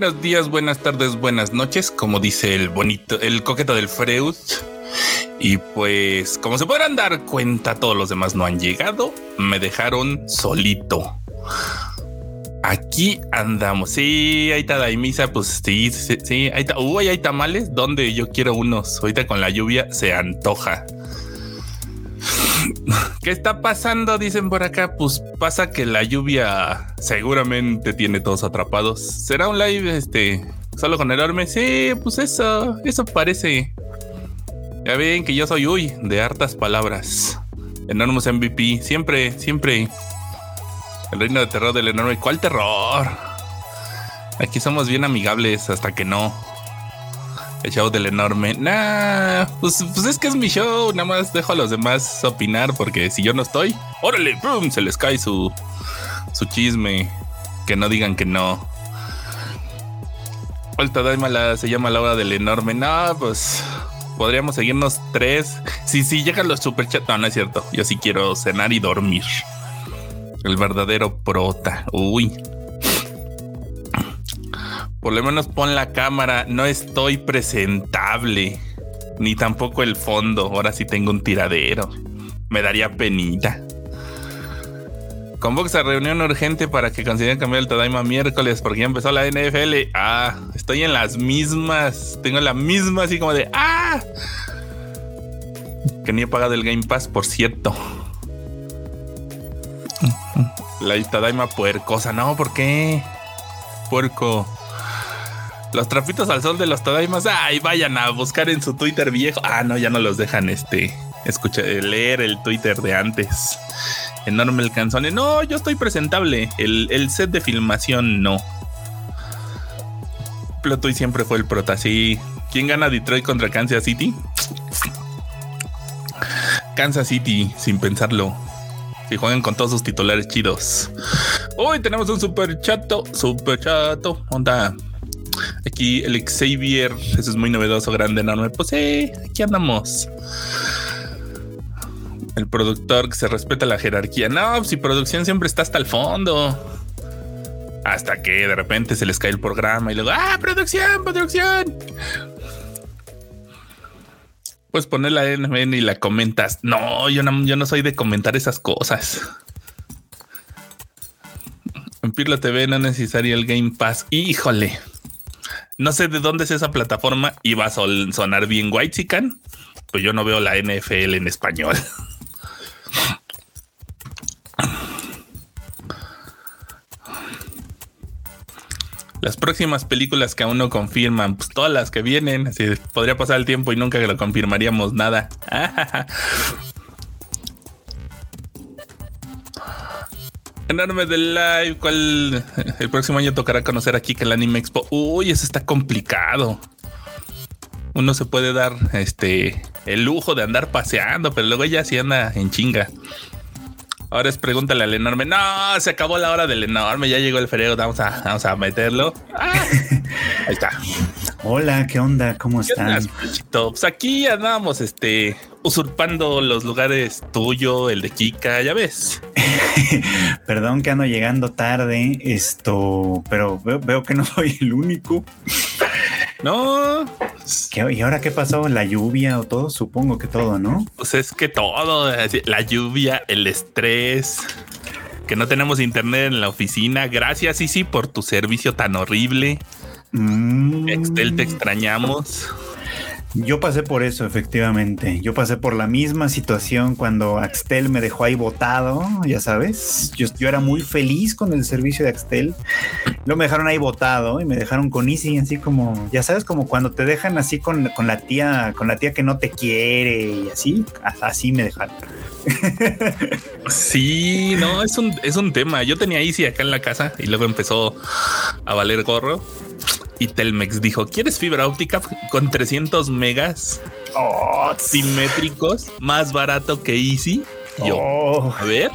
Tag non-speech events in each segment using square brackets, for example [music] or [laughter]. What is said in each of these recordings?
Buenos días, buenas tardes, buenas noches, como dice el bonito, el coqueto del Freud. Y pues, como se podrán dar cuenta, todos los demás no han llegado. Me dejaron solito. Aquí andamos. Sí, ahí está misa. Pues sí, sí, sí. Ahí está. Uy, hay tamales donde yo quiero unos. Ahorita con la lluvia se antoja. ¿Qué está pasando? Dicen por acá. Pues pasa que la lluvia seguramente tiene todos atrapados. ¿Será un live este solo con enorme? Sí, pues eso, eso parece. Ya ven que yo soy uy de hartas palabras. Enormos MVP. Siempre, siempre. El reino de terror del enorme. ¿Cuál terror? Aquí somos bien amigables hasta que no. El show del enorme. Nah, pues, pues, es que es mi show. Nada más dejo a los demás opinar porque si yo no estoy, órale, ¡pum! se les cae su, su chisme. Que no digan que no. Vuelta Daima se llama la hora del enorme. No, pues podríamos seguirnos tres. Si sí, sí, llegan los superchats. No, no es cierto. Yo sí quiero cenar y dormir. El verdadero prota. Uy. Por lo menos pon la cámara. No estoy presentable. Ni tampoco el fondo. Ahora sí tengo un tiradero. Me daría penita. Convoca a reunión urgente para que consideren cambiar el Tadaima miércoles porque ya empezó la NFL. Ah, estoy en las mismas. Tengo la misma así como de ¡Ah! Que ni he pagado el Game Pass, por cierto. La Tadaima puercosa. No, ¿por qué? Puerco. Los trapitos al sol de los Tadaimas. Ay, vayan a buscar en su Twitter viejo. Ah, no, ya no los dejan este. Escucha, leer el Twitter de antes. Enorme el canzone. No, yo estoy presentable. El, set de filmación no. y siempre fue el prota. Sí. ¿Quién gana Detroit contra Kansas City? Kansas City, sin pensarlo. Y juegan con todos sus titulares chidos. Hoy tenemos un super chato, super chato. Onda. Aquí el Xavier, eso es muy novedoso, grande, enorme. Pues sí, aquí andamos. El productor que se respeta la jerarquía. No, si producción siempre está hasta el fondo. Hasta que de repente se les cae el programa y luego, ¡ah, producción, producción! Pues poner la NMN y la comentas. No, yo no, soy de comentar esas cosas. En Pirlo TV no es el Game Pass. Híjole. No sé de dónde es esa plataforma y va a sonar bien White Pues yo no veo la NFL en español. Las próximas películas que aún no confirman, pues todas las que vienen, así podría pasar el tiempo y nunca lo confirmaríamos nada. [laughs] Enorme del live, ¿cuál el próximo año tocará conocer aquí que el Anime Expo? Uy, eso está complicado. Uno se puede dar este el lujo de andar paseando, pero luego ella sí anda en chinga. Ahora es pregúntale al enorme. No, se acabó la hora del enorme. Ya llegó el feriado. Vamos a, vamos a meterlo. Ah, [laughs] ahí está. Hola, ¿qué onda? ¿Cómo están? Pues aquí andamos, este, usurpando los lugares tuyo, el de Kika, ya ves. [laughs] Perdón que ando llegando tarde, esto, pero veo que no soy el único. No. ¿Y ahora qué pasó? ¿La lluvia o todo? Supongo que todo, ¿no? Pues es que todo, la lluvia, el estrés, que no tenemos internet en la oficina. Gracias, sí, por tu servicio tan horrible. Mm. Excel, te extrañamos. Yo pasé por eso, efectivamente. Yo pasé por la misma situación cuando Axtel me dejó ahí botado, ya sabes. Yo, era muy feliz con el servicio de Axtel. Luego me dejaron ahí botado y me dejaron con Easy, así como, ya sabes, como cuando te dejan así con, con la tía, con la tía que no te quiere y así, así me dejaron. Sí, no, es un, es un tema. Yo tenía Easy acá en la casa y luego empezó a valer gorro y Telmex dijo, ¿quieres fibra óptica con 300 megas oh, simétricos más barato que Easy? Yo, oh. a ver.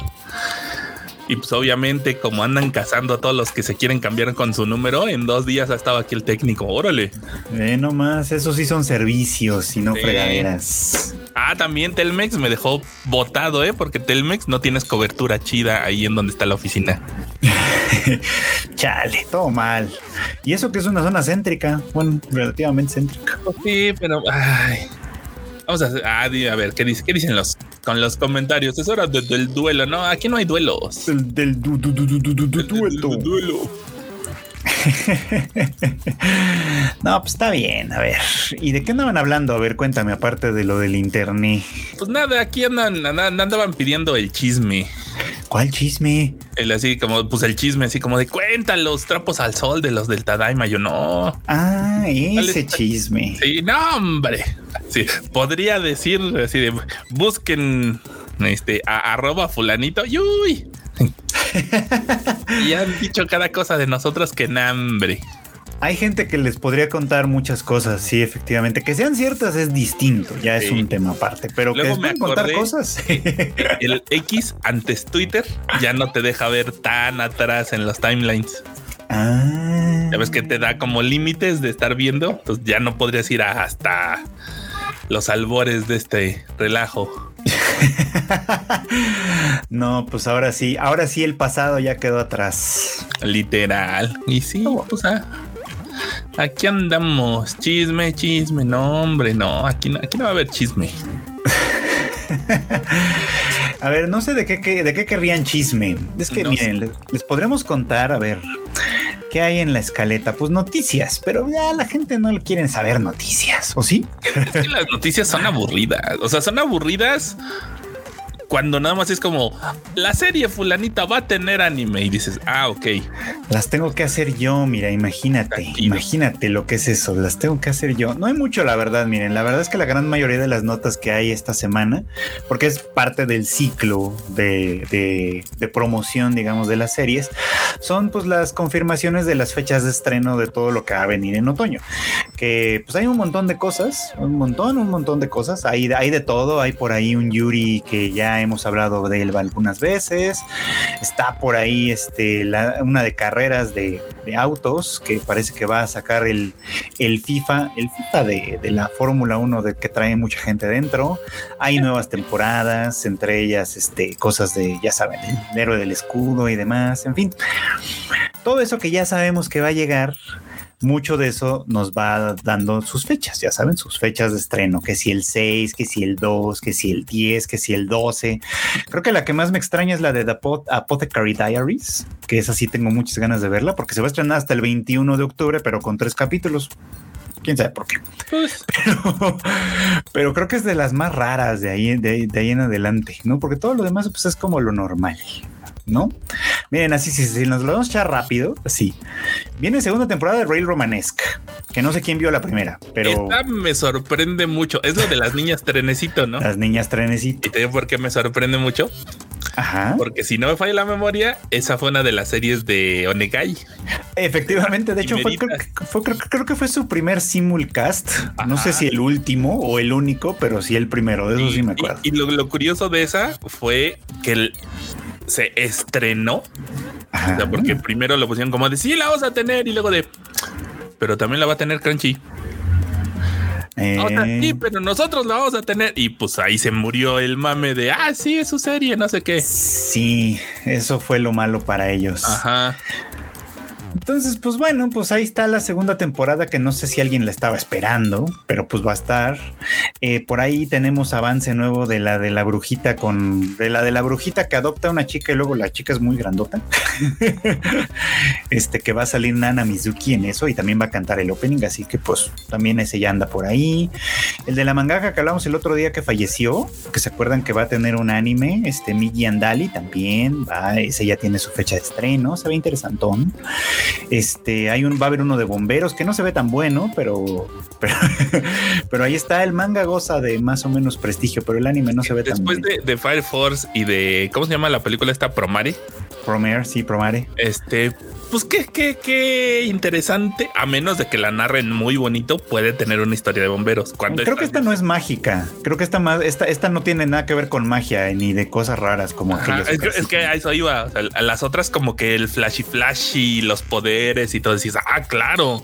Y pues obviamente como andan cazando a todos los que se quieren cambiar con su número, en dos días ha estado aquí el técnico. Órale. Eh, no más, esos sí son servicios y no fregaderas. Ah, también Telmex me dejó botado, ¿eh? Porque Telmex no tienes cobertura chida ahí en donde está la oficina. [laughs] Chale, todo mal. Y eso que es una zona céntrica, bueno, relativamente céntrica. Sí, pero ay, Vamos a, ah, a ver, ¿qué, dice, ¿qué dicen los con los comentarios? Es hora del duelo, ¿no? Aquí no hay duelos. El, del du, du, du, duelo. [laughs] no, pues está bien, a ver. ¿Y de qué andaban hablando? A ver, cuéntame, aparte de lo del internet. Pues nada, aquí andan, andan andaban pidiendo el chisme. ¿Cuál chisme? El así como, pues el chisme, así como de cuenta los trapos al sol de los del Tadaima. Yo no. Ah, [laughs] ese chisme. Sí, no, hombre. Sí, podría decir así de busquen este a, arroba fulanito y uy. [laughs] y han dicho cada cosa de nosotros que hambre. Hay gente que les podría contar muchas cosas, sí, efectivamente. Que sean ciertas es distinto, ya es un tema aparte, pero Luego que me contar cosas. el X antes Twitter ya no te deja ver tan atrás en los timelines. Ah. Ya ves que te da como límites de estar viendo, entonces ya no podrías ir hasta los albores de este relajo. [laughs] no, pues ahora sí, ahora sí el pasado ya quedó atrás. Literal. Y sí, pues ah, aquí andamos. Chisme, chisme. No, hombre, no. Aquí no, aquí no va a haber chisme. [laughs] a ver, no sé de qué, de qué querrían chisme. Es que miren, les, les, podremos contar, a ver, ¿qué hay en la escaleta? Pues noticias, pero ya la gente no le quieren saber noticias, ¿o sí? Es que las noticias son aburridas. O sea, son aburridas cuando nada más es como la serie fulanita va a tener anime y dices, ah, ok. Las tengo que hacer yo, mira, imagínate, imagínate lo que es eso, las tengo que hacer yo. No hay mucho, la verdad, miren, la verdad es que la gran mayoría de las notas que hay esta semana, porque es parte del ciclo de, de promoción, digamos, de las series, son pues las confirmaciones de las fechas de estreno de todo lo que va a venir en otoño. Que pues hay un montón de cosas, un montón, un montón de cosas, hay, hay de todo, hay por ahí un Yuri que ya hemos hablado de él algunas veces. Está por ahí este, una de carreras de, autos que parece que va a sacar el, el FIFA, el FIFA de, de la Fórmula 1 de que trae mucha gente dentro. Hay nuevas temporadas, entre ellas este, cosas de, ya saben, el héroe del escudo y demás, en fin. Todo eso que ya sabemos que va a llegar mucho de eso nos va dando sus fechas, ya saben, sus fechas de estreno, que si el 6, que si el 2, que si el 10, que si el 12. Creo que la que más me extraña es la de The Apothecary Diaries, que esa sí tengo muchas ganas de verla, porque se va a estrenar hasta el 21 de octubre, pero con tres capítulos quién sabe por qué. Pues. [laughs] Pero, creo que es de las más raras de ahí, de, de, ahí en adelante, ¿no? Porque todo lo demás pues, es como lo normal. ¿No? Miren, así, si, nos lo vamos a echar rápido, así. Viene segunda temporada de Rail Romanesque, que no sé quién vio la primera, pero. Esta me sorprende mucho. Es lo de las niñas trenecito, ¿no? Las niñas trenecito. ¿Y te digo por qué me sorprende mucho? Ajá. Porque si no me falla la memoria, esa fue una de las series de Onegai. Efectivamente, de hecho, fue, creo, que fue su primer simulcast. No sé si el último o el único, pero sí el primero. De eso sí me acuerdo. Y, lo, lo, curioso de esa fue que el, se estrenó. O sea, porque primero lo pusieron como de sí, la vamos a tener y luego de pero también la va a tener Crunchy. O sea, sí, eh. pero nosotros la vamos a tener. Y pues ahí se murió el mame de ah, sí, es su serie, no sé qué. Sí, eso fue lo malo para ellos. Ajá. Entonces, pues bueno, pues ahí está la segunda temporada que no sé si alguien la estaba esperando, pero pues va a estar. Eh, por ahí tenemos avance nuevo de la de la brujita con de la de la brujita que adopta a una chica y luego la chica es muy grandota. [laughs] este que va a salir Nana Mizuki en eso y también va a cantar el opening, así que pues también ese ya anda por ahí. El de la mangaka que hablamos el otro día que falleció, que se acuerdan que va a tener un anime, este Migi Andali también va, ese ya tiene su fecha de estreno, se ve interesantón. Este, hay un, va a haber uno de bomberos que no se ve tan bueno, pero, [laughs] pero, ahí está. El manga goza de más o menos prestigio, pero el anime no se ve tan bien. Después de, Fire Force y de, ¿cómo se llama la película esta? Promare. Promare, sí, Promare. Este, pues qué, qué, qué interesante. A menos de que la narren muy bonito, puede tener una historia de bomberos. Cuando Creo que esta no es mágica. Creo que esta más, esta, esta no tiene nada que ver con magia ni de cosas raras como es, que, es, que a eso iba. a las otras, como que el flashy flashy, los poderes y todo. Decís, ah, claro.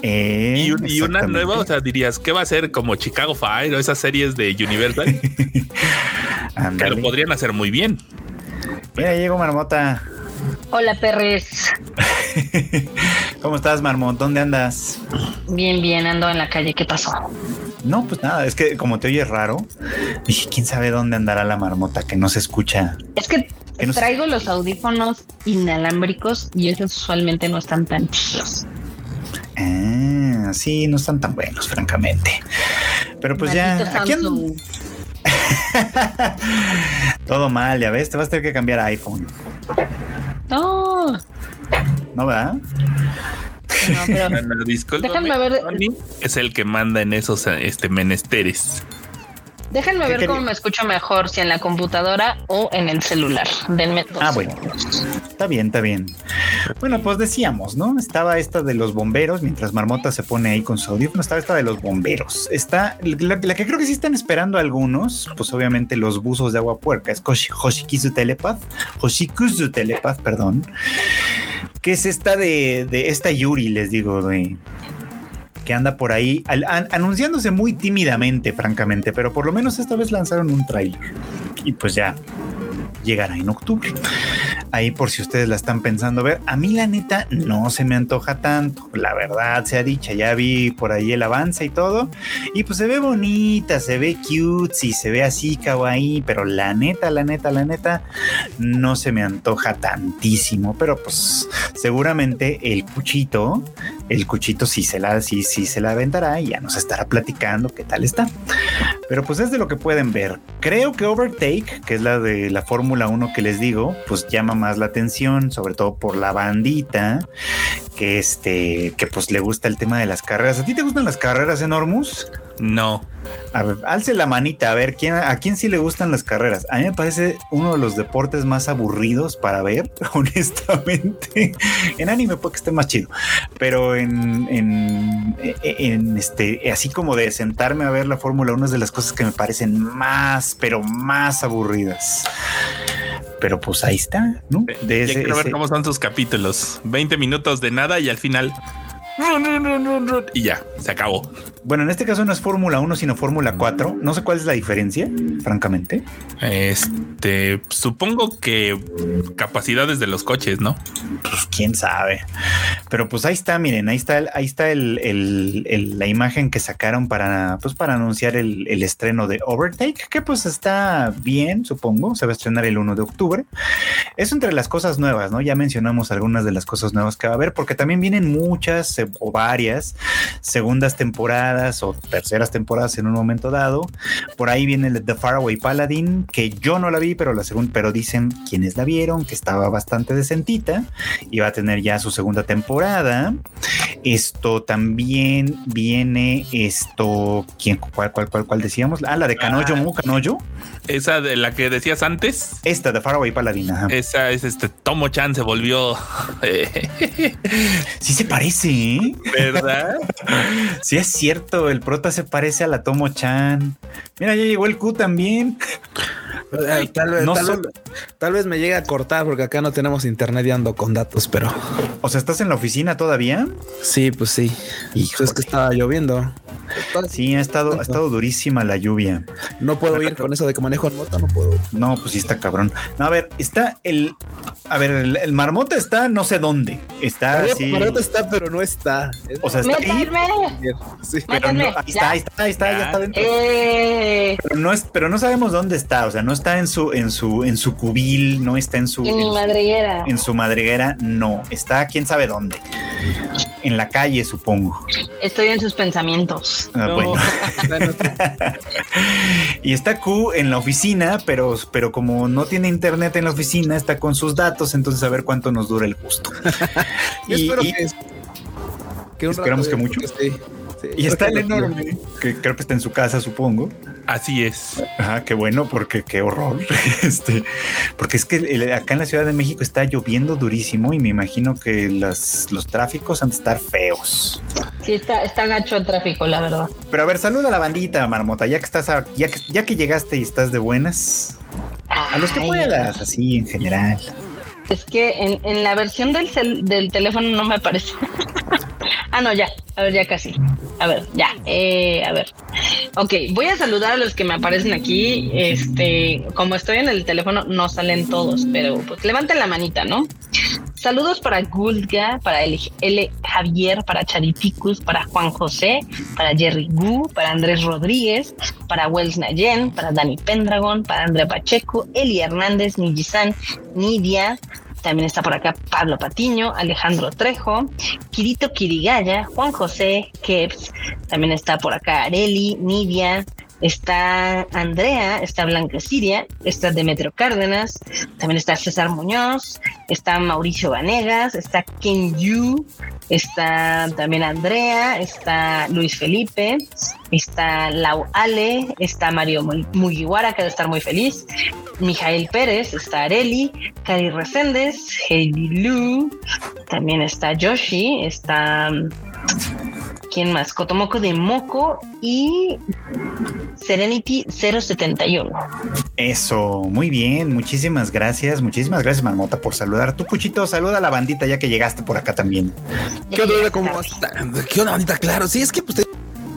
Eh, y, una nueva, o sea, dirías, ¿qué va a ser como Chicago Fire o esas series de Universal? [laughs] que lo podrían hacer muy bien. Mira, llegó Marmota. Hola, perres. [laughs] ¿Cómo estás, Marmot? ¿Dónde andas? Bien, bien, ando en la calle. ¿Qué pasó? No, pues nada, es que como te oyes raro, dije, ¿quién sabe dónde andará la marmota que no se escucha? Es que, traigo los audífonos inalámbricos y esos usualmente no están tan chidos. Ah, sí, no están tan buenos, francamente. Pero pues ya, aquí [laughs] Todo mal, ya ves, te vas a tener que cambiar a iPhone. No. ¿No va? No, pero [laughs] déjame ver. Es el que manda en esos este menesteres. Déjenme ver cómo me escucho mejor, si en la computadora o en el celular. Denme Ah, bueno. Está bien, está bien. Bueno, pues decíamos, ¿no? Estaba esta de los bomberos, mientras Marmota se pone ahí con su audífono, estaba esta de los bomberos. Está la, que creo que sí están esperando algunos, pues obviamente los buzos de agua puerca, es Hoshikizu Telepath, Hoshikuzu Telepath, perdón, que es esta de, de esta Yuri, les digo, de que anda por ahí anunciándose muy tímidamente, francamente, pero por lo menos esta vez lanzaron un trailer. Y pues ya, llegará en octubre. Ahí por si ustedes la están pensando ver, a mí la neta no se me antoja tanto, la verdad sea dicha, ya vi por ahí el avance y todo, y pues se ve bonita, se ve cute, y se ve así kawaii, pero la neta, la neta, la neta, no se me antoja tantísimo, pero pues seguramente el cuchito, el cuchito sí se la, sí, sí se la aventará y ya nos estará platicando qué tal está. Pero pues es de lo que pueden ver. Creo que Overtake, que es la de la Fórmula 1 que les digo, pues llama más la atención, sobre todo por la bandita, que este, que pues le gusta el tema de las carreras. ¿A ti te gustan las carreras, Enormus? No. A ver, alce la manita, a ver, ¿quién, ¿a quién sí le gustan las carreras? A mí me parece uno de los deportes más aburridos para ver, [laughs] honestamente. En anime puede que esté más chido, pero en, en, en este, así como de sentarme a ver la Fórmula 1 es de las cosas que me parecen más, pero más aburridas. Pero pues ahí está, ¿no? De ese, quiero ver cómo son sus capítulos. 20 minutos de nada y al final y ya, se acabó. Bueno, en este caso no es Fórmula 1, sino Fórmula 4. No sé cuál es la diferencia, francamente. Este, supongo que capacidades de los coches, ¿no? Pues quién sabe. Pero pues ahí está, miren, ahí está, ahí está el, la imagen que sacaron para, pues para anunciar el, estreno de Overtake, que pues está bien, supongo. Se va a estrenar el 1 de octubre. Es entre las cosas nuevas, ¿no? Ya mencionamos algunas de las cosas nuevas que va a haber, porque también vienen muchas o varias segundas temporadas o terceras temporadas en un momento dado. Por ahí viene The Faraway Paladin, que yo no la vi, pero la segunda, pero dicen quienes la vieron que estaba bastante decentita y va a tener ya su segunda temporada. Esto también viene esto, ¿quién, cuál, cuál, cuál, cuál decíamos? Ah, la de Canoyo, ah, Canoyo. Esa de la que decías antes. Esta de Faraway Paladin. Esa es este Tomo Chan se volvió. [laughs] sí se parece. ¿eh? ¿Verdad? sí, es cierto. El prota se parece a la Tomo Chan. Mira, ya llegó el Q también. tal, vez, me llegue a cortar porque acá no tenemos internet y ando con datos, pero. O sea, ¿estás en la oficina todavía? Sí, pues sí. Y Es que estaba lloviendo. Sí, ha estado, ha estado durísima la lluvia. No puedo ir con eso de que manejo en moto, no puedo. No, pues sí está cabrón. No, a ver, está el. A ver, el, marmota está no sé dónde. Está El marmota está, pero no está. O sea, está ahí. Sí, pero no, ahí está, ahí está, ahí está, ya, está dentro. Eh. Pero no es, pero no sabemos dónde está. O sea, no está en su, en su, en su cubil, no está en su. En mi madriguera. En su madriguera, no. Está quién sabe dónde. En la calle, supongo. Estoy en sus pensamientos. Ah, bueno. [laughs] y está Q en la oficina, pero, pero como no tiene internet en la oficina, está con sus datos, entonces a ver cuánto nos dura el gusto. [laughs] y, espero que, esperamos que mucho. Y está el enorme, que creo que está en su casa, supongo. Así es. Ajá, qué bueno, porque qué horror. [laughs] Este, porque es que el- acá en la Ciudad de México está lloviendo durísimo y me imagino que las, los tráficos han de estar feos. Sí, está, está gacho el tráfico, la verdad. Pero a ver, saluda a la bandita, Marmota, ya que estás, a- ya que, ya que llegaste y estás de buenas. A los que Ay, puedas, así en general. Es que en, en la versión del, cel- del teléfono no me aparece. [laughs] ah, no, ya. A ver, ya casi. A ver, ya. Eh, a ver. Ok, voy a saludar a los que me aparecen aquí. Este, como estoy en el teléfono, no salen todos, pero pues levanten la manita, ¿no? Saludos para Gulga, para el L. Javier, para Chariticus, para Juan José, para Jerry Gu, para Andrés Rodríguez, para Wells Nayen, para Dani Pendragon, para Andrea Pacheco, Eli Hernández, Nijisan, Nidia. También está por acá Pablo Patiño, Alejandro Trejo, Kirito Kirigaya, Juan José, Kevs. También está por acá Areli, Nidia, está Andrea, está Blanca Siria, está Demetrio Cárdenas, también está César Muñoz, está Mauricio Vanegas, está Ken Yu, está también Andrea, está Luis Felipe, está Lau Ale, está Mario Mu- Mugiwara, que debe estar muy feliz, Mijael Pérez, está Areli, Cari Reséndez, Heidi Lu, también está Yoshi, está... ¿Quién más? Cotomoco de Moco y Serenity 071. Eso, muy bien, muchísimas gracias, muchísimas gracias, Marmota, por saludar. Tu Puchito, saluda a la bandita ya que llegaste por acá también. ¿Qué onda? ¿Cómo? ¿Qué onda, bandita? Claro, sí, es que pues,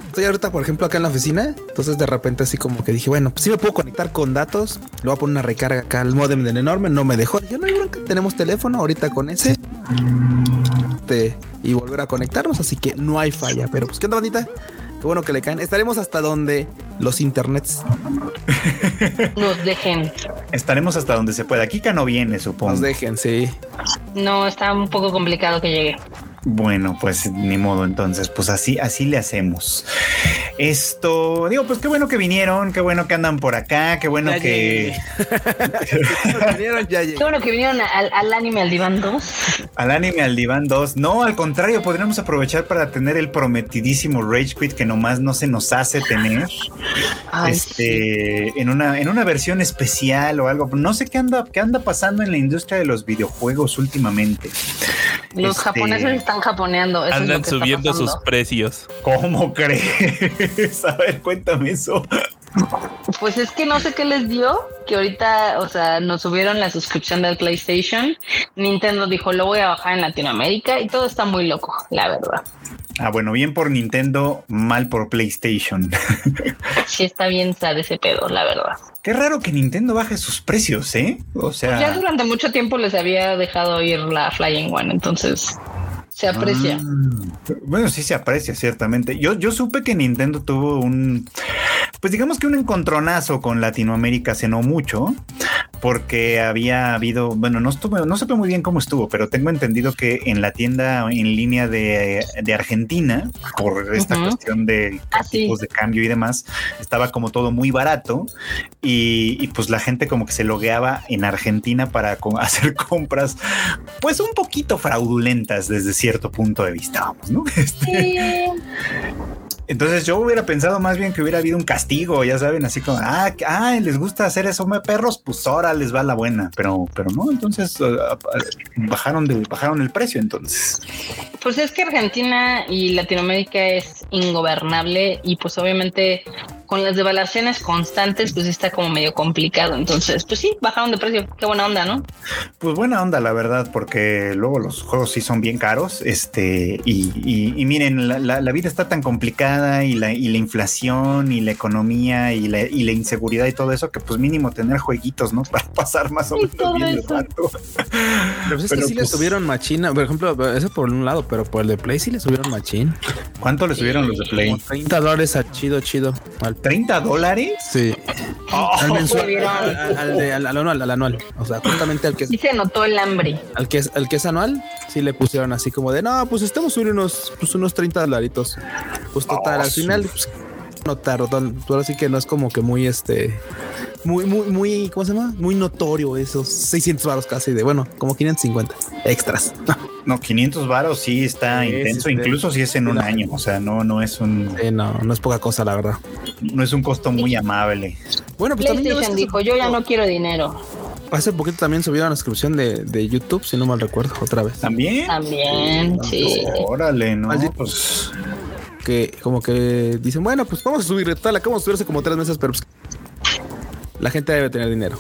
estoy ahorita, por ejemplo, acá en la oficina. Entonces, de repente, así como que dije, bueno, pues sí me puedo conectar con datos. Le voy a poner una recarga acá al modem del enorme. No me dejó. Yo no hay bronca, tenemos teléfono ahorita con ese. Este, y volver a conectarnos. Así que no hay falla. Pero pues, ¿qué onda, bandita? Qué bueno que le caen. Estaremos hasta donde los internets [laughs] Nos dejen. Estaremos hasta donde se pueda. Kika no viene, supongo. nos dejen, sí. No, está un poco complicado que llegue. Bueno, pues ni modo, entonces, pues así, así le hacemos. Esto, digo, pues qué bueno que vinieron, qué bueno que andan por acá, qué bueno Ya que [laughs] Vinieron, ya. Qué bueno que vinieron al, al anime al diván 2. al anime al diván 2. No, al contrario, podríamos aprovechar para tener el prometidísimo Rage Quit que nomás no se nos hace tener. Ay, este, en una, en una versión especial o algo. No sé qué anda, qué anda pasando en la industria de los videojuegos últimamente. Los Este, japoneses están japoneando. Eso es lo Andan está subiendo sus precios. ¿Cómo crees? [laughs] A ver, cuéntame eso. Pues es que no sé qué les dio, que ahorita, o sea, nos subieron la suscripción del PlayStation. Nintendo dijo, lo voy a bajar en Latinoamérica y todo está muy loco, la verdad. Ah, bueno, bien por Nintendo, mal por PlayStation. [laughs] Sí está bien sad ese pedo, la verdad. Qué raro que Nintendo baje sus precios, ¿eh? O sea, Ya durante mucho tiempo les había dejado ir la Flying One, entonces se aprecia. Ah, bueno, sí se aprecia, ciertamente. Yo, yo supe que Nintendo tuvo un, pues digamos que un encontronazo con Latinoamérica hace no mucho, porque había habido, bueno, no estuve, no supe muy bien cómo estuvo, pero tengo entendido que en la tienda en línea de, de Argentina, por esta Ujú. cuestión de Ah, sí. tipos de cambio y demás, estaba como todo muy barato y, y pues la gente como que se logueaba en Argentina para [laughs] hacer compras, pues un poquito fraudulentas desde cierto punto de vista, vamos, ¿no? [laughs] Este, Sí. entonces yo hubiera pensado más bien que hubiera habido un castigo, ya saben, así como, ah, ah, les gusta hacer eso, me perros, pues ahora les va la buena, pero, pero no, entonces eh, bajaron de, bajaron el precio, entonces. Pues es que Argentina y Latinoamérica es ingobernable y pues obviamente con las devaluaciones constantes pues está como medio complicado. Entonces, pues sí, bajaron de precio. Qué buena onda, ¿no? Pues buena onda, la verdad, porque luego los juegos sí son bien caros. Este, y, y- y miren, la, la- la vida está tan complicada y la, y la inflación y la economía y la, y la inseguridad y todo eso que, pues mínimo tener jueguitos, ¿no? [laughs] Para pasar más o menos bien el rato. Pero pues es Pero, que sí le pues- subieron machina. Por ejemplo, eso por un lado, pero por el de Play sí le subieron machín. ¿Cuánto le subieron los de Play? Como 30 dólares a chido, chido. Al, ¿30 dólares? sí. al mensual. Al, al de- al- al anual, al anual. O sea, justamente al que Sí se notó el hambre. al que es, al que es anual, sí le pusieron así como de no, pues estamos sobre unos, pues unos 30 dolaritos. Pues total, Oh, al final, pues no tardó. Ahora sí que no es como que muy este muy, muy, muy, ¿cómo se llama? Muy notorio esos 600 varos casi de, bueno, como 550 extras. [laughs] No, 500 varos sí está Sí, intenso, sí, sí. incluso si es en un año, o sea, no, no es un, no, no es poca cosa, la verdad. no es un costo muy amable. Bueno, pues también que dijo, yo ya no quiero dinero. hace poquito también subieron la suscripción de, de YouTube, si no mal recuerdo, otra vez. ¿También? También, sí. Órale, no, Maldito. pues Que como que dicen, bueno, pues vamos a subir, tal, acabamos de subir hace como tres meses, pero pues la gente debe tener dinero.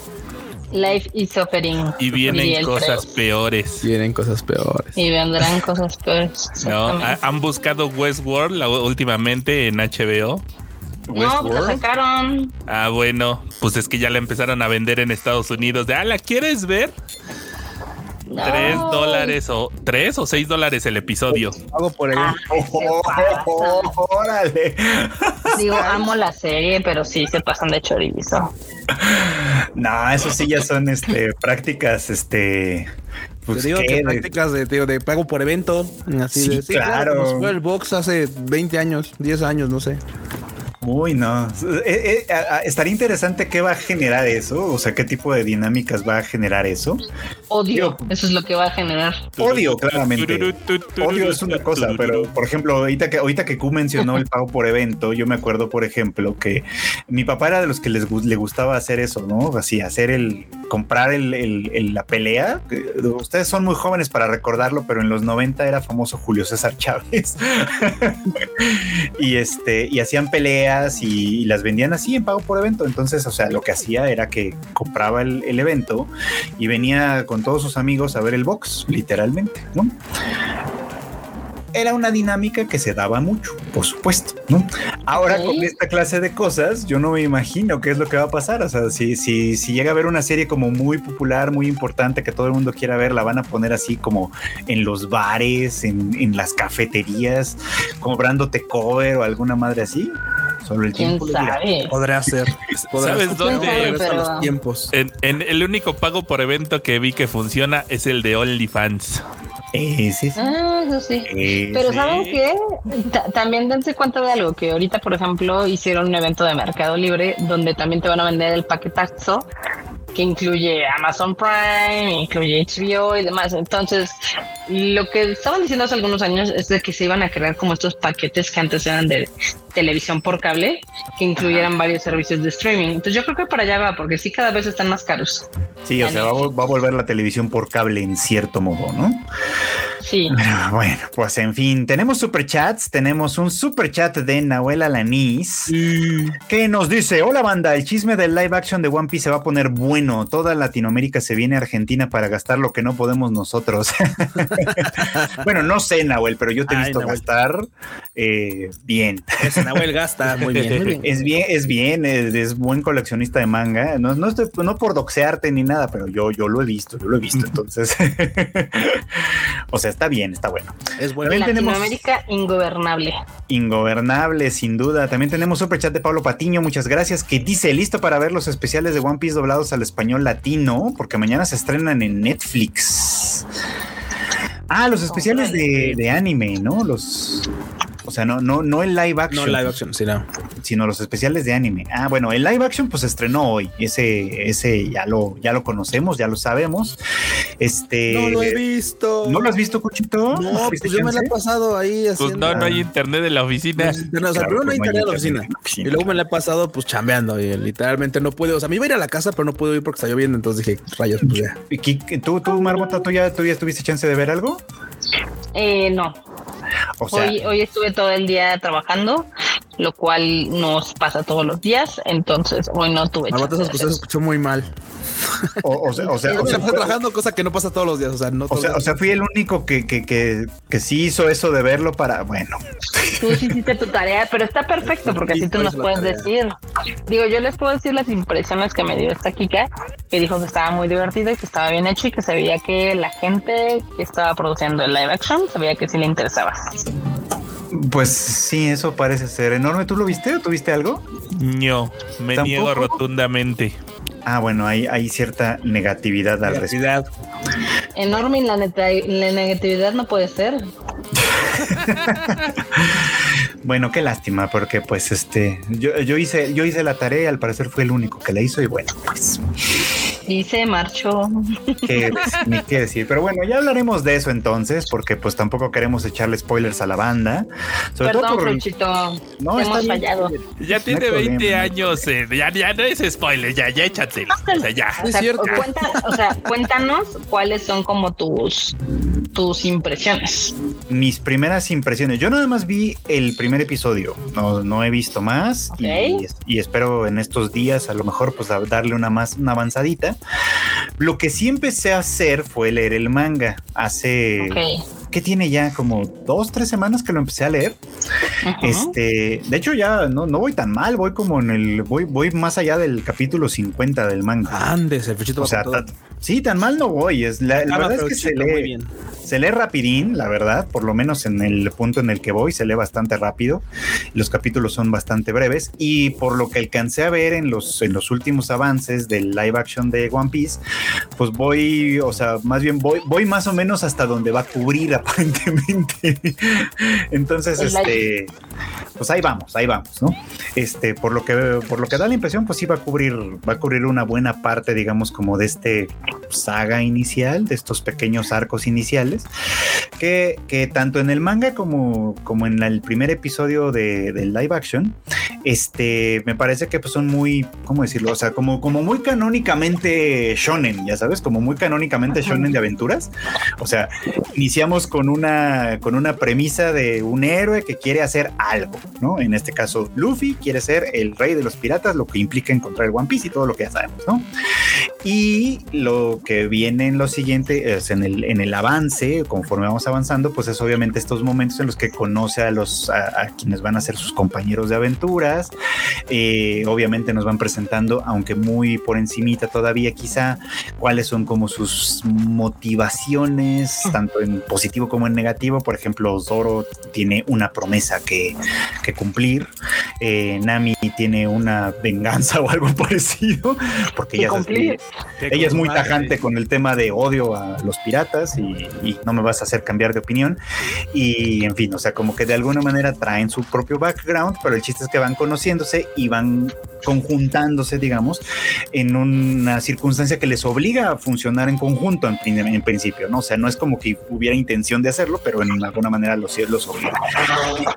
Life is suffering. Y vienen cosas peores. Vienen cosas peores. Y vendrán cosas peores. ¿no? Han buscado Westworld la- últimamente en HBO. No, pues la sacaron. Ah, bueno, pues es que ya la empezaron a vender en Estados Unidos. De, ah, ¿la quieres ver? No. Tres dólares o tres o seis dólares el episodio. Hago por ahí. Ah, Oh, [laughs] órale. Digo, amo la serie, pero sí se pasan de chorizo. No, eso sí ya son este prácticas, este pues Te digo que De- prácticas de, tío, de pago por evento. Así Sí, de, claro. como fue el box hace 20 años, 10 años, no sé. Uy, no. Eh, eh, a- a- estaría interesante qué va a generar eso, o sea, qué tipo de dinámicas va a generar eso. Odio, eso es lo que va a generar. Odio, claramente. Odio es una cosa, pero por ejemplo, ahorita que, ahorita que Q mencionó el pago por evento, yo me acuerdo, por ejemplo, que mi papá era de los que les le gustaba hacer eso, ¿no? Así, hacer el, comprar el, el- el- la pelea. Ustedes son muy jóvenes para recordarlo, pero en los 90 era famoso Julio César Chávez. [laughs] y este, y hacían peleas y, las vendían así en pago por evento. Entonces, o sea, lo que hacía era que compraba el, el evento y venía con todos sus amigos a ver el box, literalmente, ¿no? Era una dinámica que se daba mucho, por supuesto, ¿no? Ahora con esta clase de cosas, yo no me imagino qué es lo que va a pasar. O sea, si, si, si llega a haber una serie como muy popular, muy importante, que todo el mundo quiera ver, la van a poner así como en los bares, en, en las cafeterías, cobrándote cover o alguna madre así. Solo el ¿Quién tiempo lo dirá. sabe? Podrá [laughs] ser. Podrá ¿Sabes ser. dónde? Los tiempos. En, en el único pago por evento que vi que funciona es el de OnlyFans. Eh, sí, sí. Ah, eso sí. Eh, Pero. ¿saben qué? Ta- también dense cuenta de algo, que ahorita, por ejemplo, hicieron un evento de Mercado Libre donde también te van a vender el paquetazo que incluye Amazon Prime, incluye HBO y demás. Entonces, lo que estaban diciendo hace algunos años es de que se iban a crear como estos paquetes que antes eran de televisión por cable, que incluyeran varios servicios de streaming. Entonces, yo creo que para allá va, porque sí cada vez están más caros. Sí, o sea, va, va a volver la televisión por cable en cierto modo, ¿no? Sí. [laughs] Pero bueno, pues en fin, tenemos superchats, tenemos un superchat de Nahuel Alanís que nos dice, hola banda, el chisme del live action de One Piece se va a poner bueno, toda Latinoamérica se viene a Argentina para gastar lo que no podemos nosotros. [laughs] bueno, no sé Nahuel, pero yo te he visto gastar eh, bien. Ese Nahuel gasta muy bien. [laughs] Muy bien. Es bien, es bien, es, es buen coleccionista de manga. No, no, estoy, no por doxearte ni nada, pero yo, yo lo he visto, yo lo he visto. Entonces, o sea, está bien, está bueno. Es bueno. También tenemos Latinoamérica ingobernable. ingobernable, sin duda. También tenemos super chat de Pablo Patiño, muchas gracias, que dice listo para ver los especiales de One Piece doblados al español latino, porque mañana se estrenan en Netflix. Ah, los especiales de, de anime, ¿no? Los. O sea, no, no, no el live No action. live action, sí, no. sino los especiales de anime. Ah, bueno, el live action pues se estrenó hoy. Ese, ese ya lo, ya lo conocemos, ya lo sabemos. Este. No lo he visto. ¿No lo has visto, Cuchito? No, ¿Tuviste pues yo me la he pasado ahí Pues haciendo. no, no hay internet en la oficina. No, o sea, Claro, primero no hay pues, internet en la internet oficina. en la oficina. Y luego me la he pasado pues chambeando y literalmente no pude. O sea, me iba a ir a la casa, pero no pude ir porque está lloviendo. Entonces dije, rayos, pues ya. ¿Y ¿Tú, tú, Marbota, tú ya, tú ya tuviste chance de ver algo? Eh, no, Hoy, hoy estuve todo el día trabajando, lo cual nos pasa todos los días, entonces hoy no tuve chance esas cosas se escuchó muy mal. o, o sea, o sea, [laughs] o trabajando, cosa que no pasa todos los días. O sea, no o sea, o los sea, fui el único que, que, que, que sí hizo eso de verlo para, bueno, Tú sí hiciste tu tarea, pero está perfecto porque así tú nos puedes tarea. decir. Digo, yo les puedo decir las impresiones que me dio esta Kika, que dijo que estaba muy divertido y que estaba bien hecho y que se veía que la gente que estaba produciendo el live action se veía que sí le interesaba. Pues sí, eso parece ser enorme. ¿Tú lo viste o tuviste algo? No, me ¿Tampoco? niego rotundamente. Ah, bueno, hay, hay cierta negatividad al respecto. Negatividad. Enorme y la, negatividad no puede ser. [laughs] Bueno, qué lástima, porque pues este, yo, yo hice, yo hice la tarea, y al parecer fue el único que la hizo, y bueno, pues. Y se marchó. ¿Qué, ni qué decir. Pero bueno, ya hablaremos de eso entonces, porque pues tampoco queremos echarle spoilers a la banda. Sobre Perdón, todo por... no, hemos fallado. Ya tiene 20 años, eh, ya, ya, no es spoiler, ya, ya échate. O sea, ya. es cierto. o sea, cuéntanos cuáles son como tus, tus impresiones. Mis primeras impresiones. Yo nada más vi el primer episodio, no, no he visto más y, y, espero en estos días a lo mejor pues darle una más, una avanzadita. Lo que sí empecé a hacer fue leer el manga hace... que tiene ya como dos, tres semanas que lo empecé a leer. Este, de hecho, ya no, no voy tan mal, voy como en el, voy, voy más allá del capítulo 50 del manga. Andes, el O sea, sí, tan mal no voy. Es la, ah, verdad es que se lee, bien. se lee rapidín, la verdad, por lo menos en el punto en el que voy, se lee bastante rápido. Los capítulos son bastante breves y por lo que alcancé a ver en los, en los últimos avances del live action de One Piece, pues voy, o sea, más bien voy, voy más o menos hasta donde va a cubrir aparentemente. [laughs] Entonces, este, pues ahí vamos, ahí vamos, ¿no? Este, por lo que, por lo que da la impresión, pues sí va a cubrir, va a cubrir una buena parte, digamos, como de este saga inicial, de estos pequeños arcos iniciales, que, que tanto en el manga como, como en el primer episodio de, del live action, este, me parece que pues son muy, ¿cómo decirlo? O sea, como, como muy canónicamente shonen, ya sabes, como muy canónicamente shonen de aventuras. O sea, iniciamos con una, con una premisa de un héroe que quiere hacer algo, ¿no? En este caso, Luffy quiere ser el rey de los piratas, lo que implica encontrar el One Piece y todo lo que ya sabemos, ¿no? Y lo que viene en lo siguiente, es en el, en el avance, conforme vamos avanzando, pues es obviamente estos momentos en los que conoce a los, a, quienes van a ser sus compañeros de aventuras. Eh, obviamente nos van presentando, aunque muy por encimita todavía quizá, cuáles son como sus motivaciones, tanto en positivo como en negativo. Por ejemplo, Zoro tiene una promesa que, que cumplir. Eh, Nami tiene una venganza [laughs] o algo parecido, porque ella, ella es muy tajante con el tema de odio a los piratas y, no me vas a hacer cambiar de opinión. Y en fin, o sea, como que de alguna manera traen su propio background, pero el chiste es que van conociéndose y van conjuntándose, digamos, en una circunstancia que les obliga a funcionar en conjunto en, en principio, ¿no? O sea, no es como que hubiera intención de hacerlo, pero en alguna manera los, los obliga.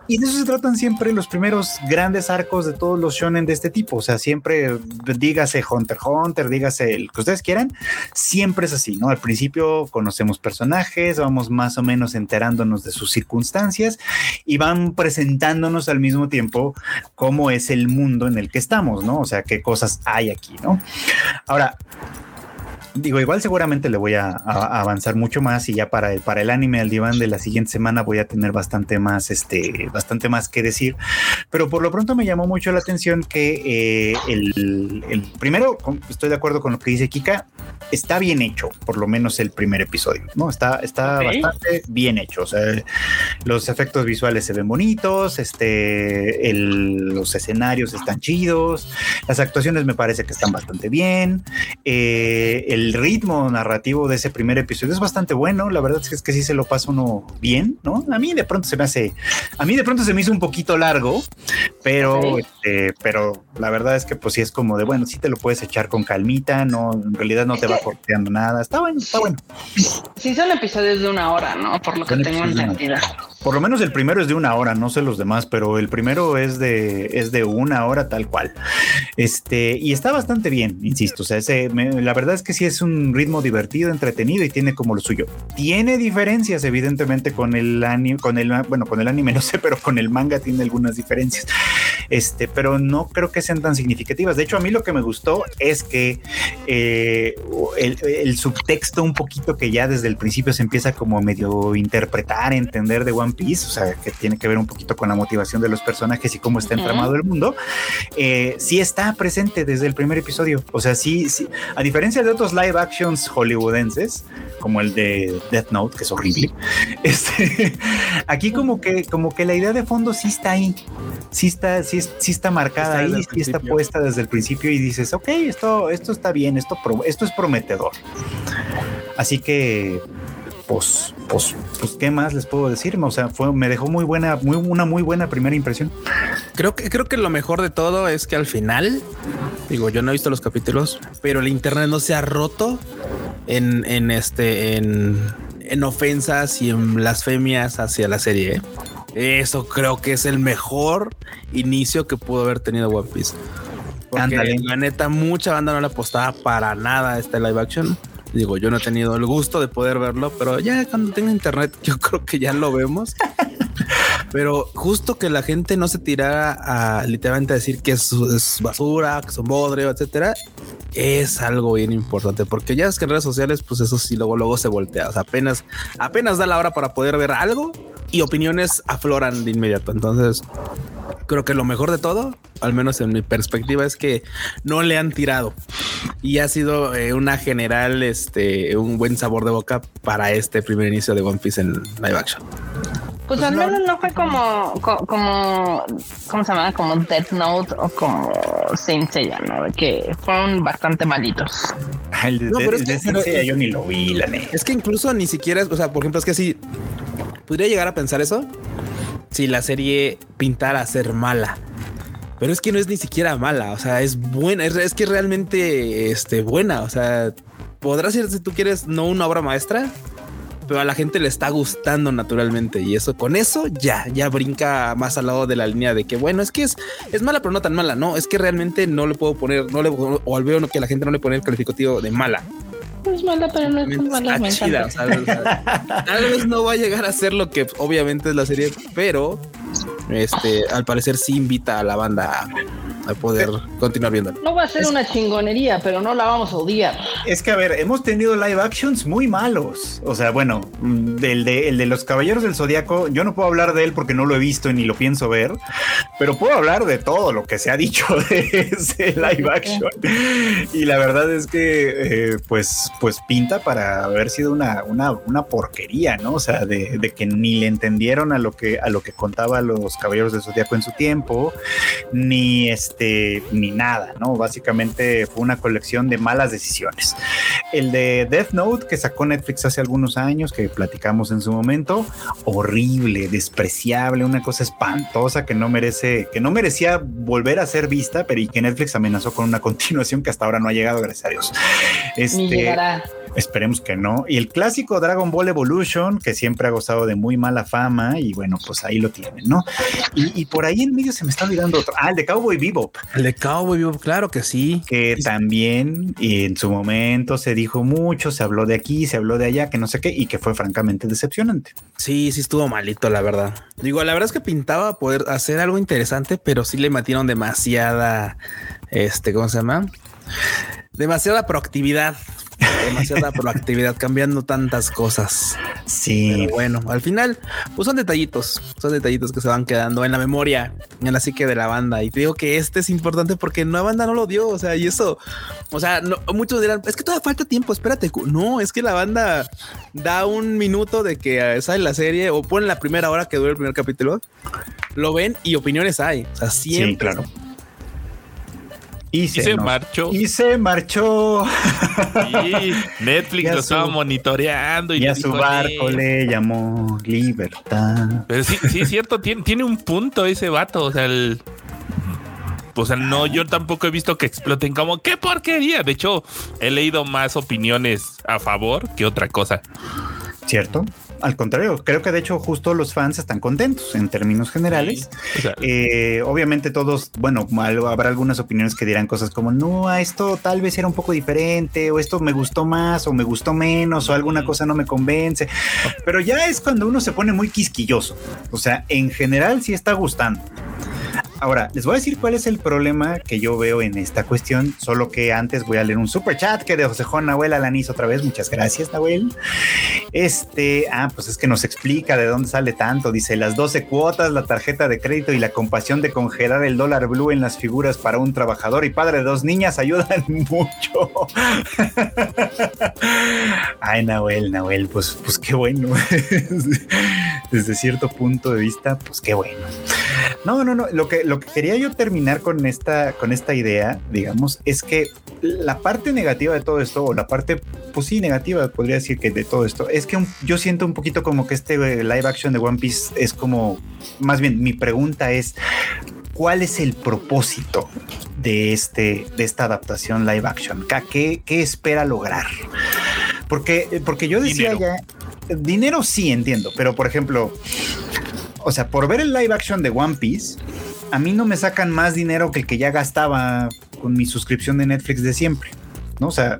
Y de eso se tratan siempre los primeros grandes arcos de todos los shonen de este tipo, o sea, siempre dígase Hunter Hunter, dígase el que ustedes quieran, siempre es así, ¿no? Al principio conocemos personajes, vamos más o menos enterándonos de sus circunstancias y van presentándonos al mismo tiempo cómo es el mundo en el que estamos, ¿no? O sea, qué cosas hay aquí, ¿no? Ahora, digo, igual seguramente le voy a, avanzar mucho más y ya para el, para el anime al diván de la siguiente semana voy a tener bastante más, este, bastante más que decir. Pero por lo pronto me llamó mucho la atención que eh, el, primero, estoy de acuerdo con lo que dice Kika, está bien hecho, por lo menos el primer episodio, ¿no? Está, está bastante bien hecho. O sea, los efectos visuales se ven bonitos, este, los escenarios están chidos, las actuaciones me parece que están bastante bien. Eh, el el ritmo narrativo de ese primer episodio es bastante bueno. La verdad es que, sí se lo pasa uno bien, ¿no? A mí de pronto se me hace, a mí de pronto se me hizo un poquito largo, pero, este, pero la verdad es que pues sí es como de, bueno, sí te lo puedes echar con calmita, no, en realidad no te va corteando nada. Está bueno, está bueno. Sí son episodios de una hora, ¿no? Por lo que tengo entendido. Por lo menos el primero es de una hora, no sé los demás, pero el primero es de, es de una hora tal cual. Este, y está bastante bien, insisto. O sea, la verdad es que sí es un ritmo divertido, entretenido y tiene como lo suyo. Tiene diferencias, evidentemente, con el anime, con el, bueno, con el anime [laughs] no sé, pero con el manga tiene algunas diferencias. Este, pero no creo que sean tan significativas. De hecho, a mí lo que me gustó es que eh, el, el subtexto un poquito que ya desde el principio se empieza como medio interpretar, entender de One Piece, o sea, que tiene que ver un poquito con la motivación de los personajes y cómo está entramado el mundo, eh, sí está presente desde el primer episodio. O sea, sí, sí, a diferencia de otros live actions hollywoodenses, como el de Death Note, que es horrible, [laughs] este, aquí como que, como que la idea de fondo sí está ahí, sí está, sí, sí está marcada ahí, sí está puesta desde el principio y dices, ok, esto, esto está bien, esto, esto es prometedor. Así que pues, pues, pues, ¿qué más les puedo decir? O sea, fue, me dejó muy buena, muy, una muy buena primera impresión. Creo que, creo que lo mejor de todo es que al final, digo, yo no he visto los capítulos, pero el internet no se ha roto en, en este, en, en ofensas y en blasfemias hacia la serie. ¿eh? Eso creo que es el mejor inicio que pudo haber tenido One Piece. Porque la neta, mucha banda no le apostaba para nada a este live action. Digo, yo no he tenido el gusto de poder verlo, pero ya cuando tenga internet, [laughs] yo creo que ya lo vemos. [laughs] pero justo que la gente no se tirara a literalmente decir que es, basura, que son bodrio, etcétera, es algo bien importante porque ya es que en redes sociales, pues eso sí, luego, luego se voltea. O sea, apenas, apenas da la hora para poder ver algo y opiniones afloran de inmediato. Entonces, creo que lo mejor de todo, al menos en mi perspectiva, es que no le han tirado y ha sido eh, una general, este, un buen sabor de boca para este primer inicio de One Piece en live action. Pues, al menos no fue como, como, ¿cómo se llama? Como Death Note o como Saint Seiya, ¿no? Que fueron bastante malitos. El de, no, pero es que, yo ni lo vi, la neta. Es que incluso ni siquiera, o sea, por ejemplo, es que si podría llegar a pensar eso si la serie pintara a ser mala. Pero es que no es ni siquiera mala, o sea, es buena, es, que realmente este, buena, o sea, podrá ser si tú quieres no una obra maestra, pero a la gente le está gustando naturalmente y eso con eso ya ya brinca más al lado de la línea de que bueno es que es es mala pero no tan mala no es que realmente no le puedo poner no le o al veo que la gente no le pone el calificativo de mala es mala, pero no es mala. tal vez no va a llegar a ser lo que obviamente es la serie, pero este, al parecer sí invita a la banda a poder continuar viendo. No va a ser una chingonería, pero no la vamos a odiar. Es que, a ver, hemos tenido live actions muy malos. O sea, bueno, del de, el de los Caballeros del Zodiaco, yo no puedo hablar de él porque no lo he visto ni lo pienso ver, pero puedo hablar de todo lo que se ha dicho [laughs] de ese live action. Y la verdad es que, eh, pues, pues pinta para haber sido una, una, una porquería, ¿no? O sea, de, de, que ni le entendieron a lo que, a lo que contaba los Caballeros del Zodiaco en su tiempo, ni este este, ni nada, ¿no? Básicamente fue una colección de malas decisiones. El de Death Note que sacó Netflix hace algunos años, que platicamos en su momento, horrible, despreciable, una cosa espantosa que no merece, que no merecía volver a ser vista, pero y que Netflix amenazó con una [laughs] continuación que hasta ahora no ha llegado, gracias a Dios. Este, Ni llegará. Esperemos que no. Y el clásico Dragon Ball Evolution, que siempre ha gozado de muy mala fama, y bueno, pues ahí lo tienen, ¿no? Y, por ahí en medio se me está olvidando otro. Ah, el de Cowboy Bebop. El de Cowboy Bebop, claro que sí. Que también, y en su momento se dijo mucho, se habló de aquí, se habló de allá, que no sé qué, y que fue francamente decepcionante. Sí, sí estuvo malito, la verdad. Digo, la verdad es que pintaba poder hacer algo interesante, pero sí le metieron demasiada, este, ¿cómo se llama? Demasiada proactividad demasiada [laughs] proactividad, cambiando tantas cosas. Sí. bueno, al final, pues son detallitos, son detallitos que se van quedando en la memoria, en la psique de la banda. Y te digo que este es importante porque la banda no lo dio. O sea, y eso, o sea, muchos dirán, es que todavía falta tiempo, espérate. No, es que la banda da un minuto de que sale la serie o ponen la primera hora que dura el primer capítulo, lo ven y opiniones hay. O sea, siempre. claro. Y se, marchó. Y se marchó. Y Netflix lo estaba monitoreando. Y, a su barco le llamó libertad. Pero sí, sí es cierto, tiene, tiene un punto ese vato. O sea, el, o sea, no, yo tampoco he visto que exploten como qué porquería. De hecho, he leído más opiniones a favor que otra cosa. ¿Cierto? Al contrario, creo que de hecho justo los fans están contentos en términos generales. Eh, obviamente todos, bueno, habrá algunas opiniones que dirán cosas como, no, esto tal vez era un poco diferente, o esto me gustó más, o me gustó menos, o alguna cosa no me convence. Pero ya es cuando uno se pone muy quisquilloso. O sea, en general sí está gustando. Ahora, les voy a decir cuál es el problema que yo veo en esta cuestión, solo que antes voy a leer un super chat que de José Juan Nahuel Alanis otra vez. Muchas gracias, Nahuel. Este, ah, pues es que nos explica de dónde sale tanto. Dice las 12 cuotas, la tarjeta de crédito y la compasión de congelar el dólar blue en las figuras para un trabajador y padre de dos niñas ayudan [laughs] mucho. Ay, Nahuel, Nahuel, pues, pues qué bueno. [laughs] Desde cierto punto de vista, pues qué bueno. No, no, no. Lo que, lo que quería yo terminar con esta, con esta idea, digamos, es que la parte negativa de todo esto, o la parte, pues sí, negativa, podría decir que de todo esto, es que un- yo siento un poquito como que este eh, live action de One Piece es como, más bien, mi pregunta es, ¿cuál es el propósito de, este, de esta adaptación live action? ¿Qué- ¿Qué, qué espera lograr? Porque, porque yo decía Dinero. ya, dinero sí entiendo, pero por ejemplo, o sea, por ver el live action de One Piece, a mí no me sacan más dinero que el que ya gastaba con mi suscripción de Netflix de siempre, ¿no? O sea,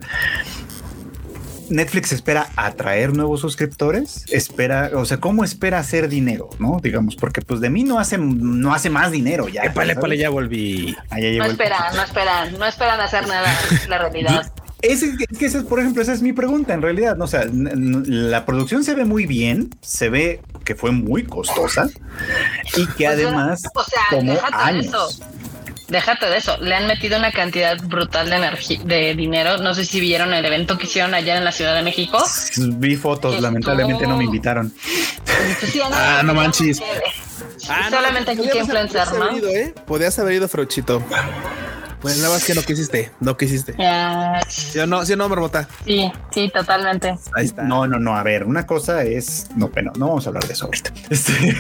Netflix espera atraer nuevos suscriptores, espera, o sea, ¿cómo espera hacer dinero, no? Digamos, porque pues de mí no hace, no hace más dinero ya. Épale, ya volví. Ah, ya No esperan, no esperan, no esperan hacer nada, la realidad. Ese, es que esa es, por ejemplo, esa es mi pregunta en realidad. ¿no? O sea, la producción se ve muy bien, se ve que fue muy costosa y que además o sea, tomó déjate de años. eso. Déjate de eso, le han metido una cantidad brutal de energía, de dinero. No sé si vieron el evento que hicieron allá en la Ciudad de México. Vi fotos, lamentablemente no me invitaron. [laughs] Sí, Ah, no manches. Ah, solamente aquí que influencer, podías ¿no? haber ido, ¿eh? Podías haber ido, Frochito. Pues nada más que no quisiste, no quisiste. Ya, ¿Sí o no? ¿Sí o no, Marmota? sí, sí, totalmente. Ahí está. No, no, no. A ver, una cosa es. No, bueno, no vamos a hablar de eso ahorita. Este, [laughs]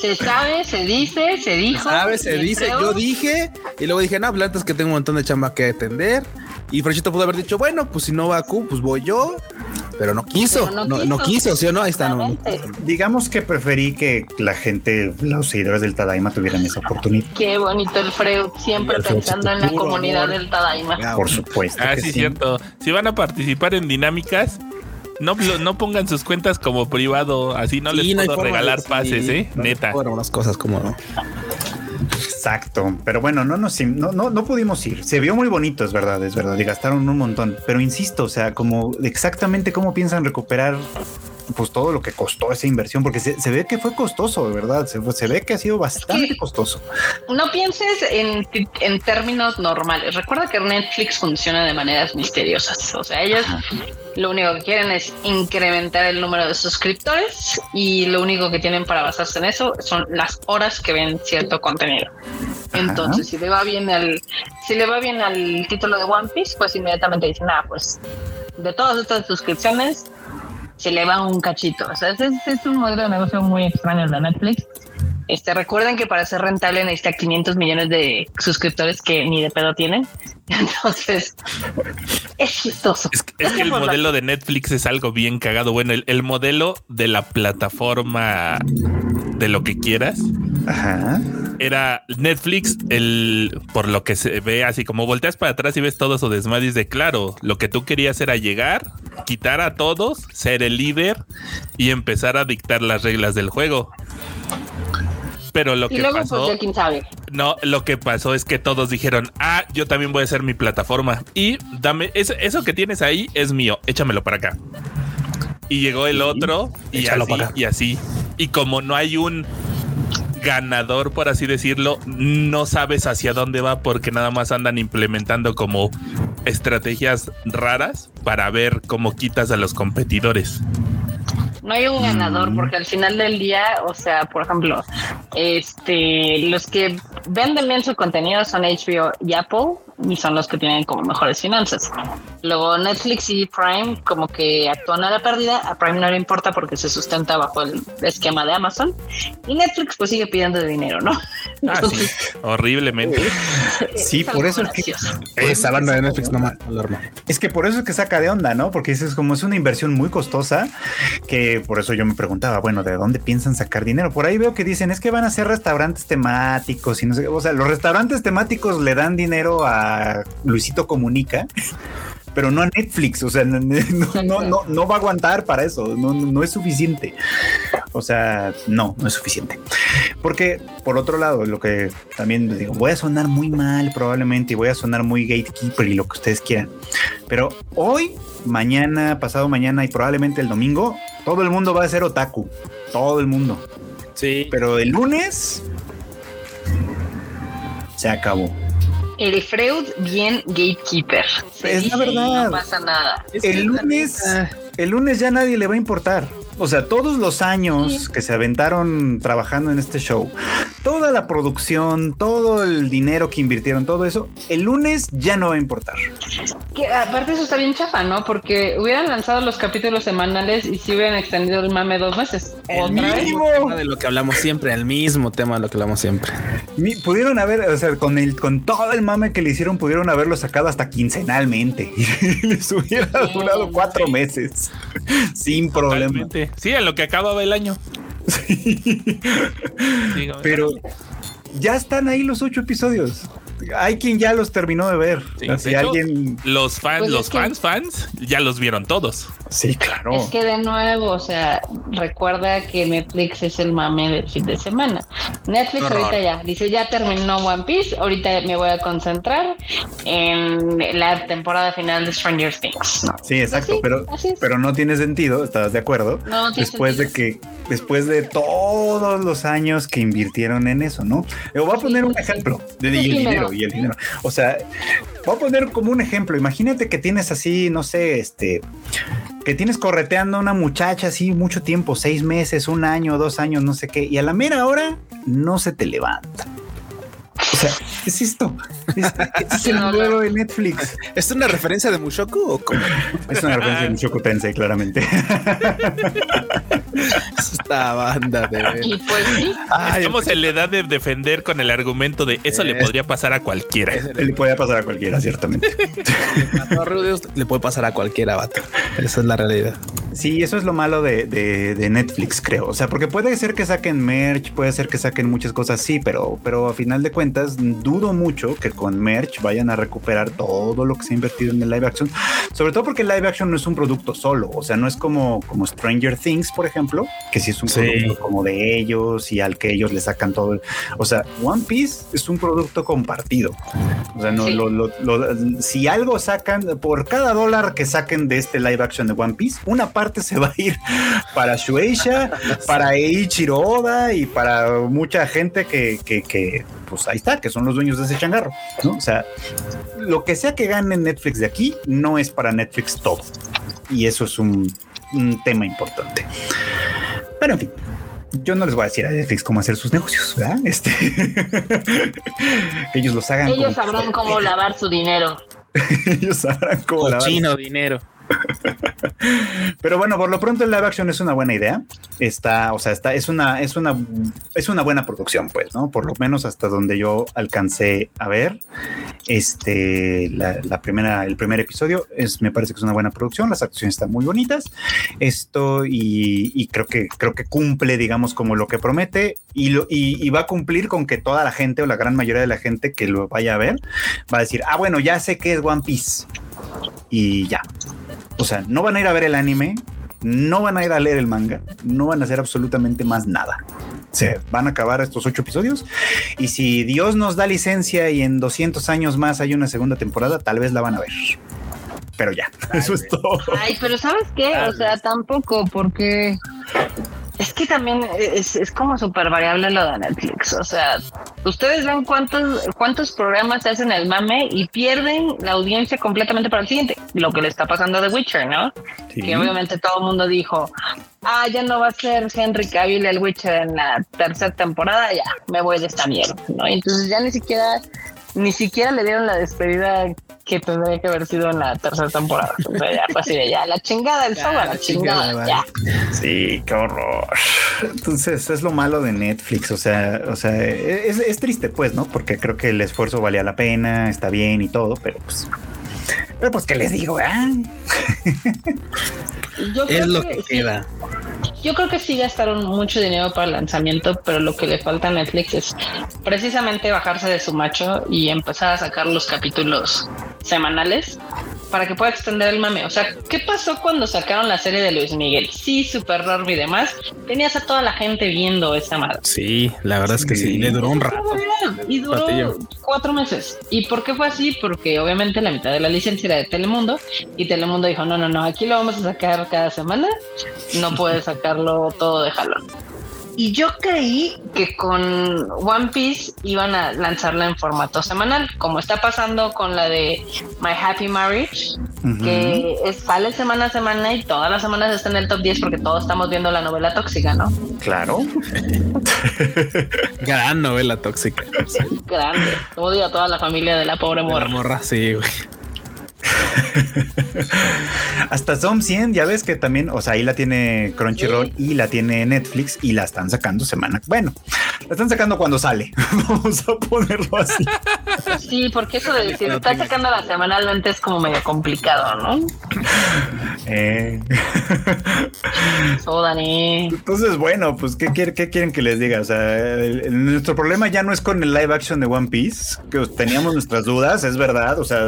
Se sabe, se dice, se dijo. Se y dice, creo- yo dije, y luego dije, no, pues la neta es que tengo un montón de chamba que atender. Y Frochito pudo haber dicho, bueno, pues si no va Q, pues voy yo. Pero no quiso, Pero no, no quiso, ¿sí o no? Ahí está, no. no. Exactamente. digamos que preferí que la gente, los seguidores del Tadaima tuvieran esa oportunidad. Qué bonito el Freud, siempre el pensando en la comunidad amor. del Tadaima. Por bueno. supuesto. Ah, que sí, cierto. Si van a participar en dinámicas, no, no pongan sus cuentas como privado, así no Sí, les puedo regalar sí, pases, ¿eh? no Neta. forma, unas cosas como no. Exacto, pero bueno, no, nos, no, no, no pudimos ir. Se vio muy bonito, es verdad, es verdad, y gastaron un montón. Pero insisto, o sea, como exactamente cómo piensan recuperar pues todo lo que costó esa inversión, porque se, se ve que fue costoso, de verdad, se, se ve que ha sido bastante que- costoso. No pienses en, en términos normales. Recuerda que Netflix funciona de maneras misteriosas. O sea, ellos lo único que quieren es incrementar el número de suscriptores y lo único que tienen para basarse en eso son las horas que ven cierto contenido. Entonces, si le va bien al, si le va bien al título de One Piece, pues inmediatamente dicen, ah, pues de todas estas suscripciones se le va un cachito. O sea, es, es un modelo de negocio muy extraño el de Netflix. Este, recuerden que para ser rentable necesita 500 millones de suscriptores que ni de pedo tienen. [laughs] Entonces, es chistoso. Es, que- es que el modelo de Netflix es algo bien cagado. Bueno, el, el modelo de la plataforma de lo que quieras Ajá. era Netflix, el por lo que se ve así como volteas para atrás y ves todo su desmadre de claro, lo que tú querías era llegar, quitar a todos, ser el líder y empezar a dictar las reglas del juego. Pero lo Y que luego, pasó, pues quién sabe. no, lo que pasó es que todos dijeron, ah, yo también voy a hacer mi plataforma y dame, eso, eso que tienes ahí es mío, échamelo para acá. Y llegó el otro y así, y así. Y como no hay un ganador, por así decirlo, no sabes hacia dónde va porque nada más andan implementando como estrategias raras para ver cómo quitas a los competidores. No hay un ganador Mm. porque al final del día, o sea, por ejemplo, este, los que venden bien su contenido son HBO y Apple y son los que tienen como mejores finanzas. Luego Netflix y Prime como que actúan a la pérdida, a Prime no le importa porque se sustenta bajo el esquema de Amazon y Netflix pues sigue pidiendo dinero, ¿no? [laughs] Ah, sí, horriblemente. Sí, es por eso es que-. Esa banda de Netflix no más alarma. Es que por eso es que saca de onda, ¿no? Porque es como es una inversión muy costosa, que por eso yo me preguntaba, bueno, ¿de dónde piensan sacar dinero? Por ahí veo que dicen, es que van a hacer restaurantes temáticos y no sé, o sea, los restaurantes temáticos le dan dinero a Luisito Comunica, [laughs] pero no a Netflix, o sea, no, no, no, no, no va a aguantar para eso, no es suficiente. O sea, no, no es suficiente. Porque, por otro lado, lo que también digo, voy a sonar muy mal probablemente y voy a sonar muy gatekeeper y lo que ustedes quieran. Pero hoy, mañana, pasado mañana y probablemente el domingo, todo el mundo va a ser otaku. Todo el mundo. Sí. Pero el lunes se acabó. El Freud bien gatekeeper. Se Es la verdad. No pasa nada. El lunes, el lunes ya nadie le va a importar. O sea, todos los años que se aventaron trabajando en este show, toda la producción, todo el dinero que invirtieron, todo eso, el lunes ya no va a importar. Que aparte eso está bien chafa, ¿no? Porque hubieran lanzado los capítulos semanales y si hubieran extendido el mame dos meses. El mismo de lo que hablamos siempre, el mismo tema de lo que hablamos siempre. pudieron haber, o sea, con el, con todo el mame que le hicieron, pudieron haberlo sacado hasta quincenalmente. [laughs] y les hubiera durado cuatro meses. [laughs] Sin problema. Sí, a lo que acababa el año. [laughs] Pero ya están ahí los ocho episodios hay quien ya los terminó de ver. si alguien. Los fans, pues los fans, fans, ya los vieron todos. Sí, claro. Es que de nuevo, o sea, recuerda que Netflix es el mame del fin de semana. Netflix ahorita ya dice, ya terminó One Piece, ahorita me voy a concentrar en la temporada final de Stranger Things. Sí, exacto, pero, pero no tiene sentido, ¿estás de acuerdo? No, después de que, después de todos los años que invirtieron en eso, ¿no? Le voy a poner un ejemplo de dinero y el dinero. O sea, voy a poner como un ejemplo. Imagínate que tienes así, no sé, este, que tienes correteando a una muchacha así mucho tiempo, seis meses, un año, dos años, no sé qué, y a la mera hora no se te levanta. O sea, es esto. Es, el [laughs] nuevo de Netflix. ¿Es una referencia de Mushoku o cómo? Es una referencia de Mushoku Tensei, claramente. [laughs] Esta banda de. Y pues sí. Estamos en la edad de defender con el argumento de eso le podría pasar a cualquiera. Le puede pasar a cualquiera, ciertamente. le puede pasar a cualquiera, vato. Esa es la realidad. Sí, eso es lo malo de, de, Netflix, creo. O sea, porque puede ser que saquen merch, puede ser que saquen muchas cosas, sí, pero, pero a final de cuentas, dudo mucho que con merch vayan a recuperar todo lo que se ha invertido en el live action. Sobre todo porque el live action no es un producto solo. O sea, no es como, como Stranger Things, por ejemplo, que sí es un producto como de ellos y al que ellos le sacan todo. O sea, One Piece es un producto compartido. O sea, no, si algo sacan, por cada dólar que saquen de este live action de One Piece, una parte se va a ir para Shueisha, para [laughs] Eiichiro Oda y para mucha gente que, que, pues ahí está, que son los dueños de ese changarro, ¿no? O sea, lo que sea que gane Netflix de aquí no es para Netflix todo. Y eso es un, tema importante. Pero en fin, yo no les voy a decir a Netflix cómo hacer sus negocios, ¿verdad? Este, [laughs] ellos los hagan. Ellos sabrán cómo lavar su dinero. [laughs] ellos sabrán cómo lavar. Chino dinero. [laughs] Pero bueno, por lo pronto el live action es una buena idea. Está, o sea, está, es una, es una, es una buena producción, pues, ¿no? Por lo menos hasta donde yo alcancé a ver. Este, la, primera, el primer episodio es, me parece que es una buena producción. Las actuaciones están muy bonitas. Esto y, creo que, creo que cumple, digamos, como lo que promete y, lo, y, va a cumplir con que toda la gente o la gran mayoría de la gente que lo vaya a ver va a decir, ah, bueno, ya sé que es One Piece y ya. O sea, no van a ir a ver el anime, no van a ir a leer el manga, no van a hacer absolutamente más nada. Se van a acabar estos ocho episodios y si Dios nos da licencia y en 200 años más hay una segunda temporada, tal vez la van a ver. Pero ya, [laughs] eso es todo. Ay, pero ¿sabes qué? O sea, tampoco, porque es que también es, es como súper variable lo de Netflix. O sea, ustedes ven cuántos, cuántos programas se hacen el mame y pierden la audiencia completamente para el siguiente. Lo que le está pasando a The Witcher, ¿no? Que obviamente todo el mundo dijo, ah, ya no va a ser Henry Cavill el Witcher en la tercera temporada, ya, me voy de esta mierda, ¿no? entonces ya ni siquiera ni siquiera le dieron la despedida que tendría que haber sido en la tercera temporada. O sea, ya fue así de ya, la chingada, el sábado, la chingada, ya. Sí, qué horror. Entonces, es lo malo de Netflix. O sea, o sea, es, es triste, pues, ¿no? Porque creo que el esfuerzo valía la pena, está bien y todo, pero pues. Pero pues, ¿qué les digo? Ah? es lo que, queda. Yo creo que sí gastaron mucho dinero para el lanzamiento, pero lo que le falta a Netflix es precisamente bajarse de su macho y empezar a sacar los capítulos semanales para que pueda extender el mame. O sea, ¿qué pasó cuando sacaron la serie de Luis Miguel? Sí, Super Norby y demás. Tenías a toda la gente viendo esa madre. Sí, la verdad es que sí, le duró un rato. Y duró cuatro meses. ¿Y por qué fue así? Porque obviamente la mitad de la licencia era de Telemundo y Telemundo dijo, no, no, no, aquí lo vamos a sacar cada semana. No puedes sacarlo todo de jalón. Y yo creí que con One Piece iban a lanzarla en formato semanal, como está pasando con la de My Happy Marriage, que es, sale semana a semana y todas las semanas está en el top 10 porque todos estamos viendo la novela tóxica, ¿no? Claro. [laughs] Gran novela tóxica. Grande. Odio a toda la familia de la pobre La morra. morra, sí, güey. [laughs] Hasta Som 100, ya ves que también, o sea, ahí la tiene Crunchyroll y la tiene Netflix y la están sacando semana. Bueno, la están sacando cuando sale. [laughs] Vamos a ponerlo así. Sí, porque eso de decir, está sacando la semanalmente es como medio complicado, ¿no? Eh. Entonces, bueno, pues, ¿qué, quiere- qué quieren que les diga? O sea, el- el- nuestro problema ya no es con el live action de One Piece, que teníamos nuestras dudas, es verdad. O sea,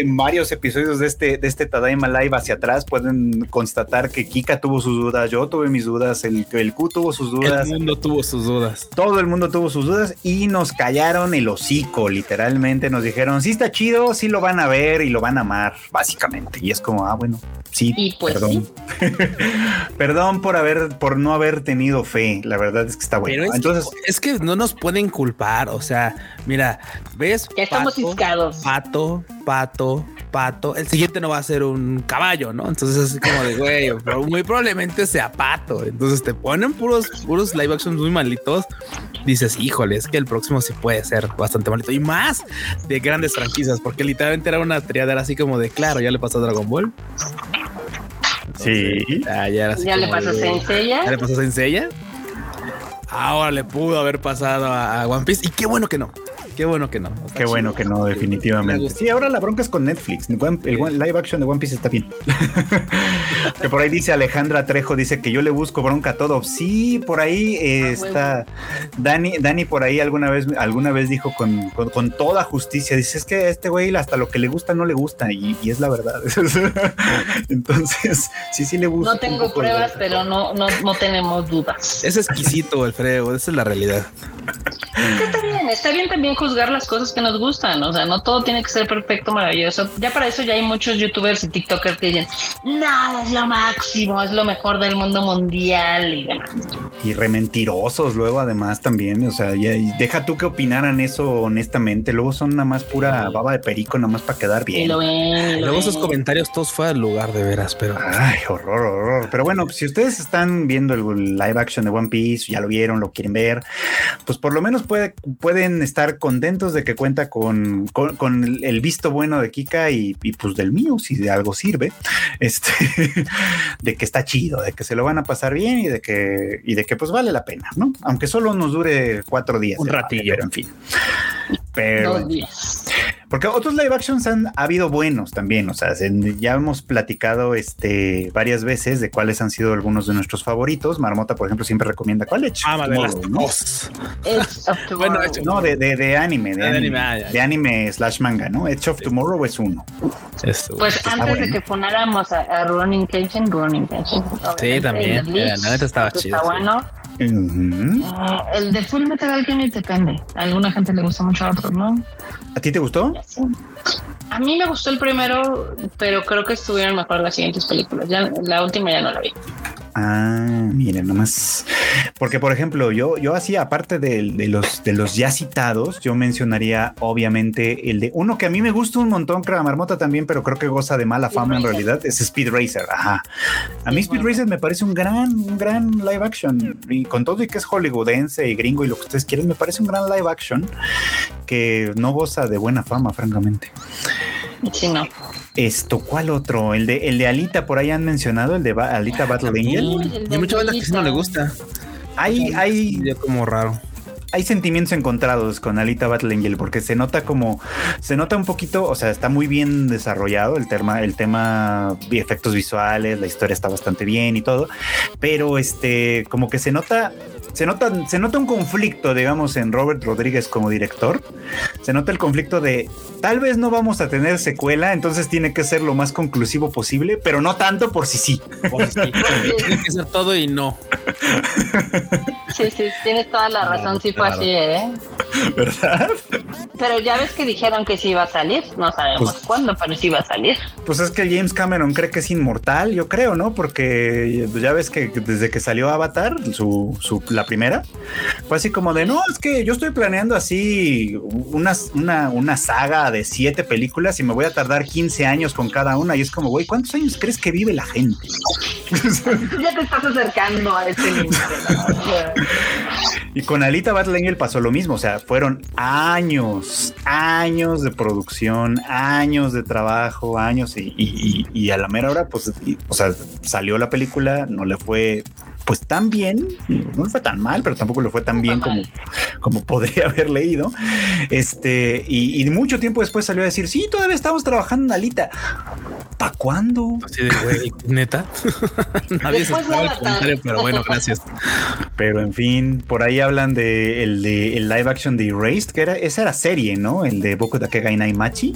en varios episodios de este, de este Tadaima Live hacia atrás pueden constatar que Kika tuvo sus dudas, yo tuve mis dudas, el, el Q tuvo sus dudas. El mundo tuvo sus dudas. Todo el mundo tuvo sus dudas y nos callaron el hocico, literalmente. Nos dijeron, sí está chido, sí lo van a ver y lo van a amar, básicamente. Y es como, ah, bueno, sí, Y pues perdón. [laughs] perdón por haber, por no haber tenido fe. La verdad es que está bueno. Pero es, Entonces, que, es que no nos pueden culpar. O sea, mira, ves, Ya estamos pato, ciscados. Pato, pato. El siguiente no va a ser un caballo, ¿no? Entonces es como de güey, pero muy probablemente sea pato. Entonces te ponen puros, puros live actions muy malitos. Dices, híjole, es que el próximo sí puede ser bastante malito y más de grandes franquicias, porque literalmente era una triada era así como de claro, ya le pasó a Dragon Ball. sí. Ah, ya era así Ya le pasó a Sensei ¿Ya le pasó a? Ahora le pudo haber pasado a, a One Piece. Y qué bueno que no. Qué bueno que no. Qué bueno chido. que no, Me definitivamente. Sí, ahora la bronca es con Netflix. El, live action de One Piece está bien. [laughs] que por ahí dice Alejandra Trejo, dice que yo le busco bronca a todo. Sí, por ahí eh, Ah, está Dani, Dani por ahí alguna vez, alguna vez dijo con, con- con toda justicia, dice es que a este güey hasta lo que le gusta no le gusta y, y es la verdad. [laughs] Entonces, sí, sí le gusta. No tengo pruebas, pero no, no, no tenemos dudas. Es exquisito, Alfredo. Esa es la realidad. Está bien, también juzgar las cosas que nos gustan. O sea, no todo tiene que ser perfecto, maravilloso. Ya para eso ya hay muchos youtubers y tiktokers que dicen, nada es lo máximo, es lo mejor del mundo mundial y demás. Y rementirosos luego además también, o sea, ya- y deja tú que opinaran eso honestamente, luego son nada más pura baba de perico, nada más para quedar Y bien. lo ven. y Y lo luego esos ven. comentarios todos fuera del lugar, de veras, pero. Ay, horror, horror. Pero bueno, pues, si ustedes están viendo el live action de One Piece, ya lo vieron, lo quieren ver, pues por lo menos puede, pueden estar contentos de que cuenta con, con, con el, visto bueno de Kika y, y, pues del mío, si de algo sirve, [laughs] este, de que está chido, de que se lo van a pasar bien y de que, y de que pues vale la pena, ¿no? Aunque solo nos dure cuatro días. Un ratillo. Pero en fin. Pero, Dos días. Porque otros live actions han ha habido buenos también, o sea, se- ya hemos platicado este varias veces de cuáles han sido algunos de nuestros favoritos. Marmota, por ejemplo, siempre recomienda cuál Edge Ah, of de las Tomorrow, ¿no? Bueno, de, de, de anime, de, Ah, de anime, anime, ah, ya, de ya. anime slash manga, ¿no? Edge of Tomorrow es uno. Pues Está antes de que funáramos a, a Running Kenshin, Running Kenshin. Sí, también. Bleach, La neta estaba está chido, sí. bueno. Ah, el de Full Metal Alchemist depende. A alguna gente le gusta mucho a otros, ¿no? ¿A ti te gustó? A mí me gustó el primero, pero creo que estuvieron mejor las siguientes películas. Ya, la última ya no la vi. Ah, miren, nomás. Porque, por ejemplo, yo, yo así, aparte de, de los, de los ya citados, yo mencionaría obviamente el de uno que a mí me gusta un montón, Marmota también, pero creo que goza de mala fama en realidad, es Speed Racer. Ajá. A mí Speed. Racer me parece un gran, un gran live action. Y con todo y que es hollywoodense y gringo y lo que ustedes quieren, me parece un gran live action que no goza de buena fama, francamente. Sí, no. Esto, ¿cuál otro? El de, el de Alita, por ahí han mencionado, el de Ba- Alita Battle Angel. Uy, el de Y mucha banda que sí no le gusta. Hay, hay, Ya como raro. hay sentimientos encontrados con Alita Battle Angel porque se nota como se nota un poquito, o sea, está muy bien desarrollado el tema, el tema y efectos visuales, la historia está bastante bien y todo, pero este como que se nota se nota se nota un conflicto, digamos, en Robert Rodríguez como director. Se nota el conflicto de tal vez no vamos a tener secuela, entonces tiene que ser lo más conclusivo posible, pero no tanto por si sí. Por si- Tiene que ser todo y no. Sí, sí, tienes toda la razón, sí fue así, ¿eh? ¿Verdad? Pero ya ves que dijeron que sí iba a salir, no sabemos Pues- cuándo, pero sí iba a salir. Pues es que James Cameron cree que es inmortal, yo creo, ¿no? Porque ya ves que desde que salió Avatar, su, su- la primera, fue así como de, no, es que yo estoy planeando así una, una, una saga de siete películas y me voy a tardar 15 años con cada una. Y es como, güey, ¿cuántos años crees que vive la gente? Ya te estás acercando a ese límite. ¿no? Y con Alita Battle Angel pasó lo mismo, o sea, fueron años, años de producción, años de trabajo, años y, y- y- y a la mera hora, pues, y- o sea, salió la película, no le fue pues tan bien, no le fue tan mal, pero tampoco le fue tan bien como, como [laughs] podría haber leído. Este, y, y mucho tiempo después salió a decir, sí, todavía estamos trabajando en Alita. ¿Para cuándo? Así de güey, neta. [laughs] Nadie se Después esperaba el Avatar. comentario, pero bueno, gracias. Pero en fin, por ahí hablan de el, de el live action de Erased, que era, esa era serie, ¿no? El de Boku Takega Inaimachi.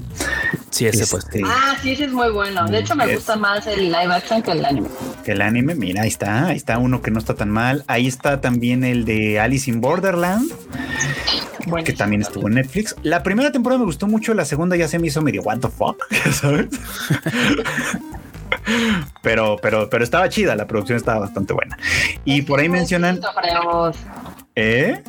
Sí, ese pues. Este, Ah, sí, ese es muy bueno. De hecho, me Es- gusta más el live action que el anime. que el anime, mira, ahí está, ahí está uno que no está tan mal. Ahí está también el de Alice in Borderland, Bueno, que también estuvo en Netflix. La primera temporada me gustó mucho, la segunda ya se me hizo medio what the fuck, [laughs] ¿sabes? pero, pero, pero estaba chida, la producción estaba bastante buena. Y por ahí mencionan, ¿eh?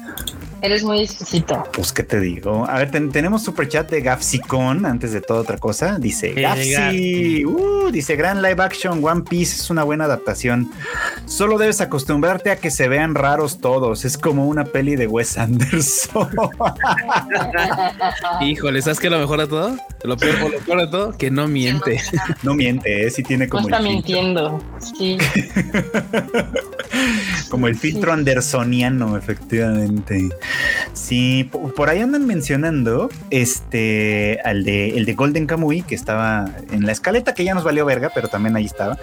Eres muy exquisito. Pues, ¿qué te digo? A ver, ten- tenemos super chat de Gafsicon antes de toda otra cosa. Dice Gafsi, uh, dice gran live action One Piece es una buena adaptación. Solo debes acostumbrarte a que se vean raros todos. Es como una peli de Wes Anderson. [laughs] Híjole, ¿sabes qué lo mejor de todo? Lo peor, lo peor de todo, que no miente. no miente, ¿eh? sí tiene No como está el, filtro, mintiendo. Sí. [laughs] como el filtro andersoniano, efectivamente. Sí, po- por ahí andan mencionando este al de el de Golden Kamuy que estaba en la escaleta que ya nos valió verga, pero también ahí estaba.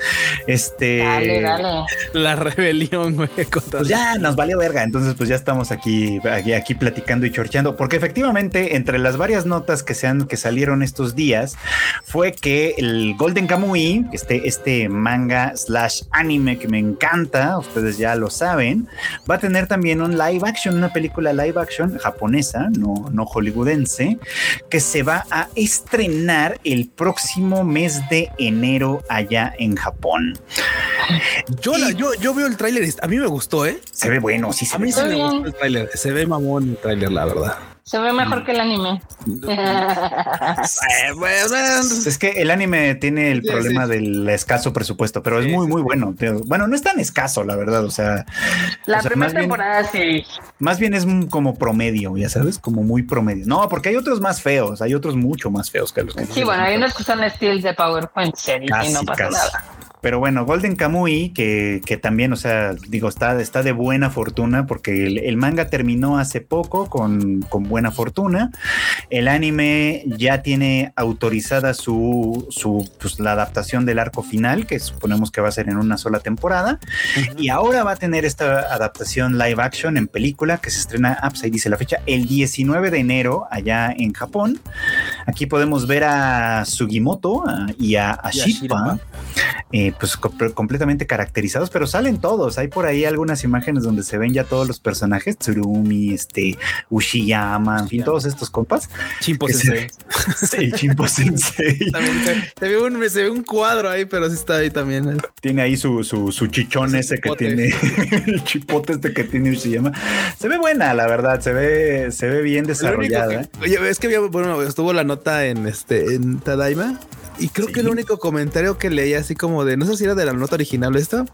Este Dale, dale. La rebelión, güey. [laughs] con todo. Pues ya nos valió verga, entonces pues ya estamos aquí, aquí, aquí platicando y chorcheando, porque efectivamente entre las varias notas que se han, que salieron estos días fue que el Golden Kamuy, este, este manga slash anime que me encanta, ustedes ya lo saben, va a tener también un live action, una película live action japonesa, no, no hollywoodense, que se va a estrenar el próximo mes de enero allá en Japón. Yo, la- yo, yo veo el tráiler, a mí me gustó, ¿eh? Se ve bueno, sí se A mí ve sí Está me bien. gustó el tráiler. Se ve mamón el tráiler, la verdad. Se ve mejor que el anime. [laughs] Eh, o sea, Es que el anime tiene el Sí, problema sí. del escaso presupuesto, pero es muy, sí, muy bueno. Bueno, no es tan escaso, la verdad. O sea, La O sea, primera más bien- temporada sí. más bien es como promedio, ya sabes, como muy promedio. No, porque hay otros más feos, hay otros mucho más feos que los que. Sí, bueno, hay unos que son estilos de PowerPoint series y no pasa casi. nada. Pero bueno, Golden Kamuy, que, que también, o sea, digo, está, está de buena fortuna porque el, el manga terminó hace poco con, con buena fortuna. El anime ya tiene autorizada su, su pues, la adaptación del arco final, que suponemos que va a ser en una sola temporada. Y ahora va a tener esta adaptación live action en película que se estrena, ah, pues ahí dice la fecha, el 19 de enero allá en Japón. Aquí podemos ver a Sugimoto ah, y a, a Y a Shippa, Shirpa. eh, pues co- completamente caracterizados, pero salen todos. Hay por ahí algunas imágenes donde se ven ya todos los personajes, Tsurumi, este, Ushiyama, en fin, Ushiyama. todos estos compas. Chimpo Sensei. El [laughs] Chimpo [laughs] Sensei También se, se ve un, se ve un cuadro ahí, pero sí está ahí también. tiene ahí su, su, su chichón Su ese que tiene, [laughs] el chipote este que tiene Ushiyama. Se ve buena, la verdad, se ve, se ve bien desarrollada. ¿eh? que- oye, es que había, bueno, estuvo la nota en este en Tadaima y creo Sí. que el único comentario que leí así como de no sé si era de la nota original esto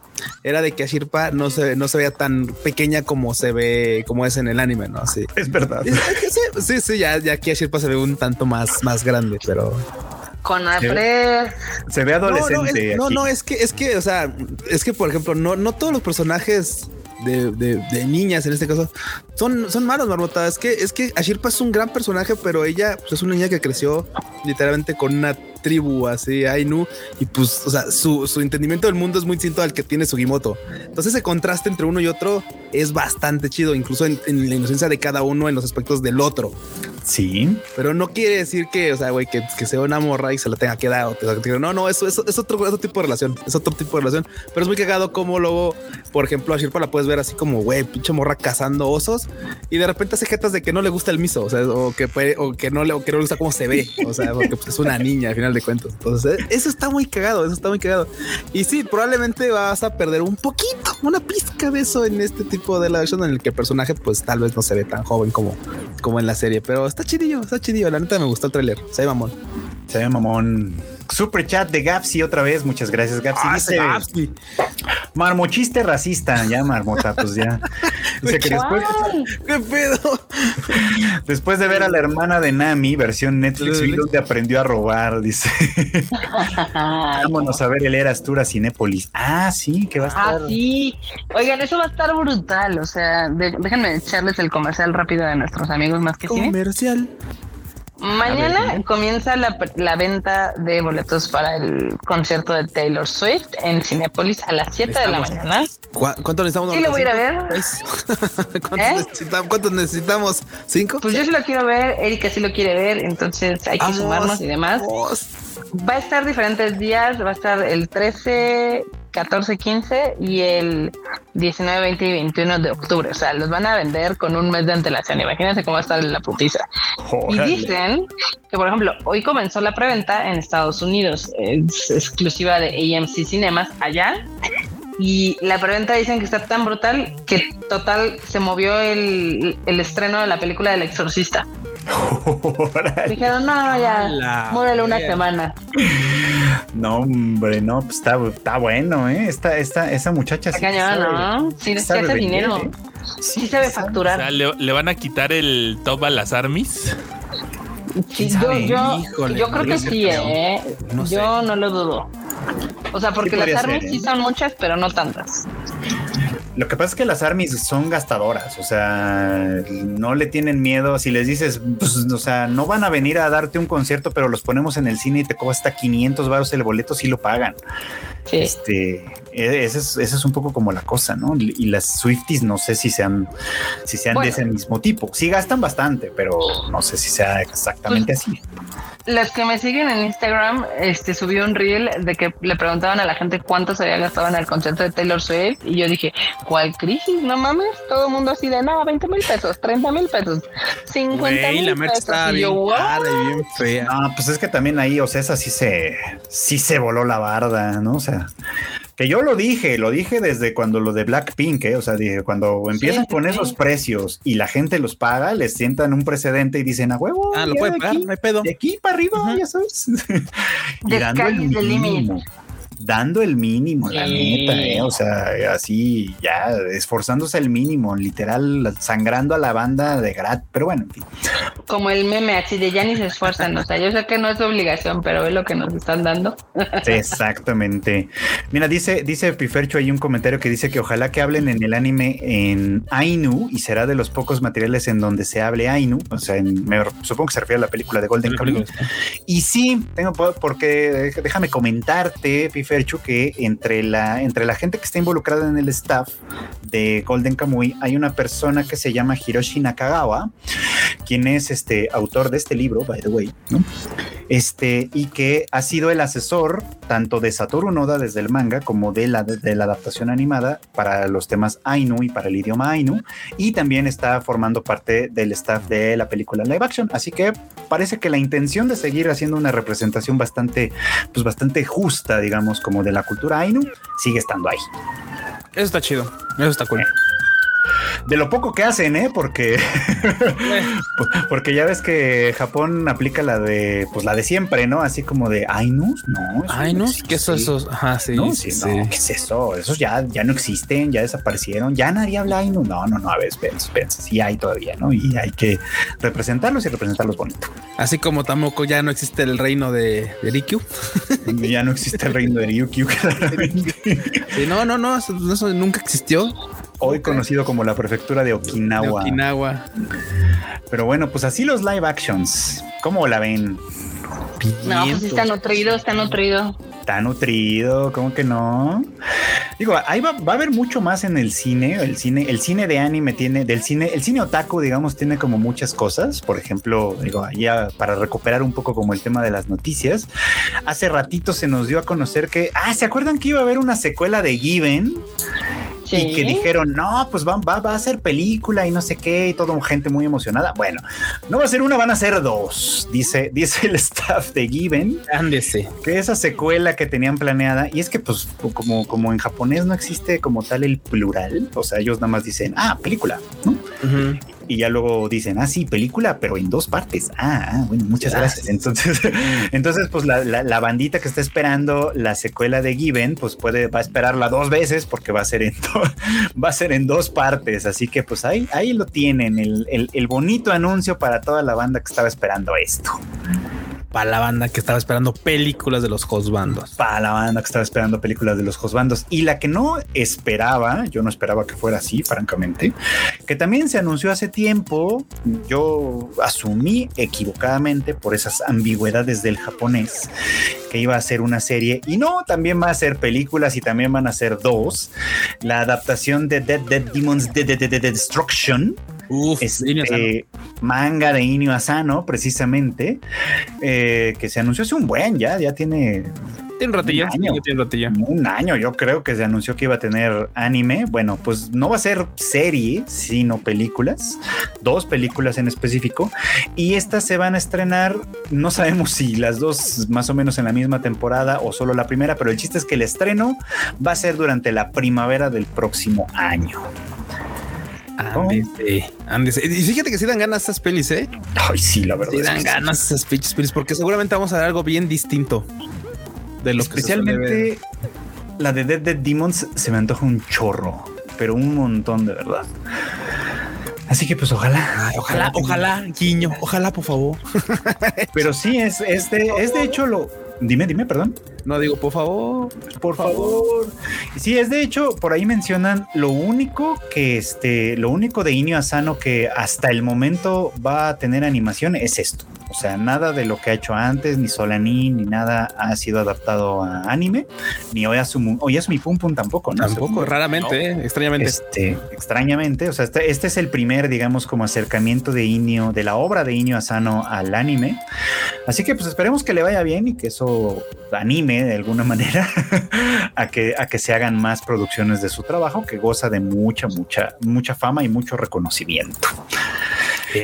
era de que Ashirpa no se no se veía tan pequeña como se ve como es en el anime, ¿no? Sí. Es verdad. Sí, sí, sí, ya, ya aquí Ashirpa se ve un tanto más, más grande, pero Con Alfred. Se ve no, no, adolescente. es, no, aquí. no, es que, es que, o sea, es que, por ejemplo, no, no todos los personajes de, de- de niñas en este caso son, son malos, Marmota. Es que, es que Ashirpa es un gran personaje, pero ella pues, es una niña que creció literalmente con una tribu así, Ainu, y pues, o sea, su, su entendimiento del mundo es muy distinto al que tiene Sugimoto. Entonces ese contraste entre uno y otro es bastante chido, incluso en, en la inocencia de cada uno en los aspectos del otro. Sí. Pero no quiere decir que, o sea, güey, que, que sea una morra y se la tenga que dar. o te- No, no, eso, eso es otro, otro tipo de relación. Es otro tipo de relación. Pero es muy cagado como luego, por ejemplo, a Shirpa la puedes ver así como, güey, pinche morra cazando osos y de repente hace jetas de que no le gusta el miso, o sea, o que, puede- o que no le, o que no le gusta cómo se ve, o sea, porque pues, es una niña al final de cuentas. Entonces, eh, eso está muy cagado, eso está muy cagado. Y sí, probablemente vas a perder un poquito, una pizca de eso en este tipo de la acción en el que el personaje, pues tal vez no se ve tan joven como, como en la serie, pero está chidillo, está chidillo. La neta me gustó el tráiler. Se ve mamón. Se ve mamón. Super chat de Gapsi otra vez. Muchas gracias, Gapsi. Ah, Dice, marmochiste racista. Ya, marmota, pues ya. [laughs] Dice que después. ¿Qué pedo? [laughs] después de ver a la hermana de Nami, versión Netflix, vi donde aprendió a robar. Dice, [laughs] vámonos a ver el Eras Tour a Cinépolis. Ah, sí, que va a Ah, estar. sí. Oigan, eso va a estar brutal. O sea, de- déjenme echarles el comercial rápido de nuestros amigos más que cine. Mañana comienza la, la venta de boletos para el concierto de Taylor Swift en Cinépolis a las 7 de la mañana. ¿Cu- ¿Cuánto necesitamos? Sí, lo voy a ir a ver. Seis. [laughs] ¿Cuántos, ¿Eh? necesitamos, ¿Cuántos necesitamos? ¿Cinco? Pues yo sí lo quiero ver, Erika sí lo quiere ver, entonces hay que Vamos, sumarnos y demás. vamos. Va a estar diferentes días, va a estar el 13, 14, 15 y el 19, 20 y 21 de octubre. O sea, los van a vender con un mes de antelación. Imagínense cómo va a estar la putiza. Y dicen que, por ejemplo, hoy comenzó la preventa en Estados Unidos, es exclusiva de AMC Cinemas allá. Y la preventa dicen que está tan brutal que total se movió el, el estreno de la película del exorcista. Dijeron, no, ya, muérele una semana. No, hombre, no, pues está, está bueno, ¿eh? Esta, esta, esa muchacha Está sí cañón, sabe- ¿no? Sí, sí sabe hace vender, dinero. ¿eh? Sí sabe O facturar. sea, le, le van a quitar el top a las armies. Sí, ¿Quién yo, sabe? yo, Híjole, yo creo que sí sí. ¿eh? No sé. yo no lo dudo. O sea, porque Sí las armas ser, ¿eh? sí son muchas, pero no tantas. Lo que pasa es que las armies son gastadoras, o sea, no le tienen miedo. Si les dices, pues, o sea, no van a venir a darte un concierto, pero los ponemos en el cine y te cuesta 500 baros el boleto, sí lo pagan. Sí. Este, e- ese es, ese es un poco como la cosa, ¿no? Y las Swifties no sé si sean, si sean Bueno. de ese mismo tipo. Sí gastan bastante, pero no sé si sea exactamente Pues, así. Las que me siguen en Instagram, este subió un reel de que le preguntaban a la gente cuánto se había gastado en el concierto de Taylor Swift y yo dije, ¿cuál crisis? No mames, todo el mundo así de no, 20 mil pesos, 30 mil pesos, 50 Güey, mil pesos. Y yo, "Wow". bien fea. No, pues es que también ahí, o sea, esa sí se, sí se voló la barda, ¿no? O sea, que yo lo dije, lo dije desde cuando lo de Blackpink, ¿eh? O sea, dije, cuando empiezan sí, con sí. esos precios y la gente los paga, les sientan un precedente y dicen, a huevo, Ah, lo ya puede de pagar, aquí, no hay pedo. de aquí para arriba, ya sabes. [laughs] y The dando el sky is the limit. Dando el mínimo, la Sí. neta, ¿eh? O sea, así, ya, esforzándose el mínimo, literal, sangrando a la banda de Grat. Pero bueno, en fin. Como el meme así de ya ni se esfuerzan, o sea, yo sé que no es obligación, pero es lo que nos están dando. Exactamente. Mira, dice, dice Pifercho hay un comentario que dice que ojalá que hablen en el anime en Ainu y será de los pocos materiales en donde se hable Ainu. O sea, en- me- supongo que se refiere a la película de Golden Kamuy. Y sí, tengo po- porque déjame comentarte, Piferchu, que entre la, entre la gente que está involucrada en el staff de Golden Kamuy hay una persona que se llama Hiroshi Nakagawa, quien es este autor de este libro, by the way, ¿no? Este, y que ha sido el asesor tanto de Satoru Noda desde el manga como de la, de la adaptación animada para los temas Ainu y para el idioma Ainu, y también está formando parte del staff de la película live action. Así que parece que la intención de seguir haciendo una representación bastante, pues bastante justa, digamos, como de la cultura Ainu, sigue estando ahí. Eso está chido. Eso está cool. De lo poco que hacen, ¿eh? Porque, [laughs] porque ya ves que Japón aplica la de, pues la de siempre, ¿no? Así como de Ainus, no. no, existe. que eso, ajá, sí, No, sí, sí, no, ¿qué es eso? Esos ya, ya no existen, ya desaparecieron, ya nadie habla Ainu. No, no, no, a ver, espérense, espérense, sí hay todavía, ¿no? Y hay que representarlos y representarlos bonito. Así como tampoco ya no existe el reino de, de Rikyu. ya no existe el reino de [laughs] claramente. Sí, no, no, no, eso nunca existió. Hoy conocido como la prefectura de De Okinawa. Okinawa. Pero bueno, pues así los live actions. ¿Cómo la ven? No, pues sí está nutrido, está nutrido. Está nutrido, ¿cómo que no? Digo, ahí va, va, a haber mucho más en el cine. El cine, el cine de anime tiene, del cine, el cine otaku, digamos, tiene como muchas cosas. Por ejemplo, digo, ya para recuperar un poco como el tema de las noticias, hace ratito se nos dio a conocer que, ah, ¿se acuerdan que iba a haber una secuela de Given? Y que dijeron, no, pues va, va, va, a ser película y no sé qué, y todo gente muy emocionada. Bueno, no va a ser una, van a ser dos, dice, dice el [laughs] staff de Given. Ándese. Que esa secuela que tenían planeada, y es que pues como, como en japonés no existe como tal el plural, o sea, ellos nada más dicen, ah, película, ¿no? Y ya luego dicen, ah, sí, película, pero en dos partes. Ah, ah bueno, muchas gracias. Entonces, [laughs] entonces pues la, la, bandita que está esperando la secuela de Given, pues puede, va a esperarla dos veces porque va a ser en, [laughs] va a ser en dos partes. Así que pues ahí, ahí lo tienen, el, el, el bonito anuncio para toda la banda que estaba esperando esto para la banda que estaba esperando películas de los Josbandos. Para la banda que estaba esperando películas de los Josbandos. Y la que no esperaba, yo no esperaba que fuera así, francamente, que también se anunció hace tiempo, yo asumí equivocadamente por esas ambigüedades del japonés, que iba a ser una serie. Y no, también va a ser películas y también van a ser dos. La adaptación de Dead Dead Demons de Destruction Uf, este, manga de Inio Asano, precisamente, eh, que se anunció hace un buen, ya, ya tiene tiene un ratillo, un año, tiene un año, yo creo que se anunció que iba a tener anime. Bueno, pues no va a ser serie, sino películas, dos películas en específico. Y estas se van a estrenar, no sabemos si las dos más o menos en la misma temporada o solo la primera, pero el chiste es que el estreno va a ser durante la primavera del próximo año. Ándese, Y fíjate que si dan ganas esas pelis, ¿eh? Ay, sí, la verdad. Sí dan ganas esas pelis, porque seguramente vamos a ver algo bien distinto de lo Especialmente la de Dead Dead Demons se me antoja un chorro, pero un montón de verdad. Así que pues ojalá, ojalá, ojalá, guiño, ojalá, por favor. pero sí, es, es, de, es de hecho lo, Dime, dime, perdón. No digo, por favor, por favor. Sí, es de hecho, por ahí mencionan lo único que este, lo único de Inio Asano que hasta el momento va a tener animación es esto. O sea, nada de lo que ha hecho antes, ni Solanin, ni nada ha sido adaptado a anime, ni Oyasumi, Oyasumi Pum Pum tampoco, ¿no? Tampoco, raramente, eh, extrañamente. Este, extrañamente, o sea, este, este, es el primer, digamos, como acercamiento de Inio, de la obra de Inio Asano al anime. Así que pues esperemos que le vaya bien y que eso anime de alguna [laughs] manera a que, a que se hagan más producciones de su trabajo, que goza de mucha, mucha, mucha fama y mucho reconocimiento.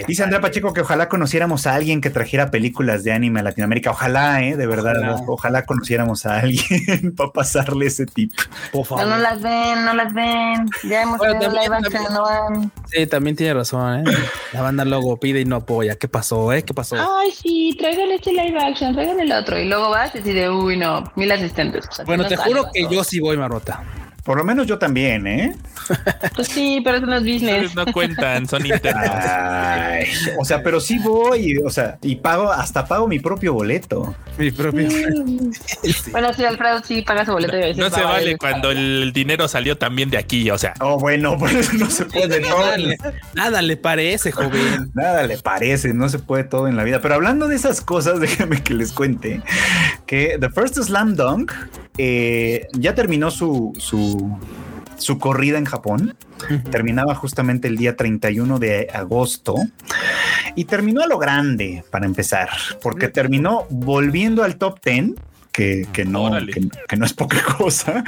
Dice Andrea Pacheco que ojalá conociéramos a alguien que trajera películas de anime a Latinoamérica. Ojalá, ¿eh? De verdad, ojalá, conociéramos a alguien [laughs] para pasarle ese tip. No, no las ven, no las ven. Ya hemos tenido live action, no van. Sí, también tiene razón, ¿eh? La banda luego pide y no apoya. ¿Qué pasó, eh? ¿Qué pasó? Ay, sí, traigan este live action, traigan el otro. Y luego vas y dices, uy, no, mil asistentes. bueno, te juro que yo sí voy, Marrota. Por lo menos yo también, ¿eh? Pues sí, pero son los business. No cuentan, son internos. o sea, pero sí voy, o sea, y pago, hasta pago mi propio boleto. Mi propio. Bueno, sí, Alfredo sí paga su boleto. Y no se vale cuando el dinero salió también de aquí, o sea. Oh, bueno, [laughs] por eso no se puede. nada, le, nada le parece, joven. Nada le parece, no se puede todo en la vida. Pero hablando de esas cosas, [laughs] déjame que les cuente que The First Slam Dunk eh, ya terminó su, su, corrida en Japón. Terminaba justamente el día 31 de agosto y terminó a lo grande para empezar, porque terminó volviendo al top 10 que, no, que, no es poca cosa.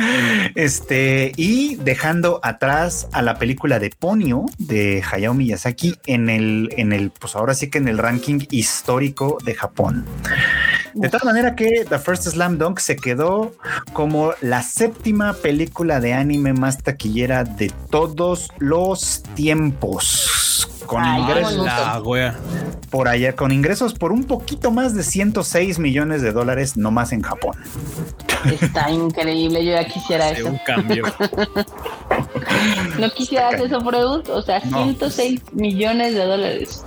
Este, y dejando atrás a la película de Ponyo de Hayao Miyazaki en el, en el, pues ahora sí que en el ranking histórico de Japón. De tal manera que The First Slam Dunk se quedó como la séptima película de anime más taquillera de todos los tiempos con ingresos por allá con ingresos por un poquito más de 106 millones de dólares nomás en Japón. Está increíble, yo ya quisiera eso. Un cambio. [laughs] no quisieras eso, Freud, o sea, 106 millones de dólares.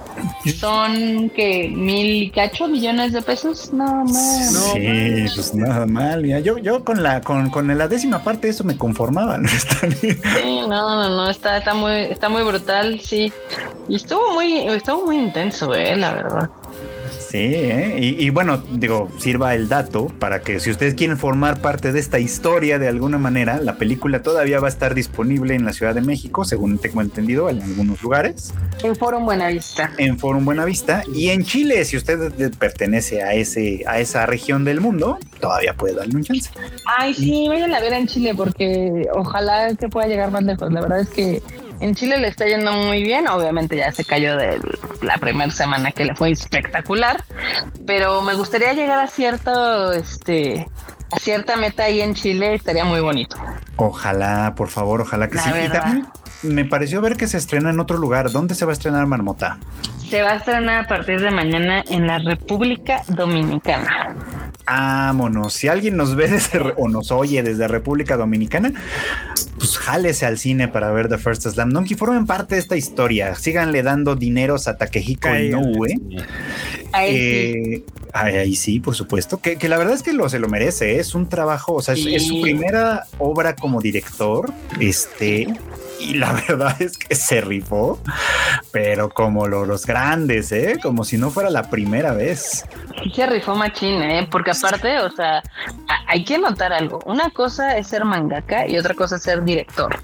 Son que mil y cacho millones de pesos, no, no. Sí, pues nada mal. Yo, yo con la, con, con la décima parte eso me conformaba. [laughs] ¿no? sí, no, no, no, está, está muy, está muy brutal, sí. Y estuvo muy, estuvo muy intenso, eh, la verdad. Sí, ¿eh? y, y, bueno, digo, sirva el dato para que si ustedes quieren formar parte de esta historia de alguna manera, la película todavía va a estar disponible en la Ciudad de México, según tengo entendido, en algunos lugares. En Forum Buenavista. En Forum Buenavista. Y en Chile, si usted pertenece a, ese, a esa región del mundo, todavía puede darle un chance. Ay, sí, vayan a ver en Chile porque ojalá que pueda llegar más lejos. La verdad es que en Chile le está yendo muy bien, obviamente ya se cayó de la primera semana que le fue espectacular, pero me gustaría llegar a cierto, este, a cierta meta ahí en Chile, estaría muy bonito. Ojalá, por favor, ojalá que La sí. Y verdad. también me pareció ver que se estrena en otro lugar. ¿Dónde se va a estrenar Marmota? Se va a estrenar a partir de mañana en la República Dominicana. Vámonos. Si alguien nos ve desde, o nos oye desde República Dominicana, pues jálese al cine para ver The First Slam Dunk y formen parte de esta historia. Síganle dando dineros a Takehiko Inoue. Ahí sí. Eh, ahí, ahí sí, por supuesto. Que, que la verdad es que lo, se lo merece. ¿eh? Es un trabajo, o sea, es, es su primera obra como director. Este. Y la [laughs] verdad es que se rifó, pero como lo- los grandes, ¿eh? Como si no fuera la primera vez. Sí se rifó machín, ¿eh? Porque aparte, o sea, hay que notar algo. Una cosa es ser mangaka y otra cosa es ser director.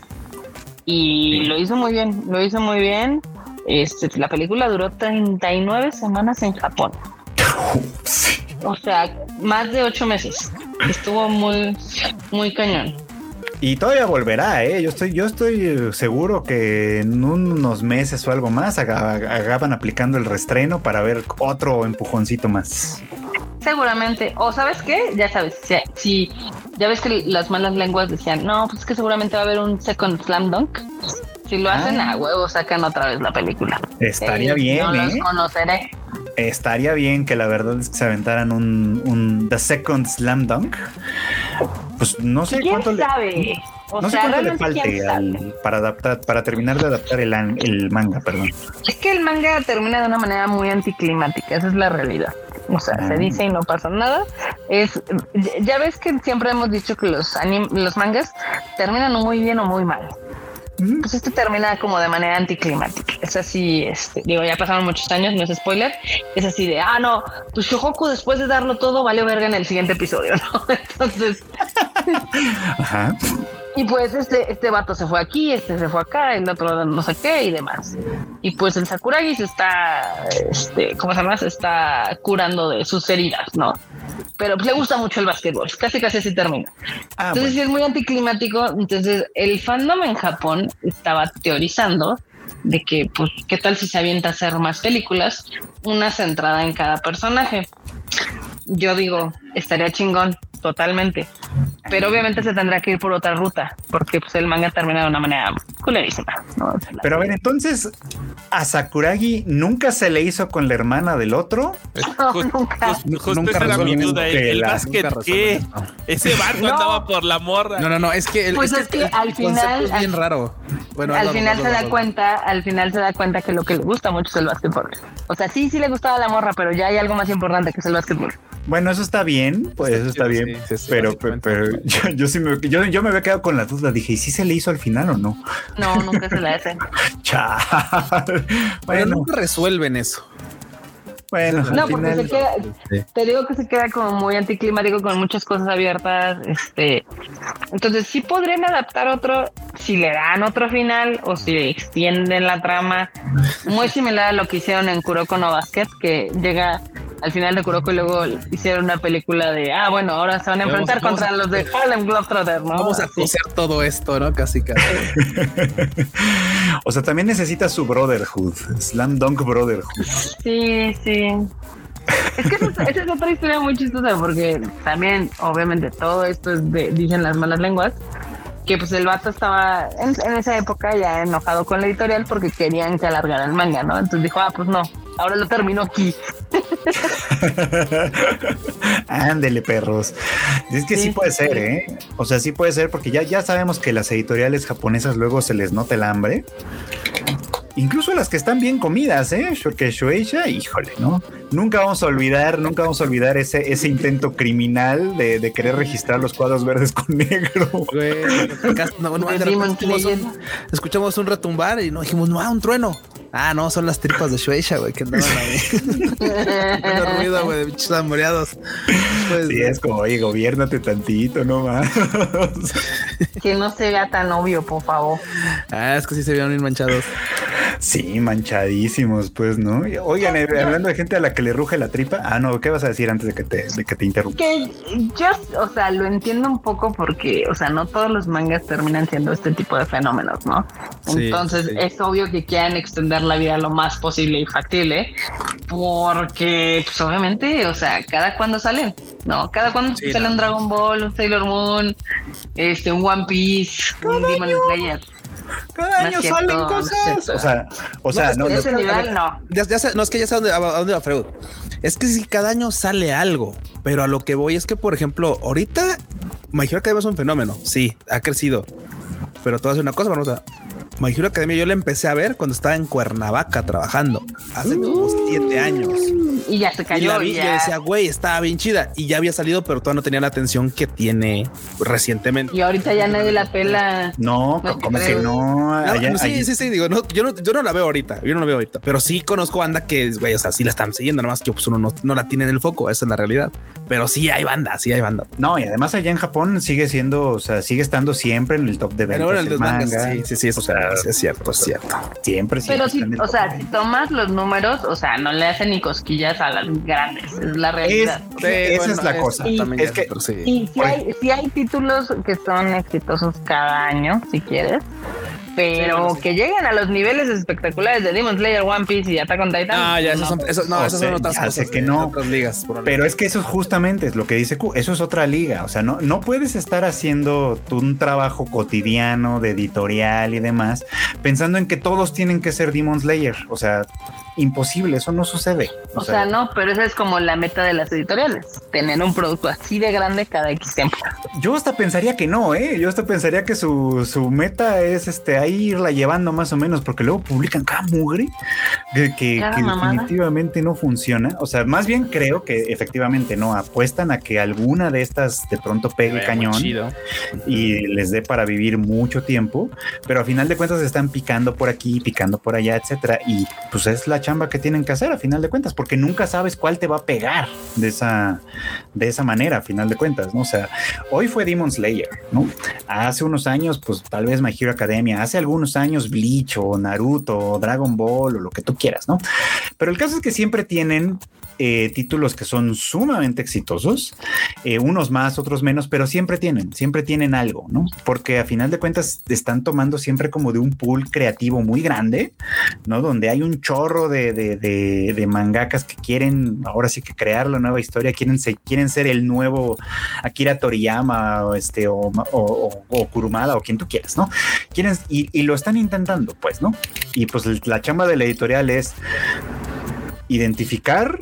Y lo hizo muy bien, lo hizo muy bien. Este, la película duró 39 semanas en Japón. [laughs] O sea, más de ocho meses. Estuvo muy, muy cañón. Y todavía volverá, ¿eh? Yo estoy, yo estoy eh, seguro que en unos meses o algo más acaban aplicando el restreno para ver otro empujoncito más. Seguramente. O sabes qué, ya sabes, si, si- ya ves que las malas lenguas decían, no, pues es que seguramente va a haber un second slam dunk. Si lo hacen Ah. a huevo, sacan otra vez la película. Estaría Eh, bien, No los ¿eh? conoceré. Estaría bien que la verdad es que se aventaran un, un The Second Slam Dunk. Pues no sé ¿Quién cuánto le, sabe? O no sé sea, cuánto le realmente falte quién sabe. al- para adaptar, para terminar de adaptar el, el manga, perdón. Es que el manga termina de una manera muy anticlimática, esa es la realidad. O sea, Ah. se dice y no pasa nada. Es ya- ves que siempre hemos dicho que los anim- los mangas terminan muy bien o muy mal. Pues este termina como de manera anticlimática. Es así, este, digo, ya pasaron muchos años, no es spoiler. Es así de, ah, no, pues Shohoku después de darlo todo vale verga en el siguiente episodio, [laughs] ¿no? Entonces, Ajá. Y pues este, este vato se fue aquí, este se fue acá, el otro no sé qué y demás. Y pues el Sakuragi se está, este, ¿cómo se llama? Se está curando de sus heridas, ¿no? Pero pues, le gusta mucho el básquetbol, casi casi así termina. Ah, Entonces bueno. sí es muy anticlimático. Entonces el fandom en Japón estaba teorizando de que, pues, ¿qué tal si se avienta a hacer más películas? Una centrada en cada personaje. Yo digo, estaría chingón, totalmente. Pero obviamente se tendrá que ir por otra ruta, porque pues el manga termina de una manera culerísima. ¿no? Pero a ver, entonces, ¿a Sakuragi nunca se le hizo con la hermana del otro? No, Just- nunca. just- justo Nunca esa era mi duda. El, básquet, nunca ¿qué? Ese vato No. andaba por la morra. No, no, no, es que el, Pues es que al final- es bien raro. Bueno, al final se da cuenta, al final se da cuenta que lo que le gusta mucho es el básquetbol. O sea, sí, sí le gustaba la morra, pero ya hay algo más importante que es el básquetbol. Bueno, eso está bien, pues eso está bien. sí, sí, pero, pero [laughs] yo, yo sí me, yo, yo me había quedado con la duda. Dije, ¿y si se le hizo al final o no? No, nunca se la hacen. [laughs] Chao. Pero Bueno, nunca resuelven eso. bueno, No, al porque se queda, te digo que se queda como muy anticlimático con muchas cosas abiertas. Este, entonces sí podrían adaptar otro si le dan otro final o si extienden la trama. Muy similar a lo que hicieron en Kuroko no Basket, que llega al final de Kuroko y luego hicieron una película de ah bueno ahora se van a enfrentar vamos contra los de Harlem Globetrotters, ¿no? Vamos a coser todo esto, ¿no? Casi, casi. [laughs] o sea, también necesita su Brotherhood, Slam Dunk Brotherhood. Sí, sí. Es que esa, es- esa es otra historia muy chistosa porque también, obviamente, todo esto es de, dicen las malas lenguas, que pues el vato estaba en, en esa época ya enojado con la editorial porque querían que alargara el manga, ¿no? Entonces dijo, ah, pues no, ahora lo termino aquí. [laughs] Ándele, perros. Es que sí, Sí, puede sí, ser. ¿eh? O sea, sí puede ser porque ya, ya sabemos que las editoriales japonesas luego se les nota el hambre. Incluso las que están bien comidas, ¿eh? Porque Shueisha, híjole, ¿no? Nunca vamos a olvidar, nunca vamos a olvidar ese, ese intento criminal de, de querer registrar los cuadros verdes con negro. Güey, no, no, escuchamos, un, escuchamos un retumbar y no dijimos, no, ah, un trueno. Ah, no, son las tripas de Shueisha, güey, que andaban ahí. [laughs] Ruido, güey, de bichos amoreados. Pues, Sí, es como, oye, gobiernate tantito, no más. [laughs] Que no se vea tan obvio, por favor. Ah, es que sí se vieron bien manchados. Sí, manchadísimos, pues, ¿no? Oigan, eh, hablando de gente a la que le ruge la tripa. Ah, no, ¿qué vas a decir antes de que te, de que te interrumpa? Que yo, o sea, lo entiendo un poco porque, o sea, no todos los mangas terminan siendo este tipo de fenómenos, ¿no? Sí, Entonces sí. es obvio que quieran extender la vida lo más posible y factible, porque, pues obviamente, o sea, cada cuando salen, ¿no? Cada cuando Sí, sale no. un Dragon Ball, un Sailor Moon, este, un One Piece, un Demon Slayer. Cada No es cierto, no es cierto. O sea, o sea, No, no, es De ese no, nivel, no. Ya, ya sé, no es que ya sé a dónde, a dónde va Freud. Es que si cada año sale algo, pero a lo que voy es que, por ejemplo, ahorita My Hero Academia es un fenómeno. Sí, ha crecido. Pero a decir una cosa, vamos a My Hero Academia yo la empecé a ver cuando estaba en Cuernavaca trabajando hace como siete años. Y ya se Y cayó. la vi y ya. yo decía, güey, estaba bien chida y ya había salido, pero todavía no tenía la atención que tiene recientemente. Y ahorita ya nadie la pela. no, No, como que no. No, allá- no, sí, allí- sí, sí, digo, no, yo no, yo no la veo ahorita, yo no la veo ahorita, pero sí conozco banda que, güey, o sea, sí la están siguiendo, nada más que pues uno no, no la tiene en el foco, esa es la realidad. Pero sí hay banda, sí hay banda. No, y además allá en Japón sigue siendo, o sea, sigue estando siempre en el top de ventas. Pero bueno, el el de mangas, manga. sí, sí, sí, O sea, sí, es cierto, es cierto. Siempre, siempre. Pero si, o top. sea, si tomas los números, o sea, no le hacen ni cosquillas a las grandes, es la realidad. Es- esa es la cosa. también Es que- sí. Y si hay, sí hay títulos que son exitosos cada año, si quieres, pero que lleguen a los niveles espectaculares de Demon Slayer, One Piece y Attack on Titan. No, ya, esos son, eso, no, O esas sea, son otras cosas. sé que de no. Otras ligas. Pero es que eso es justamente es lo que dice Q. Eso es otra liga. O sea, no, no puedes estar haciendo tú un trabajo cotidiano de editorial y demás pensando en que todos tienen que ser Demon Slayer. O sea, imposible. Eso no sucede. O sea, no, pero esa es como la meta de las editoriales, tener un producto así de grande cada X tiempo. yo hasta pensaría que no, ¿eh? Yo hasta pensaría que su, su meta es este ahí irla llevando más o menos, porque luego publican cada mugre que, que- Cada que mamada. definitivamente no funciona. O sea, más bien creo que efectivamente no apuestan a que alguna de estas de pronto pegue cañón. y les dé para vivir mucho tiempo, pero a final de cuentas están picando por aquí, picando por allá, etcétera, y pues es la chamba que tienen que hacer a final de cuentas, porque nunca sabes cuál te va a pegar de esa de esa manera a final de cuentas, ¿no? O sea, hoy fue Demon Slayer, ¿no? Hace unos años, pues tal vez My Hero Academia, hace algunos años Bleach o Naruto o Dragon Ball o lo que tú quieras, ¿no? Pero el caso es que siempre tienen eh, títulos que son sumamente exitosos, eh, unos más, otros menos, pero siempre tienen, siempre tienen algo, ¿no? Porque a final de cuentas están tomando siempre como de un pool creativo muy grande, ¿no? Donde hay un chorro de, de, de, de que quieren ahora sí que crear la nueva historia, quieren, se, quieren ser el nuevo Akira Toriyama o, este, o, o, o Kurumada o quien tú quieras, ¿no? Quieren, y, y lo están intentando, pues, ¿no? Y pues la chamba de la editorial es identificar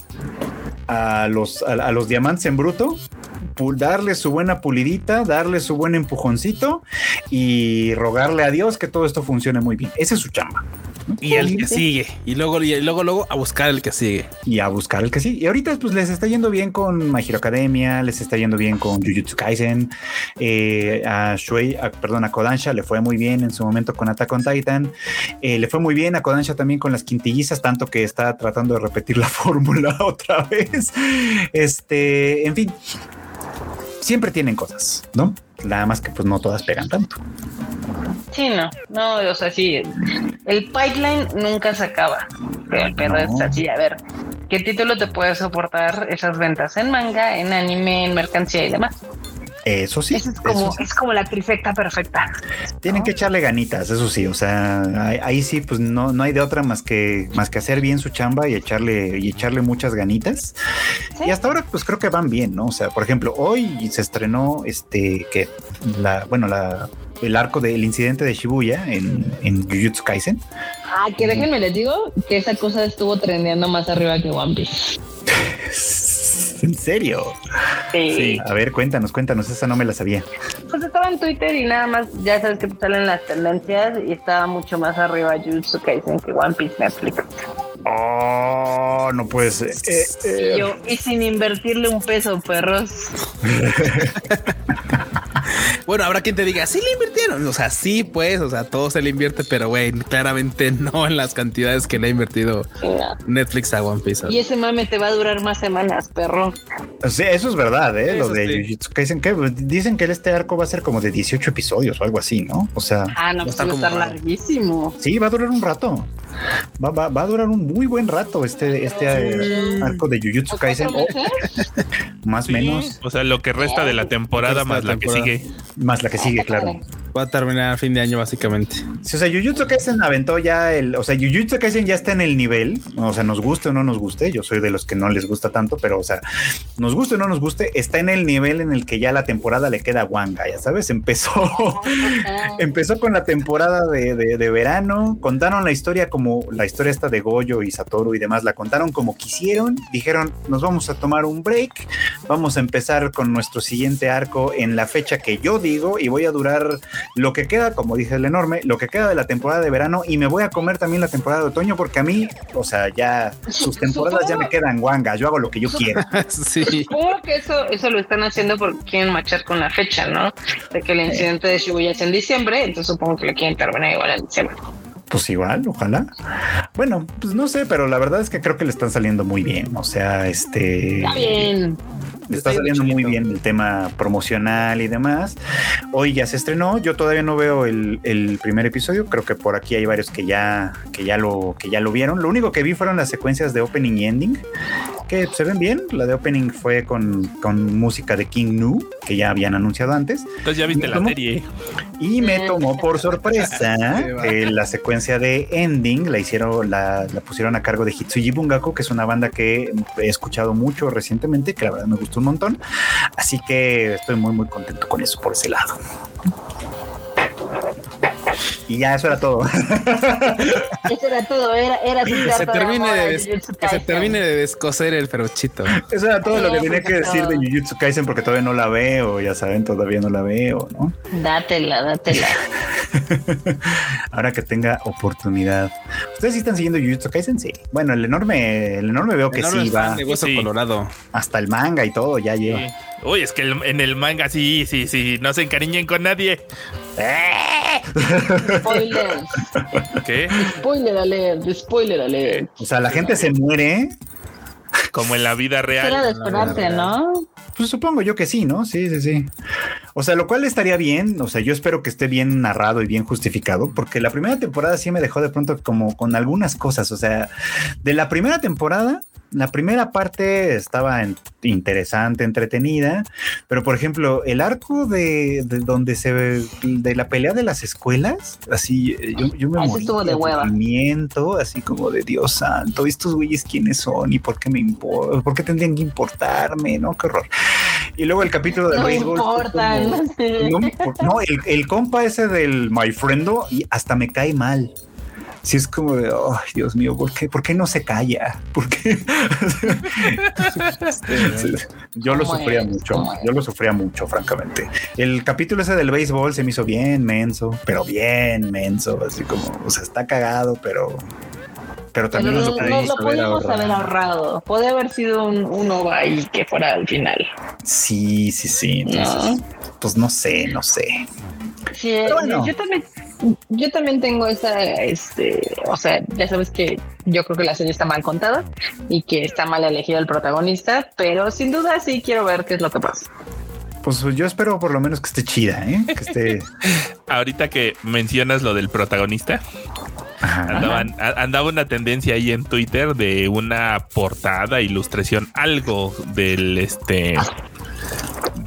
a los, a, los diamantes en bruto, darle su buena pulidita, darle su buen empujoncito y rogarle a Dios que todo esto funcione muy bien. Esa es su chamba. Y el que sigue. Y luego, y luego, luego a buscar el que sigue. y a buscar el que sí. Y ahorita pues les está yendo bien con My Hero Academia, les está yendo bien con Jujutsu Kaisen, eh, a Shuei, a- perdón, a Kodansha le fue muy bien en su momento con Attack on Titan, eh, le fue muy bien a Kodansha también con las quintillizas, tanto que está tratando de repetir la [laughs] fórmula otra vez. Este, en fin, siempre tienen cosas, ¿no? Nada más que pues no todas pegan tanto. Sí, no, no, o sea, sí, el pipeline nunca se acaba, pero, No. es así, a ver, ¿qué título te puede soportar esas ventas en manga, en anime, en mercancía y demás? Eso sí, Eso es como, eso sí. es como la trifecta perfecta. Tienen que echarle ganitas, eso sí, o sea, ahí, ahí sí, pues no, no hay de otra más que, más que hacer bien su chamba y echarle, y echarle muchas ganitas. Sí. Y hasta ahora, pues creo que van bien, ¿no? O sea, por ejemplo, hoy se estrenó este que la, bueno, la, el arco del incidente de Shibuya en, en Jujutsu Kaisen. Ah, que déjenme les digo que esa cosa estuvo trendeando más arriba que One Piece. [laughs] [laughs] ¿En serio? Sí. A ver, cuéntanos, cuéntanos, esa no me la sabía. Pues estaba en Twitter y nada más, ya sabes que salen las tendencias y estaba mucho más arriba Jujutsu Kaisen que One Piece Netflix. Oh, no puede ser. Eh, eh, Y yo, y sin invertirle un peso, perros. [laughs] Bueno, habrá quien te diga, sí le invirtieron. O sea, sí, pues, o sea, todo se le invierte, pero güey, claramente [laughs] no en las cantidades que le ha invertido Netflix a One Piece. Y ese mame te va a durar más semanas, perro. Sí, eso es verdad, ¿eh? Lo de Jujutsu Kaisen, que dicen que este arco va a ser como de 18 episodios o algo así, ¿no? O sea, ah, no, pues va a estar larguísimo. Sí, va a durar un rato. Va, va, va, a durar un muy buen rato este, este arco de Jujutsu Kaisen. [laughs] más o menos. O sea, lo que resta de la temporada más la, que sigue. Más la que sigue, claro. Va a terminar a fin de año, básicamente. Sí, o sea, Jujutsu Kaisen aventó ya el. O sea, Jujutsu Kaisen ya está en el nivel. O sea, nos guste o no nos guste. Yo soy de los que no les gusta tanto, pero, o sea, nos guste o no nos guste, está en el nivel en el que ya la temporada le queda Wanga, ya sabes. Empezó. [laughs] empezó con la temporada de, de verano. Contaron la historia como la historia esta de Goyo y Satoru y demás. La contaron como quisieron. Dijeron, nos vamos a tomar un break. Vamos a empezar con nuestro siguiente arco en la fecha que yo digo y voy a durar lo que queda, como dice el enorme, lo que queda de la temporada de verano y me voy a comer también la temporada de otoño porque a mí, o sea, ya sus temporadas ya me quedan guanga, yo hago lo que yo quiero. [laughs] sí. Supongo que eso, eso lo están haciendo porque quieren marchar con la fecha, ¿no? De que el incidente de Shibuya es en diciembre, entonces supongo que lo quieren terminar igual en diciembre. Pues igual, ojalá. Bueno, pues no sé, pero la verdad es que creo que le están saliendo muy bien. O sea, este. Está bien está saliendo muy bien el tema promocional y demás. Hoy ya se estrenó. Yo todavía no veo el, primer episodio. Creo que por aquí hay varios que ya, que ya lo, que ya lo vieron. Lo único que vi fueron las secuencias de opening y ending, que se ven bien. La de opening fue con, música de King Nu, que ya habían anunciado antes. Entonces ya viste la serie. Y me tomó por sorpresa [laughs] que la secuencia de ending la hicieron, la, la pusieron a cargo de Hitsuji Bungaku, que es una banda que he escuchado mucho recientemente, que la verdad me gustó un montón. Así que estoy muy, muy contento con eso por ese lado. Y ya eso era todo. [laughs] eso era todo, era, era se termine de, que se termine de descoser el ferochito. Eso era todo lo que tenía que decir de Jujutsu Kaisen porque todavía no la veo, ya saben, todavía no la veo, ¿no? Dátela, dátela. [laughs] Ahora que tenga oportunidad. ¿Ustedes sí están siguiendo Jujutsu Kaisen? Sí. Bueno, el enorme, el enorme veo que sí va. colorado. Hasta el manga y todo ya lleva. Uy, es que en el manga sí, sí, sí, no se encariñen con nadie. Spoiler. ¿Qué? Spoiler alert, spoiler alert. O sea, la gente se muere. Como en la vida real. Era de esperarte, ¿no? Pues supongo yo que sí, ¿no? Sí, sí, sí. O sea, lo cual estaría bien. O sea, yo espero que esté bien narrado y bien justificado, porque la primera temporada sí me dejó de pronto como con algunas cosas. O sea, de la primera temporada la primera parte estaba interesante, entretenida, pero por ejemplo, el arco de, donde se ve de la pelea de las escuelas, así yo, me morí de movimiento, así como de Dios santo, estos güeyes quiénes son y por qué me importa, por qué tendrían que importarme, no, qué horror. Y luego el capítulo de no béisbol. no, el, el compa ese del my friendo y hasta me cae mal si es como de, ay, Dios mío, ¿por qué, ¿por qué no se calla? ¿Por qué? [laughs] yo lo sufría mucho, yo lo sufría mucho, francamente. El capítulo ese del béisbol se me hizo bien menso, pero bien menso, así como, o sea, está cagado, pero pero también no, lo, lo podemos haber ahorrado. Puede haber sido un, un OVA y que fuera al final. Sí, sí, sí. Entonces, Pues no sé, no sé. Sí, yo también yo también tengo esa, este, o sea, ya sabes que yo creo que la serie está mal contada y que está mal elegido el protagonista, pero sin duda sí quiero ver qué es lo que pasa. Pues yo espero por lo menos que esté chida, ¿eh? que esté. [laughs] Ahorita que mencionas lo del protagonista, andaba una tendencia ahí en Twitter de una portada, ilustración, algo del este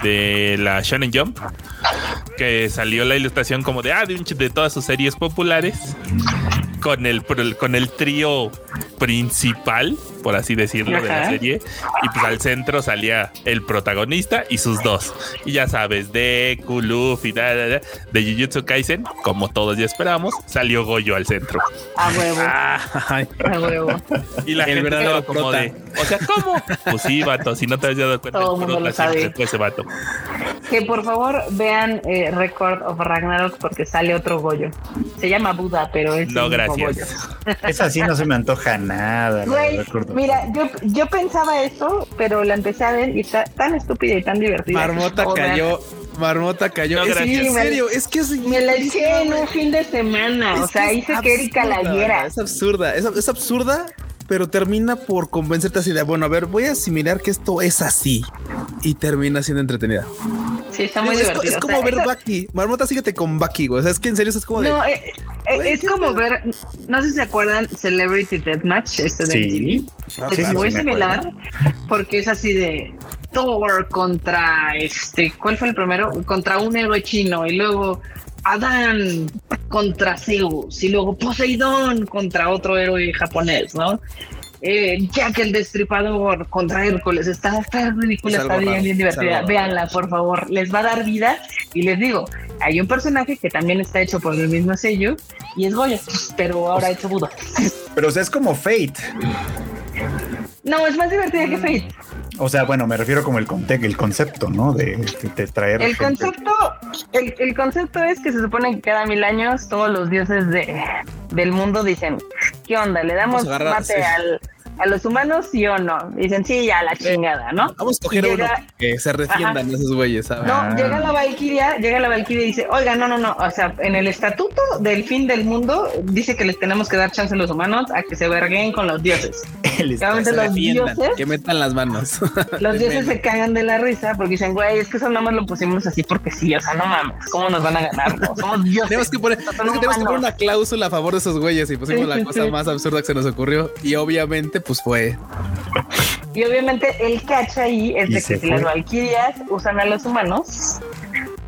de la Shonen Jump que salió la ilustración como de ah de, de todas sus series populares con el con el trío principal por así decirlo, de la serie. Y pues al centro salía el protagonista y sus dos. Y ya sabes, de Luffy, da, de Jujutsu Kaisen, como todos ya esperamos, salió Goyo al centro. A huevo. [laughs] A huevo. Y la gente verdadero como de, o sea, ¿cómo? [laughs] Pues sí, vato, si no te habías dado cuenta, Todo el mundo lo sabe. ese vato. Que por favor vean eh, Record of Ragnarok porque sale otro Goyo. Se llama Buda, pero es No, gracias. [laughs] Esa así no se me antoja nada. Mira, yo, yo pensaba eso, pero la empecé a ver y está tan estúpida y tan divertida. Marmota cayó Marmota cayó. No, Es- gracias. en serio, es que es Me la eché en un fin de semana. Es o sea, hice que Erika la viera. Es absurda, es, es absurda, pero termina por convencerte así de, bueno, a ver, voy a asimilar que esto es así. Y termina siendo entretenida. Sí, está muy es, divertido. es como sea, ver esa- Bucky. Marmota, síguete con Bucky, güey. O sea, es que en serio eso es como de... No, eh, eh, Güey, es ¿qué como ver, no sé si se acuerdan, Celebrity Deathmatch, este de Sí. MTV. Es muy sí similar porque es así de Thor contra este, ¿cuál fue el primero? Contra un héroe chino y luego Adán contra Zeus y luego Poseidón contra otro héroe japonés, ¿no? Eh, Jack el Destripador contra Hércules, está, está ridícula, está bien, bien divertida. Véanla, por favor, les va a dar vida. Y les digo, hay un personaje que también está hecho por el mismo sello y es Goya, pero ahora hecho Buda. Pero o sea, es como Fate. No, es más divertida que Fate. O sea, bueno, me refiero como el, conte el concepto, ¿no? De, de- de traer. El gente. concepto, el, el concepto es que se supone que cada mil años todos los dioses de, del mundo dicen, ¿qué onda? ¿Le damos agarrar, mate sí. al, a los humanos, sí o no? Dicen, sí, ya la chingada, ¿no? Vamos a coger uno que se defiendan esos güeyes, ¿sabes? No, Ah. llega la Valquiria, llega la Valquiria y dice, oiga, no, no, no, o sea, en el estatuto del fin del mundo dice que les tenemos que dar chance a los humanos a que se verguen con los dioses. [laughs] Se los dioses, que metan las manos. [laughs] los dioses se cagan de la risa porque dicen, güey, es que eso nada más lo pusimos así porque sí, o sea, no mames, ¿cómo nos van a ganar? No, somos dioses. Tenemos que poner, tenemos que poner una cláusula a favor de esos güeyes y pusimos Sí, la sí, cosa sí. más absurda que se nos ocurrió. Y obviamente, pues fue. Y obviamente el catch ahí es Y de que si las valquirias usan a los humanos,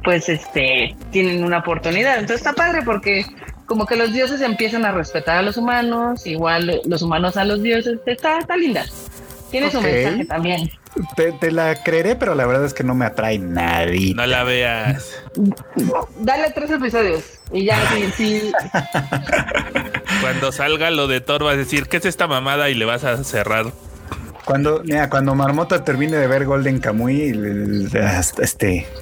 pues este tienen una oportunidad. Entonces está padre porque como que los dioses empiezan a respetar a los humanos, igual los humanos a los dioses. Está, está linda. Tiene su Ok. mensaje también. Te, te la creeré, pero la verdad es que no me atrae nadie. No la veas. Dale tres episodios y ya sí, sí. [laughs] Cuando salga lo de Thor vas a decir, ¿qué es esta mamada? Y le vas a cerrar. Cuando, mira, cuando Marmota termine de ver Golden Kamuy, este. [laughs]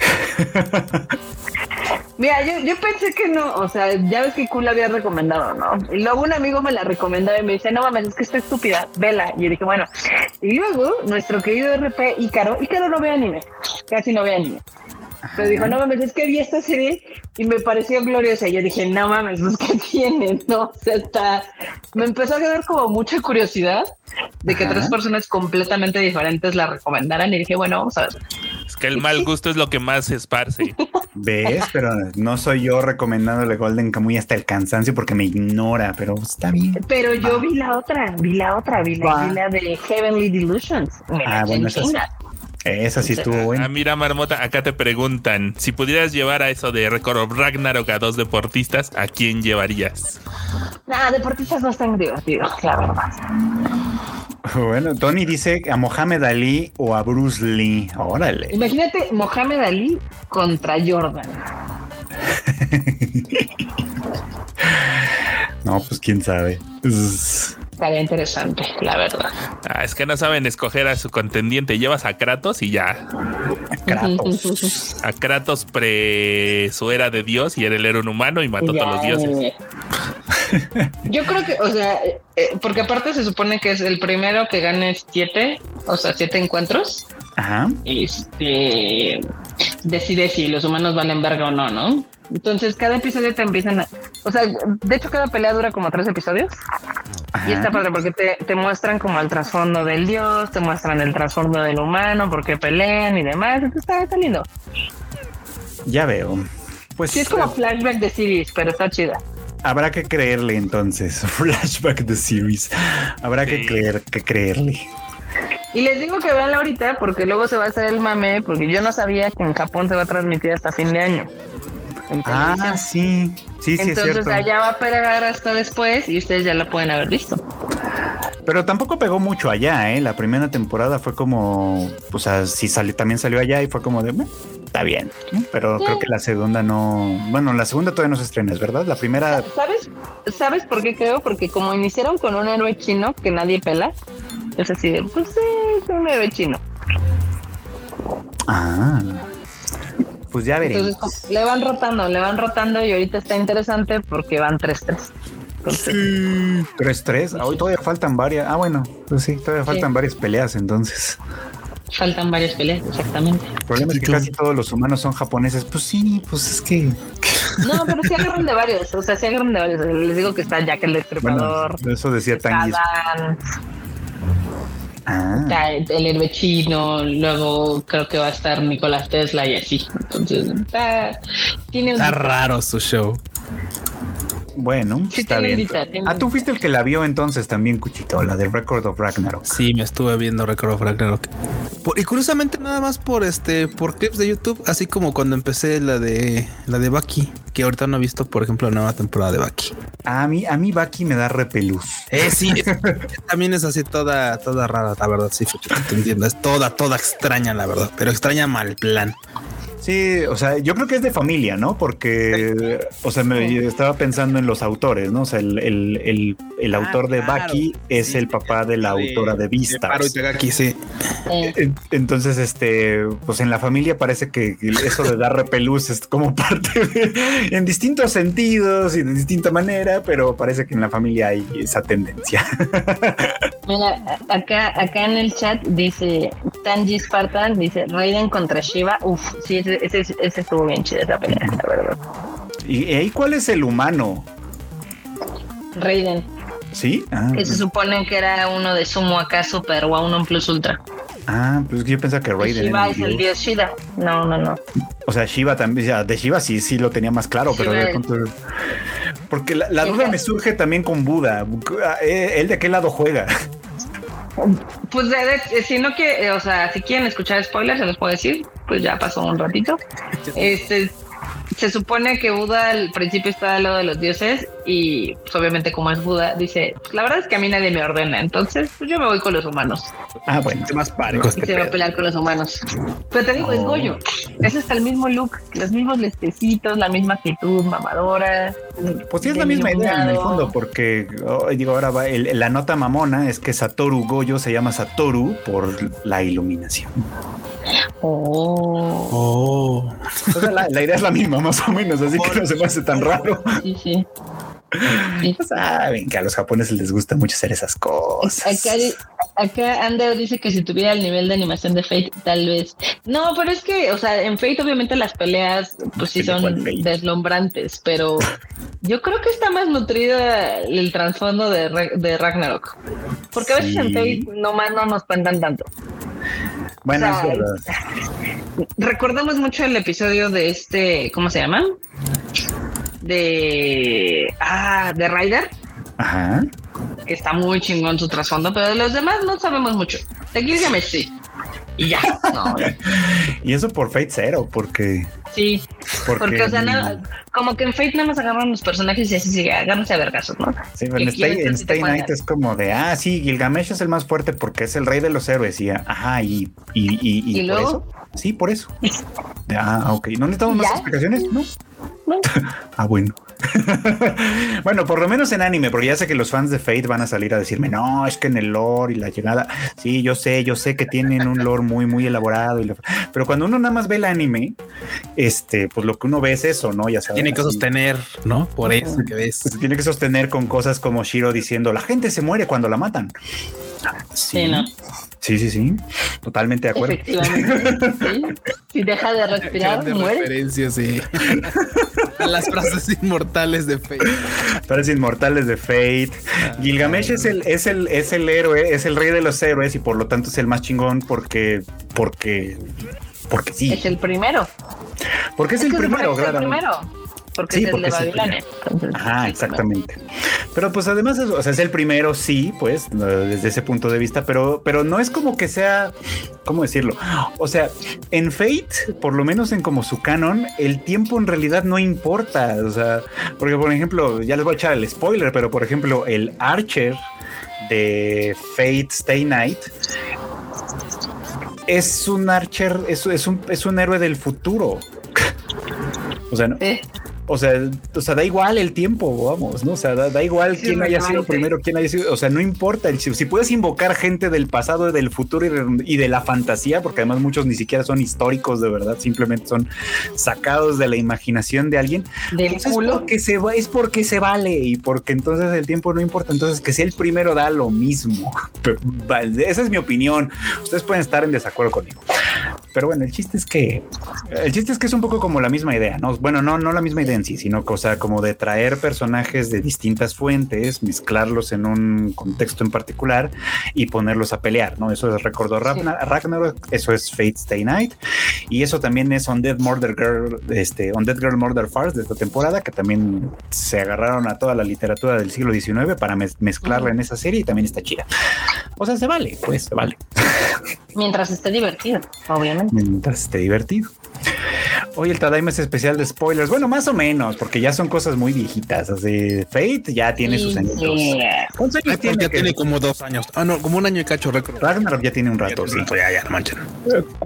[laughs] Mira, yo, yo pensé que no, o sea, ya ves que cool la había recomendado, ¿no? Y luego un amigo me la recomendaba y me dice, no mames, es que está estúpida, vela. Y yo dije, bueno. Y luego nuestro querido RP Ícaro, Ícaro no ve anime, casi no ve anime. Pero dijo, no mames, es que vi esta serie y me pareció gloriosa. Y yo dije, no mames, pues ¿qué tiene? [laughs] No, o sea, está... Me empezó a quedar como mucha curiosidad de que Ajá. tres personas completamente diferentes la recomendaran. Y dije, bueno, vamos a ver. Es que el mal [laughs] gusto es lo que más se esparce. ¿Ves? Pero no soy yo recomendándole Golden Kamuy hasta el cansancio porque me ignora, pero está bien. Pero yo vi la otra, vi la otra, vi la, vi la de Heavenly Delusions. Me Ah, bueno, en esa sí. Esa sí estuvo Ah, buena. mira, Marmota, acá te preguntan, si pudieras llevar a eso de Record of Ragnarok a dos deportistas, ¿a quién llevarías? Nah, deportistas no están divertidos, la verdad. Bueno, Tony dice a Mohamed Ali o a Bruce Lee. Órale. Imagínate Mohamed Ali contra Jordan. [laughs] No, pues quién sabe. Zzz. Estaría interesante, la verdad. Ah, es que no saben escoger a su contendiente. Llevas a Kratos y ya. Kratos. A Kratos pre su era de Dios y era el héroe humano y mató a todos los dioses. [laughs] Yo creo que, o sea, eh, porque aparte se supone que es el primero que gane siete, o sea, siete encuentros. Ajá. este decide si los humanos valen verga o no, ¿no? Entonces cada episodio te empiezan a, o sea, de hecho cada pelea dura como tres episodios y está padre porque te, te muestran como el trasfondo del dios, te muestran el trasfondo del humano, por qué pelean y demás, entonces está, está lindo. Ya veo. Pues Sí es como flashback de series, pero está chida. habrá que creerle entonces. [laughs] Flashback de series. Habrá que creer, que creerle. Y les digo que veanla ahorita porque luego se va a hacer el mame, porque yo no sabía que en Japón se va a transmitir hasta fin de año. En Ah, sí. Sí, sí, es Entonces cierto. allá va a pegar hasta después y ustedes ya la pueden haber visto. Pero tampoco pegó mucho allá, ¿eh? La primera temporada fue como, o sea, sí salió, también salió allá y fue como de, "Bueno, está bien. Pero Sí. creo que la segunda no, bueno, la segunda todavía no se estrena, ¿es verdad? La primera, ¿Sabes? ¿Sabes por qué creo? Porque como iniciaron con un héroe chino que nadie pela, es así de, pues sí, es un héroe chino. ah, pues ya veremos. Entonces le van rotando, le van rotando y ahorita está interesante porque van 3-3. Entonces, 3-3, hoy todavía faltan varias, ah, bueno, pues sí, todavía Sí. faltan varias peleas entonces. Faltan varias peleas, exactamente. El problema es que casi todos los humanos son japoneses. Pues sí, pues es que. No, pero sí agarran de varios. O sea, sí agarran de varios. Les digo que está Jack el Destripador. Bueno, eso decía Tanguis. Ah, está el héroe chino. Luego creo que va a estar Nicolás Tesla y así. Entonces, está, tiene un. Está raro su show. Bueno, Sí, está bien. Ah, tú fuiste el que la vio entonces también, Cuchito, la de Record of Ragnarok. Sí, me estuve viendo Record of Ragnarok. Por- y curiosamente nada más por este por clips de YouTube, así como cuando empecé la de la de Baki, que ahorita no he visto, por ejemplo, la nueva temporada de Baki. A mí, a mí Baki me da repelús. Eh, sí, también es así toda toda rara, la verdad, sí, te entiendo, es toda toda extraña, la verdad, pero extraña mal plan. Sí, o sea, yo creo que es de familia, ¿no? Porque, o sea, me estaba pensando en los autores, ¿no? O sea, el, el, el, el Ah, autor de claro. Baki es Sí, el papá de la autora de Paro y Vistas. Tagaki, sí. eh, En- Entonces, este, pues en la familia parece que eso de dar repelús es como [laughs] parte de, en distintos sentidos y de distinta manera, pero parece que en la familia hay esa tendencia. [laughs] Mira, a- acá, acá en el chat dice Tanji Spartan, dice Raiden contra Shiva. Uf, sí, ese, ese, ese estuvo bien chida esa pelea, la verdad. ¿Y ahí cuál es el humano? Raiden, ¿Sí? Ah, que se supone que era uno de Sumo acá Super o a uno en Plus Ultra. ah, pues yo pensaba que Raiden Shiva era es el dios. Shida. No, no, no. O sea, Shiva también, ya, de Shiva sí, sí lo tenía más claro, pero Shiva ¿cuánto- porque la, la duda me surge también con Buda. Eh, ¿Él de qué lado juega? Pues de, de- si no que, eh, o sea, si quieren escuchar spoilers, se los puedo decir, pues ya pasó un ratito. [laughs] Este se supone que Buda al principio está del lado de los dioses y pues, obviamente como es Buda, dice, pues, la verdad es que a mí nadie me ordena, entonces pues, yo me voy con los humanos Ah, bueno. Más parejo y se va a pelear con los humanos. Pero te digo, es Oh. Goyo. Ese es el mismo look, los mismos lestecitos, la misma actitud mamadora. Pues sí es la misma idea en el fondo, porque oh, digo, ahora va, el- la nota mamona es que Satoru Goyo se llama Satoru por la iluminación. Oh. Oh. O sea, la, la idea es la misma, más o menos, así que no se me hace tan raro. Sí, sí. Sí. Saben que a los japoneses les gusta mucho hacer esas cosas. Acá, acá Ander dice que si tuviera el nivel de animación de Fate, tal vez. No, pero es que, o sea, en Fate obviamente las peleas, pues sí son deslumbrantes, pero yo creo que está más nutrida el trasfondo de, Ra- de Ragnarok. Porque a veces Sí. en Fate nomás no nos cuentan tanto. Es verdad. [laughs] Recordamos mucho el episodio de este, ¿cómo se llama? De. Ah, de Ryder. Ajá. que está muy chingón su trasfondo, pero de los demás no sabemos mucho. De Gilgamesh sí. Y ya. No, [laughs] Y eso por Fate Zero, porque. sí. Porque, Porque, o sea, no- como que en Fate nada más agarran los personajes y así sigue, agárrense a vergazos, ¿no? Sí, pero en Stay, en Night es como de, ah, sí, Gilgamesh es el más fuerte porque es el rey de los héroes. Y, ajá, y, y, y, y ¿Y por luego? eso. Sí, por eso. [laughs] Ah, ok. ¿No necesitamos más ¿Ya? explicaciones? No. No. [laughs] Ah, bueno. [laughs] bueno, por lo menos en anime, porque ya sé que los fans de Fate van a salir a decirme, no, es que en el lore y la llegada, sí, yo sé, yo sé que tienen un lore muy, muy elaborado, y pero cuando uno nada más ve el anime, este, pues lo que uno ve es eso, ¿no? Ya sea Tiene que así, sostener, ¿no? Por eso que ves. tiene que sostener con cosas como Shiro diciendo, la gente se muere cuando la matan. Sí, ¿no? Sí, sí, sí. Totalmente de acuerdo. Efectivamente. sí. [laughs] Si deja de respirar, Grande muere. referencia, sí. A [laughs] las frases inmortales de Fate. Pares inmortales de Fate. Gilgamesh es el, es el, es el héroe, es el rey de los héroes y por lo tanto es el más chingón porque, porque, porque sí. Es el primero. Porque es, Es el primero, es el primero. Porque Sí, es porque de Babilonia. Entonces, Ajá, exactamente. Pero pues además, es, o sea, es el primero, sí, pues, no, desde ese punto de vista, pero, pero no es como que sea, ¿cómo decirlo? O sea, en Fate, por lo menos en como su canon, el tiempo en realidad no importa. O sea, porque por ejemplo, ya les voy a echar el spoiler, pero por ejemplo, el Archer de Fate Stay Night es un Archer, es, es un, es un héroe del futuro. [laughs] o sea, no, Sí. O sea, o sea, da igual el tiempo, vamos, ¿no? O sea, da, igual quién haya sido primero, quién haya sido, o sea, no importa, si, puedes invocar gente del pasado, del futuro y, de la fantasía, porque además muchos ni siquiera son históricos de verdad, simplemente son sacados de la imaginación de alguien, pues es porque se va, es porque se vale y porque entonces el tiempo no importa, entonces que sea el primero da lo mismo. [laughs] Esa es mi opinión. Ustedes pueden estar en desacuerdo conmigo. Pero bueno, el chiste es que el chiste es que es un poco como la misma idea, ¿no? Bueno, no, no la misma idea en sí, sino cosa como de traer personajes de distintas fuentes, mezclarlos en un contexto en particular y ponerlos a pelear, ¿no? Eso es recordó Ragnarok, eso es Fate Stay Night y eso también es On Dead Murder Girl, este, On Dead Girl Murder Farce de esta temporada, que también se agarraron a toda la literatura del siglo XIX para mezclarla en esa serie y también está chida. O sea, se vale, pues se vale. Mientras esté divertido, obviamente. Mientras esté divertido. Hoy el Tadaima es especial de spoilers. Bueno, más o menos, porque ya son cosas muy viejitas. Así, Fate ya tiene sus años. ¿Cuántos años tiene? Ya tiene como dos años. Ah, no, como un año y cacho récord. Ragnarok ya tiene un rato, sí. Ya, ya, no manchen.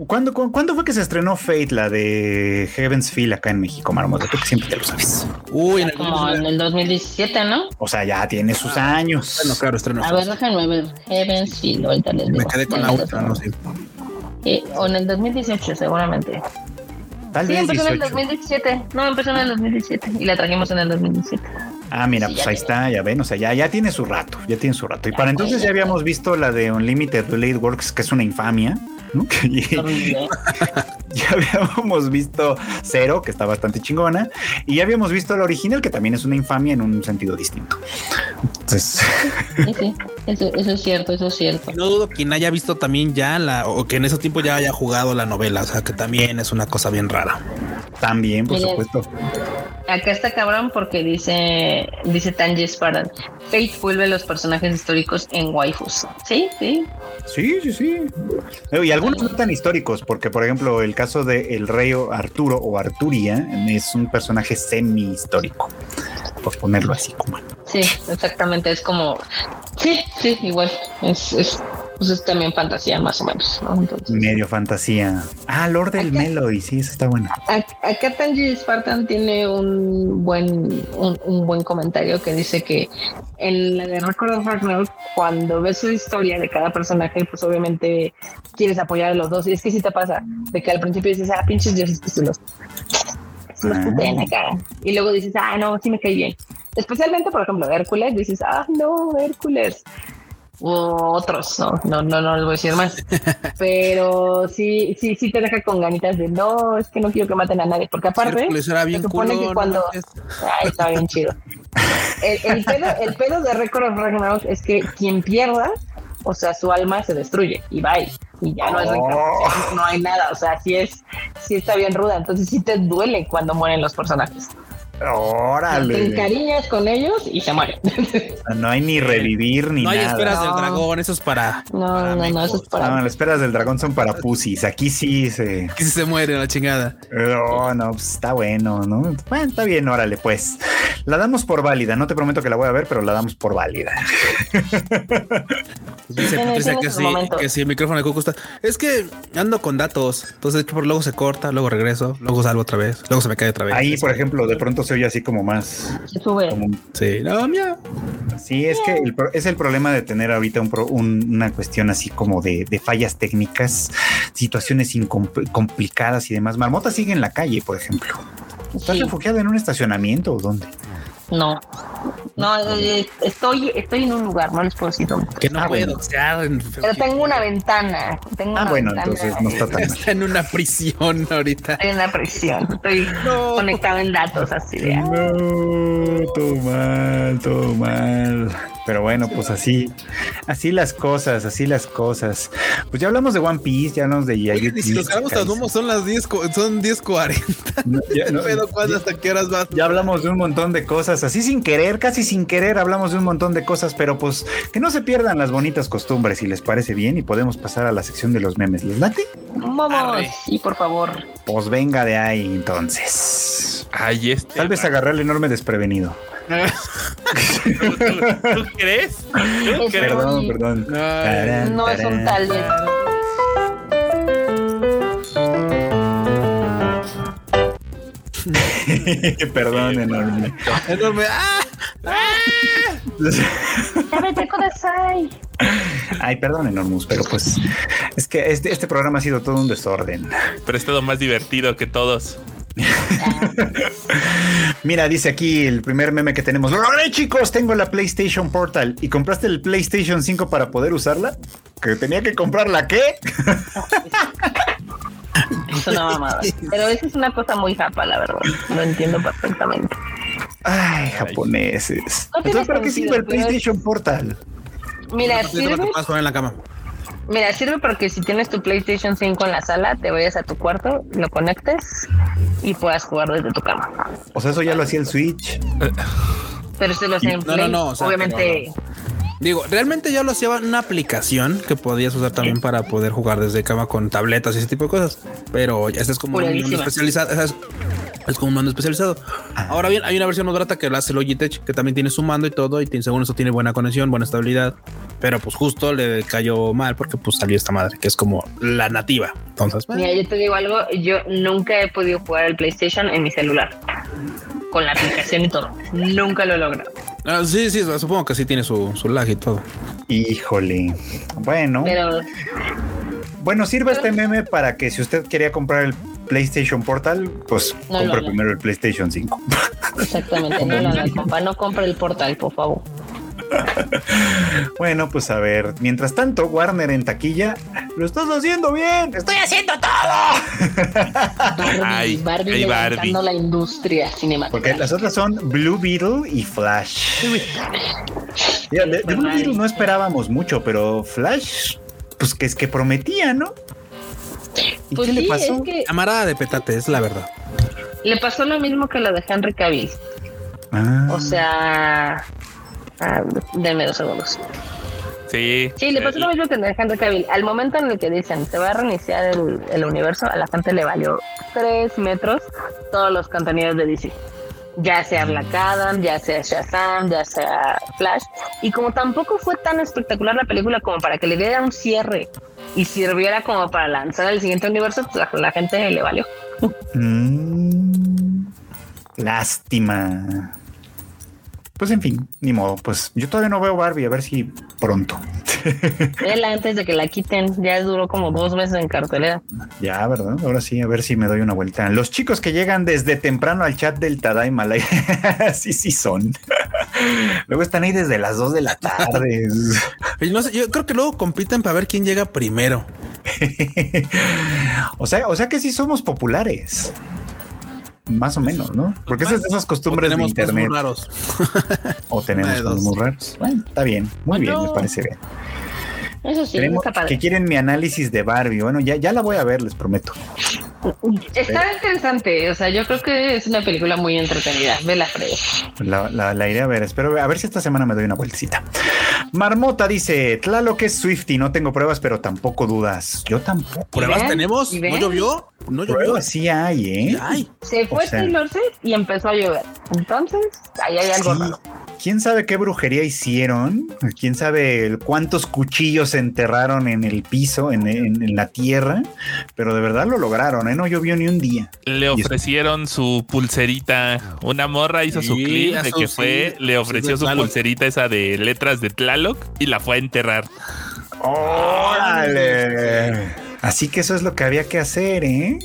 ¿Cuándo, ¿Cuándo fue que se estrenó Fate, la de Heaven's Feel acá en México, Marmota? Tú que siempre te lo sabes. Uy, en el, como en el 2017, ¿no? O sea, ya tiene sus años. Bueno, claro, estrenó. A ver, déjame ver. Heaven's Feel, ahorita les Me quedé con la otra, no sé. Eh, o en el 2018, seguramente. Tal sí, vez empezó en el 2017. No, empezó en el 2017 y la trajimos en el 2017. Ah, mira, pues ahí está, ya ven, o sea, ya, ya tiene su rato, ya tiene su rato. Y para entonces ya habíamos visto la de Unlimited Relate Works, que es una infamia. [laughs] [laughs] ya habíamos visto Cero, que está bastante chingona, y ya habíamos visto la original, que también es una infamia en un sentido distinto. Entonces, sí, eso, es cierto, eso es cierto. No dudo quien haya visto también ya la, o que en ese tiempo ya haya jugado la novela, o sea, que también es una cosa bien rara. También, por supuesto. Acá está cabrón porque dice, dice Tanji Spartan, Fate vuelve los personajes históricos en waifus. Sí, sí. Sí, sí, sí. Y algunos no tan históricos, porque por ejemplo el caso de el rey Arturo o Arturia es un personaje semi histórico, por ponerlo así como. Sí, exactamente, es como, sí, sí, igual, es, es pues es también fantasía más o menos, ¿no? Medio fantasía. Ah, Lord del Melody, sí, eso está bueno. Acá Tanji Spartan tiene un buen, un, buen comentario que dice que en la de Record of Ragnarok, cuando ves su historia de cada personaje, pues obviamente quieres apoyar a los dos. Y es que si te pasa, de que al principio dices, ah, pinches dioses que se los, en la cara. Y luego dices, ah, no, sí me cae bien. Especialmente, por ejemplo, Hércules, dices, ah, no, Hércules otros, no, no, no, no les voy a decir más. [laughs] Pero sí, sí, sí te deja con ganitas de no, es que no quiero que maten a nadie, porque aparte se supone que cuando ay, está bien chido. El, pedo, el pedo de Record of Ragnarok es que quien pierda, o sea, su alma se destruye y va y ya no es oh. no hay nada, o sea, sí es, sí está bien ruda, entonces sí te duele cuando mueren los personajes. Órale. Te encariñas con ellos y se mueren. [laughs] No hay ni revivir ni nada. No hay esperas del dragón, eso es para. No, no, no, eso es para. No, las esperas del dragón son para pusis. Aquí sí se. Aquí sí se muere la chingada. No, no, pues está bueno, ¿no? Bueno, está bien, órale, pues. La damos por válida. No te prometo que la voy a ver, pero la damos por válida. Dice, que, sí, que sí, el micrófono de Cucu está. Es que ando con datos. Entonces, luego se corta, luego regreso, luego salgo otra vez, luego se me cae otra vez. Ahí, por ejemplo, de pronto se oye así como más. Se sube. sí, no, mía. Sí, es que es el problema de tener ahorita una cuestión así como de, fallas técnicas, situaciones complicadas y demás. Marmota sigue en la calle, por ejemplo. ¿Estás refugiada en un estacionamiento o dónde? No, no, eh, estoy, estoy en un lugar, no les puedo decir dónde. Que no ah, puedo, Pero tengo una ventana. Tengo ah, bueno, entonces no está tan Está en una prisión ahorita. Estoy en una prisión, estoy conectado en datos así de. No, todo mal, todo mal. Pero bueno, pues así, así las cosas, así las cosas. Pues ya hablamos de One Piece, ya hablamos de Oye, si los grabamos tan son las 10, son 10.40. ya, [laughs] no, hasta qué horas vas? Ya hablamos de un montón de cosas, así sin querer, casi sin querer hablamos de un montón de cosas, pero pues que no se pierdan las bonitas costumbres si les parece bien y podemos pasar a la sección de los memes. ¿Les late? Vamos, sí, por favor. Pues venga de ahí entonces. Ahí está. Tal vez agarré el enorme desprevenido. [laughs] ¿Tú, crees? Perdón, perdón. no es un tal [laughs] Perdón, enorme. Enorme. [laughs] ¡Ah! Ay, perdón, Enormus, pero pues es que este, este programa ha sido todo un desorden. Pero es todo más divertido que todos. [laughs] Mira, dice aquí el primer meme que tenemos. Lo logré, chicos. Tengo la PlayStation Portal. ¿Y compraste el PlayStation 5 para poder usarla? ¿Que tenía que comprarla qué? Es una mamada. [laughs] Pero eso es una cosa muy japa, la verdad. Lo entiendo perfectamente. Ay, japoneses. No Entonces, ¿para qué sirve el es- PlayStation Portal? Mira, sirve, en la cama. mira, sirve porque si tienes tu PlayStation 5 en la sala, te vayas a tu cuarto, lo conectes y puedas jugar desde tu cama. O sea, eso ya lo hacía el Switch. Pero si lo hacen en No, no, Play, no, o sea, obviamente. Digo, realmente ya lo hacía una aplicación que podías usar también para poder jugar desde cama con tabletas y ese tipo de cosas. Pero ya este es como un mando especializado. Es, es como un mando especializado. Ahora bien, hay una versión más barata que la hace Logitech, que también tiene su mando y todo, y tiene, según eso tiene buena conexión, buena estabilidad. Pero pues justo le cayó mal porque pues salió esta madre, que es como la nativa. Entonces, bueno, Mira, yo te digo algo, yo nunca he podido jugar al PlayStation en mi celular. Con la aplicación y todo. Nunca lo he logrado. Ah, sí, sí, supongo que sí tiene su, su lag y todo. Híjole. Bueno, Pero bueno, sirve este meme para que si usted quería comprar el PlayStation Portal, pues No, compre no, no. primero el PlayStation 5. exactamente, no lo haga, [laughs] compa. No compre el portal, por favor. [laughs] Bueno, pues a ver, mientras tanto, Warner en taquilla, lo estás haciendo bien, estoy haciendo todo. Barbie, Ay, Barbie ay, levantando Barbie. la industria cinematográfica. Porque las otras son Blue Beetle y Flash. Mira, de, de Blue Beetle no esperábamos mucho, pero Flash, pues que es que prometía, ¿no? ¿Y Pues qué sí, le pasó? es que Camarada de petate, es la verdad. le pasó lo mismo que lo de Henry Cavill. Ah, O sea, ah, denme dos segundos. Sí. Sí, le pasó lo mismo que de Henry Cavill. Al momento en el que dicen se va a reiniciar el, el universo, a la gente le valió tres metros todos los contenidos de DC. Ya sea Black Adam, ya sea Shazam, ya sea Flash. Y como tampoco fue tan espectacular la película como para que le diera un cierre y sirviera como para lanzar el siguiente universo, pues la, la gente le valió. mm, lástima. Pues en fin, ni modo. Pues yo todavía no veo Barbie, a ver si pronto. [laughs] Él antes de que la quiten, ya duró como dos meses en cartelera. Ya, ¿verdad? Ahora sí, a ver si me doy una vuelta. Los chicos que llegan desde temprano al chat del Tadaima, la- [laughs] sí, sí son. [laughs] Luego están ahí desde las 2 de la tarde. No sé, yo creo que luego compiten para ver quién llega primero. o sea, o sea que sí somos populares. Más o menos, ¿no? Porque esas, esas O costumbres de internet. muy raros. O tenemos de cosas muy raros. Bueno, está bien, muy bien, me parece bien. Eso sí, Tenemos está padre. que quieren mi análisis de Barbie. Bueno, ya, ya la voy a ver, les prometo. Está interesante, o sea, yo creo que es una película muy entretenida. Vela, Fred. La, la, la iré a ver. Espero a ver si esta semana me doy una vueltecita. Marmota dice: Tlaloc es Swifty. No tengo pruebas, pero tampoco dudas. Yo tampoco. ¿Pruebas ven? tenemos? ¿Y ¿No llovió? ¿No llovió? Pruebas sí hay, ¿eh? Ay, Se fue O sea- Taylor Swift y empezó a llover. Entonces, ahí hay algo Sí. raro. ¿Quién sabe qué brujería hicieron? ¿Quién sabe cuántos cuchillos se enterraron en el piso, en, en- en la tierra? Pero de verdad lo lograron, ¿eh? No llovió ni un día. Le ofrecieron su pulserita. Una morra hizo su clip de que sí. fue, le ofreció su pulserita esa de letras de Tlaloc y la fue a enterrar. ¡Órale! Así que eso es lo que había que hacer, ¿eh?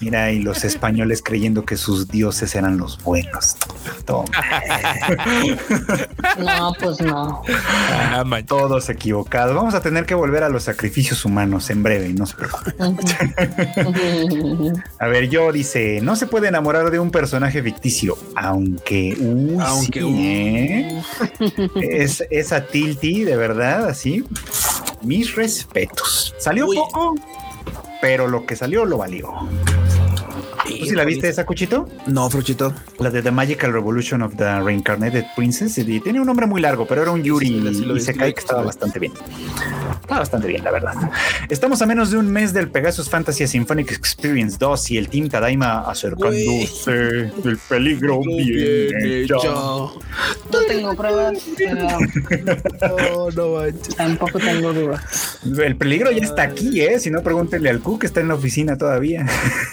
Mira, y los [laughs] españoles creyendo que sus dioses eran los buenos. Toma, No, pues no. Ah, man. todos equivocados. Vamos a tener que volver a los sacrificios humanos en breve, no se preocupen. A ver, yo dice, no se puede enamorar de un personaje ficticio, aunque, uy, Aunque, sí, ¿eh? es esa Tilty, de verdad, así. Mis respetos. Salió Uy. poco, pero lo que salió lo valió. ¿Tú sí la viste esa cuchito? No, Fruchito. La de The Magical Revolution of the Reincarnated Princess. Y tiene un nombre muy largo, pero era un Yuri Sí, sí, y se cae que estaba bastante bien. Está bastante bien, la verdad. Estamos a menos de un mes del Pegasus Fantasy Symphonic Experience 2 y el Team Tadaima acercándose. El peligro viene ya. No tengo pruebas, pero No, no manches. tampoco tengo dudas. El peligro ya está aquí, ¿eh? Si no, pregúntenle al Q que está en la oficina todavía.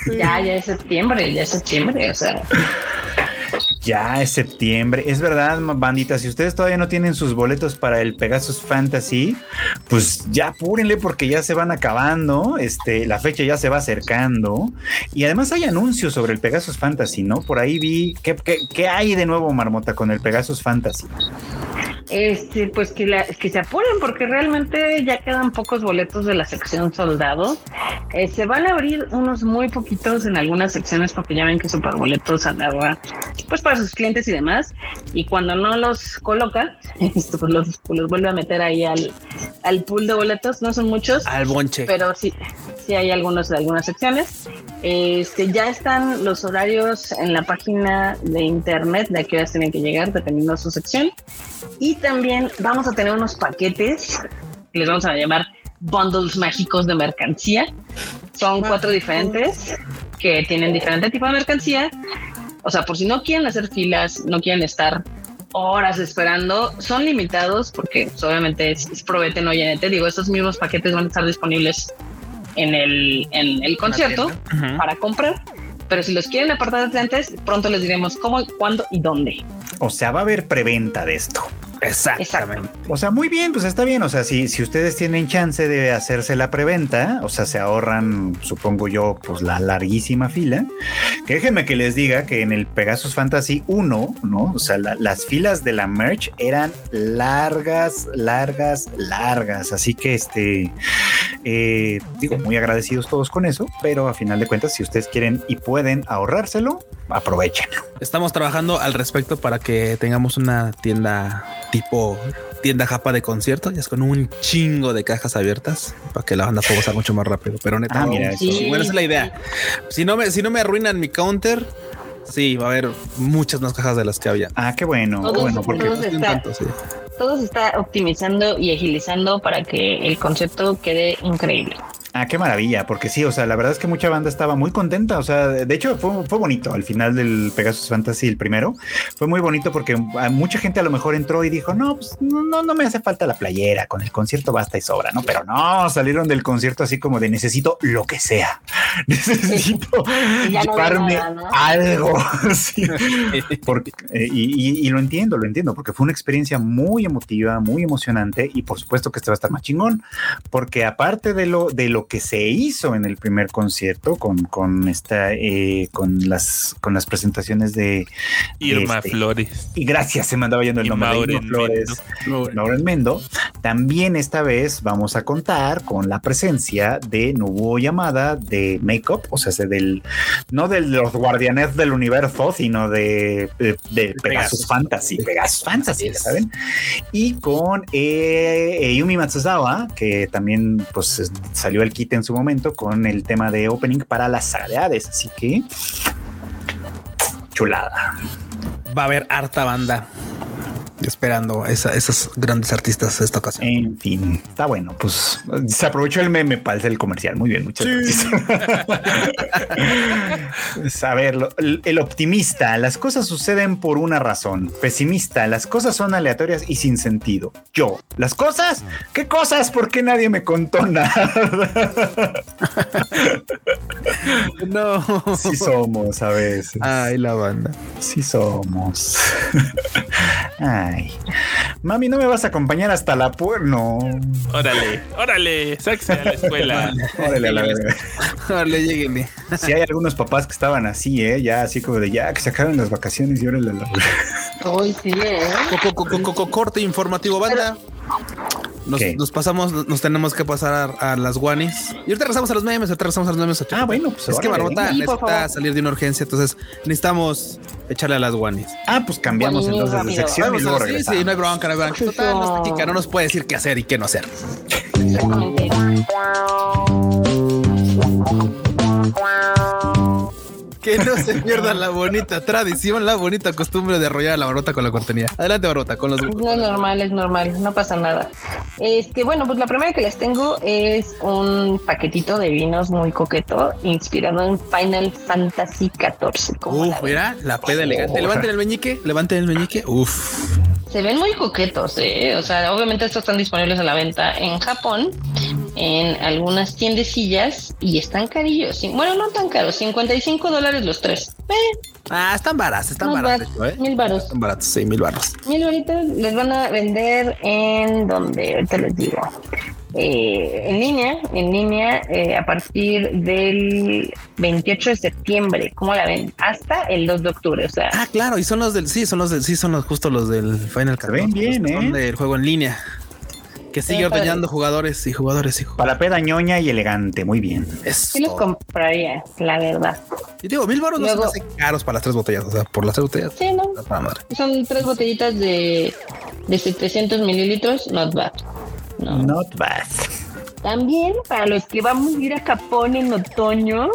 Ya, ya es septiembre, ya es septiembre, o sea, Ya es septiembre. Es verdad, bandita. Si ustedes todavía no tienen sus boletos para el Pegasus Fantasy, pues ya apúrenle porque ya se van acabando. Este, la fecha ya se va acercando. Y además hay anuncios sobre el Pegasus Fantasy, ¿no? Por ahí vi. ¿Qué, qué, qué hay de nuevo, Marmota, con el Pegasus Fantasy? Este, pues que, la, que se apuren porque realmente ya quedan pocos boletos de la sección soldado. Eh, se van a abrir unos muy poquitos en algunas secciones porque ya ven que Superboletos andaba pues para sus clientes y demás. Y cuando no los coloca, [laughs] esto, pues los, los vuelve a meter ahí al, al pool de boletos. No son muchos, Al bonche. pero sí, sí hay algunos de algunas secciones. Este, ya están los horarios en la página de internet de a qué horas tienen que llegar, dependiendo de su sección. Y también vamos a tener unos paquetes que les vamos a llamar bundles mágicos de mercancía. Son cuatro diferentes que tienen diferente tipo de mercancía. O sea, por si no quieren hacer filas, no quieren estar horas esperando, son limitados porque pues, obviamente es, es probete, no llenete. Digo, estos mismos paquetes van a estar disponibles en el, en el concierto para comprar. Pero si los quieren apartar desde antes, pronto les diremos cómo, cuándo y dónde. O sea, va a haber preventa de esto. Exactamente. O sea, muy bien, pues está bien. O sea, si, si ustedes tienen chance de hacerse la preventa, o sea, se ahorran, supongo yo, pues la larguísima fila. Que déjenme que les diga que en el Pegasus Fantasy 1, ¿no? O sea, la- las filas de la merch eran largas, largas, largas. Así que este, eh, digo, muy agradecidos todos con eso, pero a final de cuentas, si ustedes quieren y pueden ahorrárselo, aprovechenlo. Estamos trabajando al respecto para que tengamos una tienda tipo tienda japa de concierto, ya es con un chingo de cajas abiertas para que la banda pueda usar mucho más rápido. Pero neta, Ah, mira, sí, bueno, esa es la idea. Si no me, si no me arruinan mi counter, sí, va a haber muchas más cajas de las que había. Ah, qué bueno, qué bueno, porque todos Un está- tanto, sí. todo se está optimizando y agilizando para que el concepto quede increíble. Ah, qué maravilla, porque sí, o sea, la verdad es que mucha banda estaba muy contenta, o sea, de hecho fue, fue bonito al final del Pegasus Fantasy, el primero, fue muy bonito porque a mucha gente a lo mejor entró y dijo, no, pues no, no me hace falta la playera, con el concierto basta y sobra, ¿no? Pero no, salieron del concierto así como de necesito lo que sea, [laughs] necesito [laughs] no llevarme había nada, ¿no? algo, [laughs] Sí. Porque, eh, y, y- y lo entiendo, lo entiendo, porque fue una experiencia muy emotiva, muy emocionante y por supuesto que este va a estar más chingón, porque aparte de lo, de lo que se hizo en el primer concierto con, con esta, eh, con las, con las presentaciones de Irma Este, Flores. y gracias, se me andaba yendo el Y nombre de Irma Flores. Lauren Mendo. También esta vez vamos a contar con la presencia de Nobuo Yamada de Makeup, o sea, del no de los guardianes del universo, sino de, de, de Pegasus Pegasus. Fantasy, Pegasus Fantasy. ¿saben? Y con eh, Yumi Matsuzawa, que también pues es- salió el kit en su momento con el tema de opening para las saga de Hades, así que chulada. Va a haber harta banda esperando esa- esos grandes artistas esta ocasión. En fin, está bueno. Pues se aprovechó el meme para el comercial. Muy bien, muchas gracias. [laughs] A ver, lo- el optimista, las cosas suceden por una razón. Pesimista, las cosas son aleatorias y sin sentido. Yo, las cosas, ¿qué cosas? ¿Por qué nadie me contó nada? [laughs] No. Sí somos a veces. Ay, la banda. Sí somos. [laughs] Ay. Mami, ¿no me vas a acompañar hasta la puerta? No. Órale, órale, sáquese a la escuela. [laughs] Órale a la verga. Dale, lleguenle. Sí, hay algunos papás que estaban así, ¿eh? Ya así como de ya que se acaben las vacaciones y órale a la... Hoy sí, ¿eh? Co- co- co- co- co- Corte informativo, banda. Nos, pasamos, nos tenemos que pasar a, a las guanis. Y ahorita regresamos a los memes, ahorita regresamos a los memes. Ah, bueno, pues Es que por necesita salir de una urgencia, entonces necesamos echarle a las guanis. Ah, pues cambiamos entonces de sección y luego sí, regresamos. sí, no hay bronca, no hay bronca. Total, no está chica, no nos puede decir qué hacer y qué no hacer. Exactamente. Que no se pierda la bonita tradición, la bonita costumbre de arrollar a la barota con la cortenía. Adelante, barota, con los. No es normal, es normal, no pasa nada. Este, bueno, pues la primera que les tengo es un paquetito de vinos muy coqueto, inspirado en Final Fantasy XIV. ¿Cómo la Uf, mira, la peda elegante. Levanten el meñique, levanten el meñique. Uf. Se ven muy coquetos, ¿eh? O sea, obviamente estos están disponibles a la venta en Japón, en algunas tiendecillas y están carillos. Sí, Bueno, no tan caros, 55 dólares los tres. Eh, Ah, están baratos, están Not baratos, ¿eh? Mil varos. Están baratos, sí, mil baros. Mil ahorita les van a vender en donde, ahorita les digo. Eh, en línea, en línea, eh, a partir del 28 de septiembre, ¿cómo la ven? Hasta el 2 de octubre, o sea, Ah, claro, y son los del, sí, son los del, sí, son los justo los del Final Se ven bien, los que Son ¿eh? del juego en línea. Que sigue ordeñando jugadores y jugadores y jugadores. Para peda ñoña y elegante, muy bien. Eso. sí los compraría, la verdad. Y digo, mil baros no se hacen caros para las tres botellas. O sea, por las tres botellas. Sí, ¿no? está para madre. Son tres botellitas de, de 700 mililitros, not bad. No. Not bad. También para los que vamos a ir a Japón en otoño,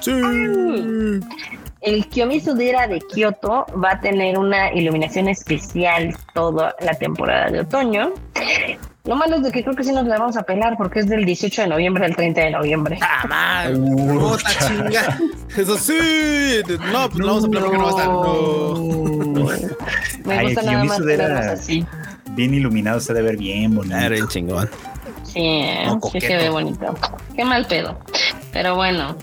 Sí. el Kiyomi Sudera de Kioto va a tener una iluminación especial toda la temporada de otoño. Lo malo es de que creo que sí nos la vamos a pelar porque es del 18 de noviembre al 30 de noviembre. Ah, madre. Puta chinga. Eso sí. No, pues no vamos a hablar porque no va a estar. No. Me Ay, gusta el nada más tenerlos así. Bien iluminado, se debe ver bien bonito. Era bien chingón. Sí. No, sí se ve bonito. Qué mal pedo. Pero bueno,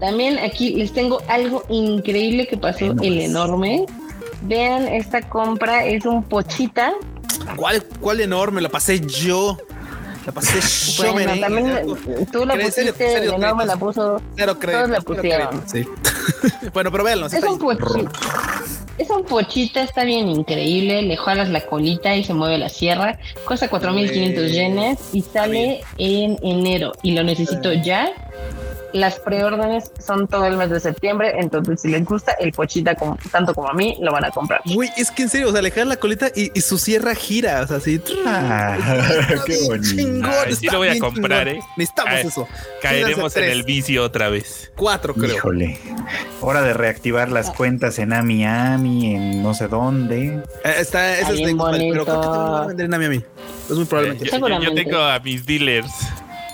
también aquí les tengo algo increíble que pasó el enorme. Vean, esta compra es un pochita. ¿Cuál, cuál enorme? La pasé yo. La pasé yo, Bueno, merengue. también tú la serio, pusiste, serio, el enorme la puso. Cero crédito. Todos la pusieron. crédito, Sí. [laughs] bueno, pero véanlo. Es un pochita. Es un pochita, está bien increíble. Le jalas la colita y se mueve la sierra. Cuesta 4500 Eh, yenes y sale en enero. Y lo necesito ya. Las preórdenes son todo el mes de septiembre. Entonces, si les gusta el pochita, como, tanto como a mí, lo van a comprar. Güey, es que en serio, o sea, le jalan la colita y, y su sierra gira. O sea, así. Ah, [laughs] Está qué bonito. chingón, sí lo voy a comprar, chingón. ¿eh? Necesitamos Ay, eso. Caeremos en el vicio otra vez. Cuatro, creo. Híjole. Hora de reactivar las cuentas en Ami Ami, en no sé dónde. Eh, está, Está es de pero creo que van a vender en Miami. Es muy probablemente. Yo, Seguramente. yo tengo a mis dealers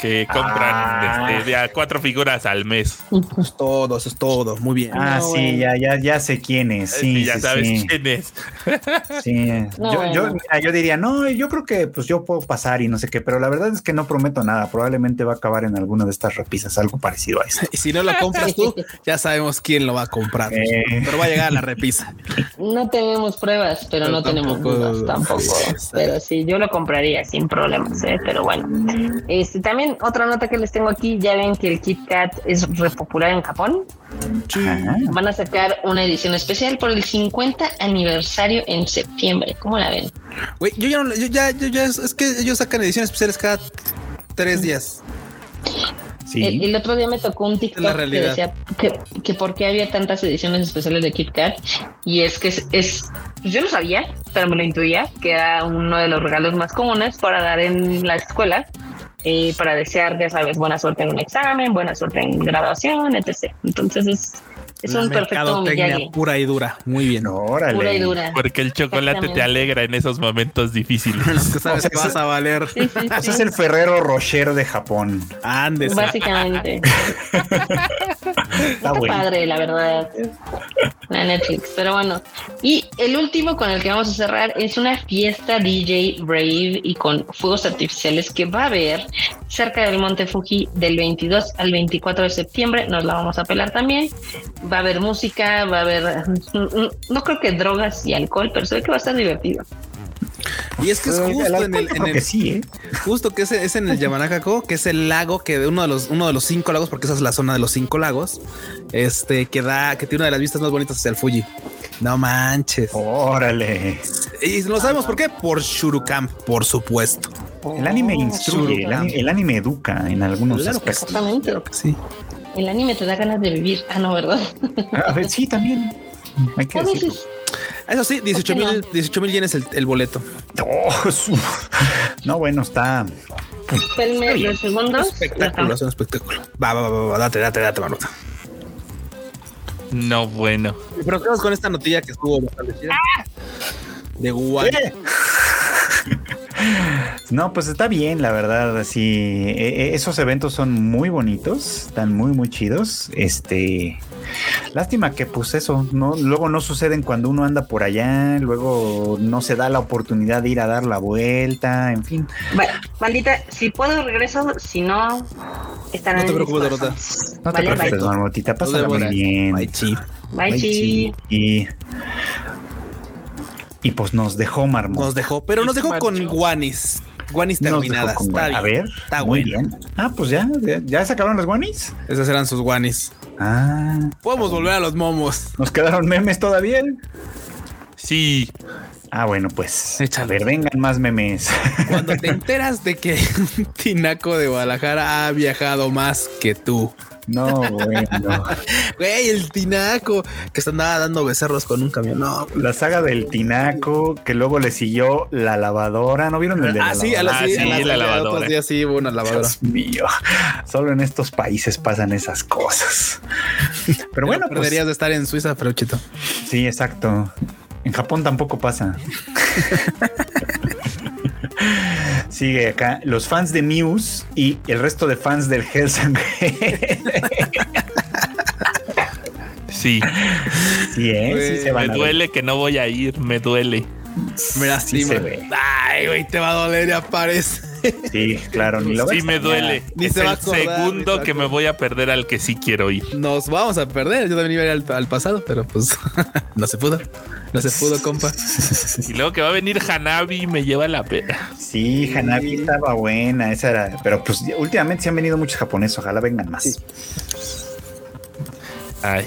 que compran Ah. este, de a cuatro figuras al mes. Eso es todo, eso es todo. Muy bien. Ah, No, sí, bueno. ya, ya, ya sé quién es. Sí, Sí, ya sí, sabes sí. quién es. [laughs] Sí. No, yo, yo, mira, yo diría, no, yo creo que pues yo puedo pasar y no sé qué, pero la verdad es que no prometo nada. Probablemente va a acabar en alguna de estas repisas, algo parecido a eso. [laughs] Y si no lo compras tú, [laughs] ya sabemos quién lo va a comprar. Eh. Pero va a llegar a la repisa. No tenemos pruebas, pero Pero no tenemos dudas tampoco. Pero sí, yo lo compraría sin problemas, ¿eh? Pero bueno. Este, también otra nota que les tengo aquí, ya ven que el Kit Kat es re popular en Japón. Ajá. Van a sacar una edición especial por el 50 aniversario en septiembre. ¿Cómo la ven? Güey, yo ya no, yo ya, yo ya, es, que ellos sacan ediciones especiales cada tres días. Sí. El, el otro día me tocó un la TikTok que decía que, que por qué había tantas ediciones especiales de Kit Kat. Y es que es, es- pues yo lo sabía, pero me lo intuía, que era uno de los regalos más comunes para dar en la escuela. Eh, para desear, ya sabes, buena suerte en un examen, buena suerte en graduación, etc. Entonces es, es La un perfecto Miyagi. pura y dura. Muy bien. Órale. Pura y dura. Porque el chocolate te alegra en esos momentos difíciles. Los que sabes O sea, que vas a valer. Sí, sí, Ese sí. es el Ferrero Rocher de Japón. Andes. Básicamente. [laughs] Está padre, la verdad. La Netflix. Pero bueno. Y el último con el que vamos a cerrar es una fiesta DJ Brave y con fuegos artificiales que va a haber cerca del Monte Fuji del 22 al 24 de septiembre. Nos la vamos a pelar también. Va a haber música, va a haber, no creo que drogas y alcohol, pero se ve que va a estar divertido. Y es que es el justo en el, en que sí, ¿eh? justo que es, es en el Yamanakako, que es el lago que de uno de los uno de los cinco lagos, porque esa es la zona de los cinco lagos, este que da que tiene una de las vistas más bonitas hacia el Fuji. No manches. Órale. Y lo sabemos por qué? Por Shurukam, por supuesto. El anime instruye, el, ani- el anime educa en algunos Claro que aspectos. Exactamente. Claro que sí. El anime te da ganas de vivir. Ah, no, ¿verdad? A ver, sí, también. Hay que A decirlo. Eso sí, 18 ¿Por qué mil 18 mil yenes el, el boleto. Oh, su- no, bueno, está. Espérenme dos segundos. espectáculo, es un espectáculo. Va, va, va, va, date, date, date, Marmota. No, bueno. Pero quedamos con esta notilla que estuvo bastante chida. De Guay. No, pues está bien, la verdad. Así, e- e- esos eventos son muy bonitos, están muy, muy chidos. Este, lástima que, pues eso, no, luego no suceden cuando uno anda por allá, luego no se da la oportunidad de ir a dar la vuelta, en fin. Bueno, maldita, si puedo regreso, si no, estarán No te preocupes, Dorota. No te Vale, preocupes, bye. Marmotita, pásala muy bien. Ay, chi. Bye, Ay, chi. Y, y pues nos dejó Marmot. Nos dejó, pero nos dejó con guanis. Guanis terminadas. con Está guan- A ver, Está muy bueno. bien. Ah, pues ya, ya, ya se acabaron los guanis. Esas eran sus guanis. Ah, Podemos volver a los momos. nos quedaron memes todavía. Sí. Ah, bueno, pues. Échale. A ver, vengan más memes. [laughs] Cuando te enteras de que un [laughs] tinaco de Guadalajara ha viajado más que tú. No, bueno. [laughs] Güey, el tinaco que se andaba dando becerros con un camión. No. La saga del tinaco, que luego le siguió la lavadora. ¿No vieron el de la Ah, sí, a la, Ah, sí, sí, a la, la a lavadora. Otros días sí hubo una lavadora. Dios mío, solo en estos países pasan esas cosas. Pero bueno, pues, perderías de estar en Suiza, Freuchito. sí, exacto. En Japón tampoco pasa. [laughs] [laughs] Sigue acá los fans de Muse y el resto de fans del Hellsang. Sí. sí, ¿eh? sí se van Me ver. duele que no voy a ir, me duele. Mira, Sí sí, se man. ve. Ay, güey, te va a doler y aparece. Sí, claro, ni lo Sí ves. me duele. Ni es se va a el acordar, segundo que me voy a perder al que sí quiero ir. Nos vamos a perder. Yo también iba a ir al, al pasado, pero pues [laughs] no se pudo. No se pudo, compa. Y luego que va a venir Hanabi y me lleva la pena. Sí, Hanabi estaba buena, esa era, pero pues últimamente se han venido muchos japoneses, ojalá vengan más. Ay.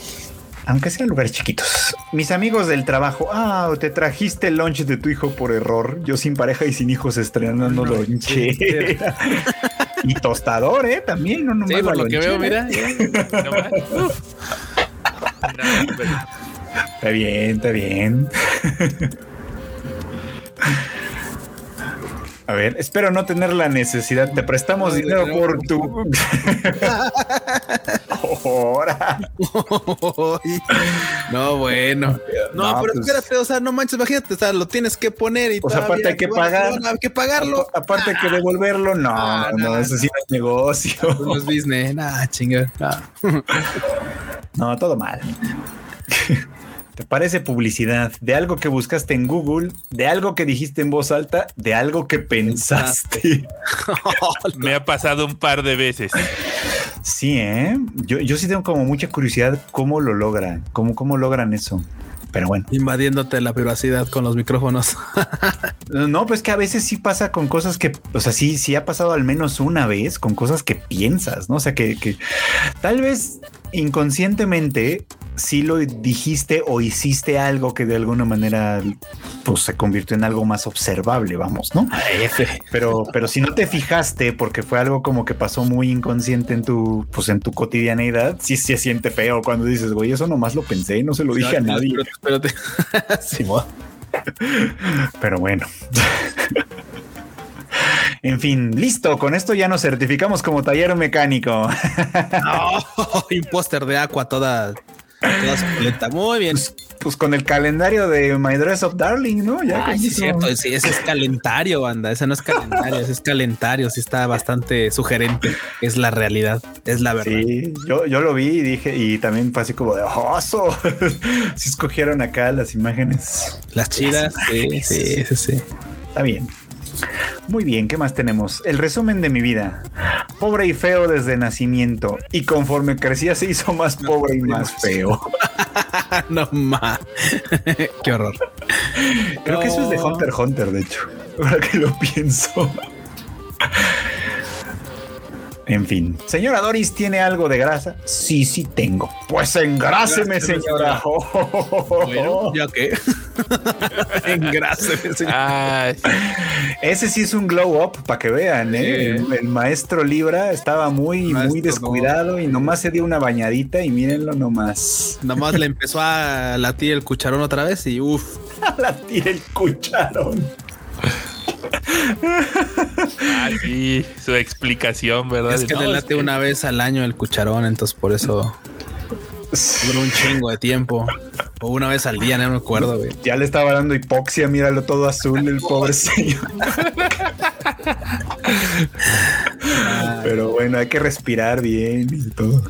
Aunque sean lugares chiquitos. Mis amigos del trabajo, ah, te trajiste el lunch de tu hijo por error. Yo sin pareja y sin hijos estrenando lonche. [laughs] y tostador, eh, también, no nomás Sí, por lo que veo, lonchera. mira. No. No, [laughs] Está bien, está bien. A ver, espero no tener la necesidad. Te prestamos No, dinero no. por tu. Ahora. no, bueno. No, No, pero pues- espérate, o sea, no manches, imagínate, o sea, lo tienes que poner y Pues todavía aparte hay que pagar. Hay que pagarlo. Aparte que devolverlo, no, Ah, no, no, eso sí no es negocio. No es business, nah, chinga. No, todo mal. [laughs] ¿Te parece publicidad de algo que buscaste en Google, de algo que dijiste en voz alta, de algo que pensaste? [laughs] Me ha pasado un par de veces. Sí, ¿eh? Yo, yo sí tengo como mucha curiosidad cómo lo logran, cómo, cómo logran eso. Pero bueno, Invadiéndote la privacidad con los micrófonos. [laughs] no, pues que a veces sí pasa con cosas que, o sea, sí, sí ha pasado al menos una vez con cosas que piensas, ¿no? O sea, que, que tal vez inconscientemente sí lo dijiste o hiciste algo que de alguna manera pues se convirtió en algo más observable, vamos, ¿no? Pero, pero si no te fijaste porque fue algo como que pasó muy inconsciente en tu, pues en tu cotidianeidad, sí se siente feo cuando dices, güey, eso nomás lo pensé, no se lo dije a nadie. Espérate, espérate. [laughs] Sí, mo. Pero bueno. En fin, listo. Con esto ya nos certificamos como taller mecánico. No, [laughs] imposter de agua toda, toda. Muy bien. Pues con el calendario de My Dress of Darling, ¿no? Ya Ay, sí, es cierto. Sí, ese es calentario, banda. Ese no es calendario, ese es calentario. Sí, está bastante sugerente. Es la realidad, es la verdad. Sí, yo, yo lo vi y dije, y también fue así como de oso. [laughs] Si escogieron acá las imágenes. Las chidas, sí, sí, sí, sí. Está bien. Muy bien, ¿qué más tenemos? El resumen de mi vida. Pobre y feo desde nacimiento. Y conforme crecía se hizo más pobre y más feo. [laughs] no más. [laughs] Qué horror. Creo que eso es de. Hunter Hunter, de hecho. Ahora que lo pienso. En fin. Señora Doris, ¿tiene algo de grasa? Sí, sí tengo. Pues engráseme, señora. Bueno, ya que. [laughs] Engráseme, señor. Ay, Ese sí es un glow up para que vean, ¿eh? Sí. El, el maestro Libra estaba muy, muy descuidado y nomás se dio una bañadita y mírenlo nomás. Nomás le empezó a latir el cucharón otra vez y uff. La [laughs] tira el cucharón. Ah, sí, su explicación, ¿verdad? Es que No, le es late que- una vez al año el cucharón, entonces por eso. Duró un chingo de tiempo. O una vez al día, no me acuerdo, güey. Ya le estaba dando hipoxia, míralo todo azul, el pobre señor. [laughs] Pero bueno, hay que respirar bien y todo.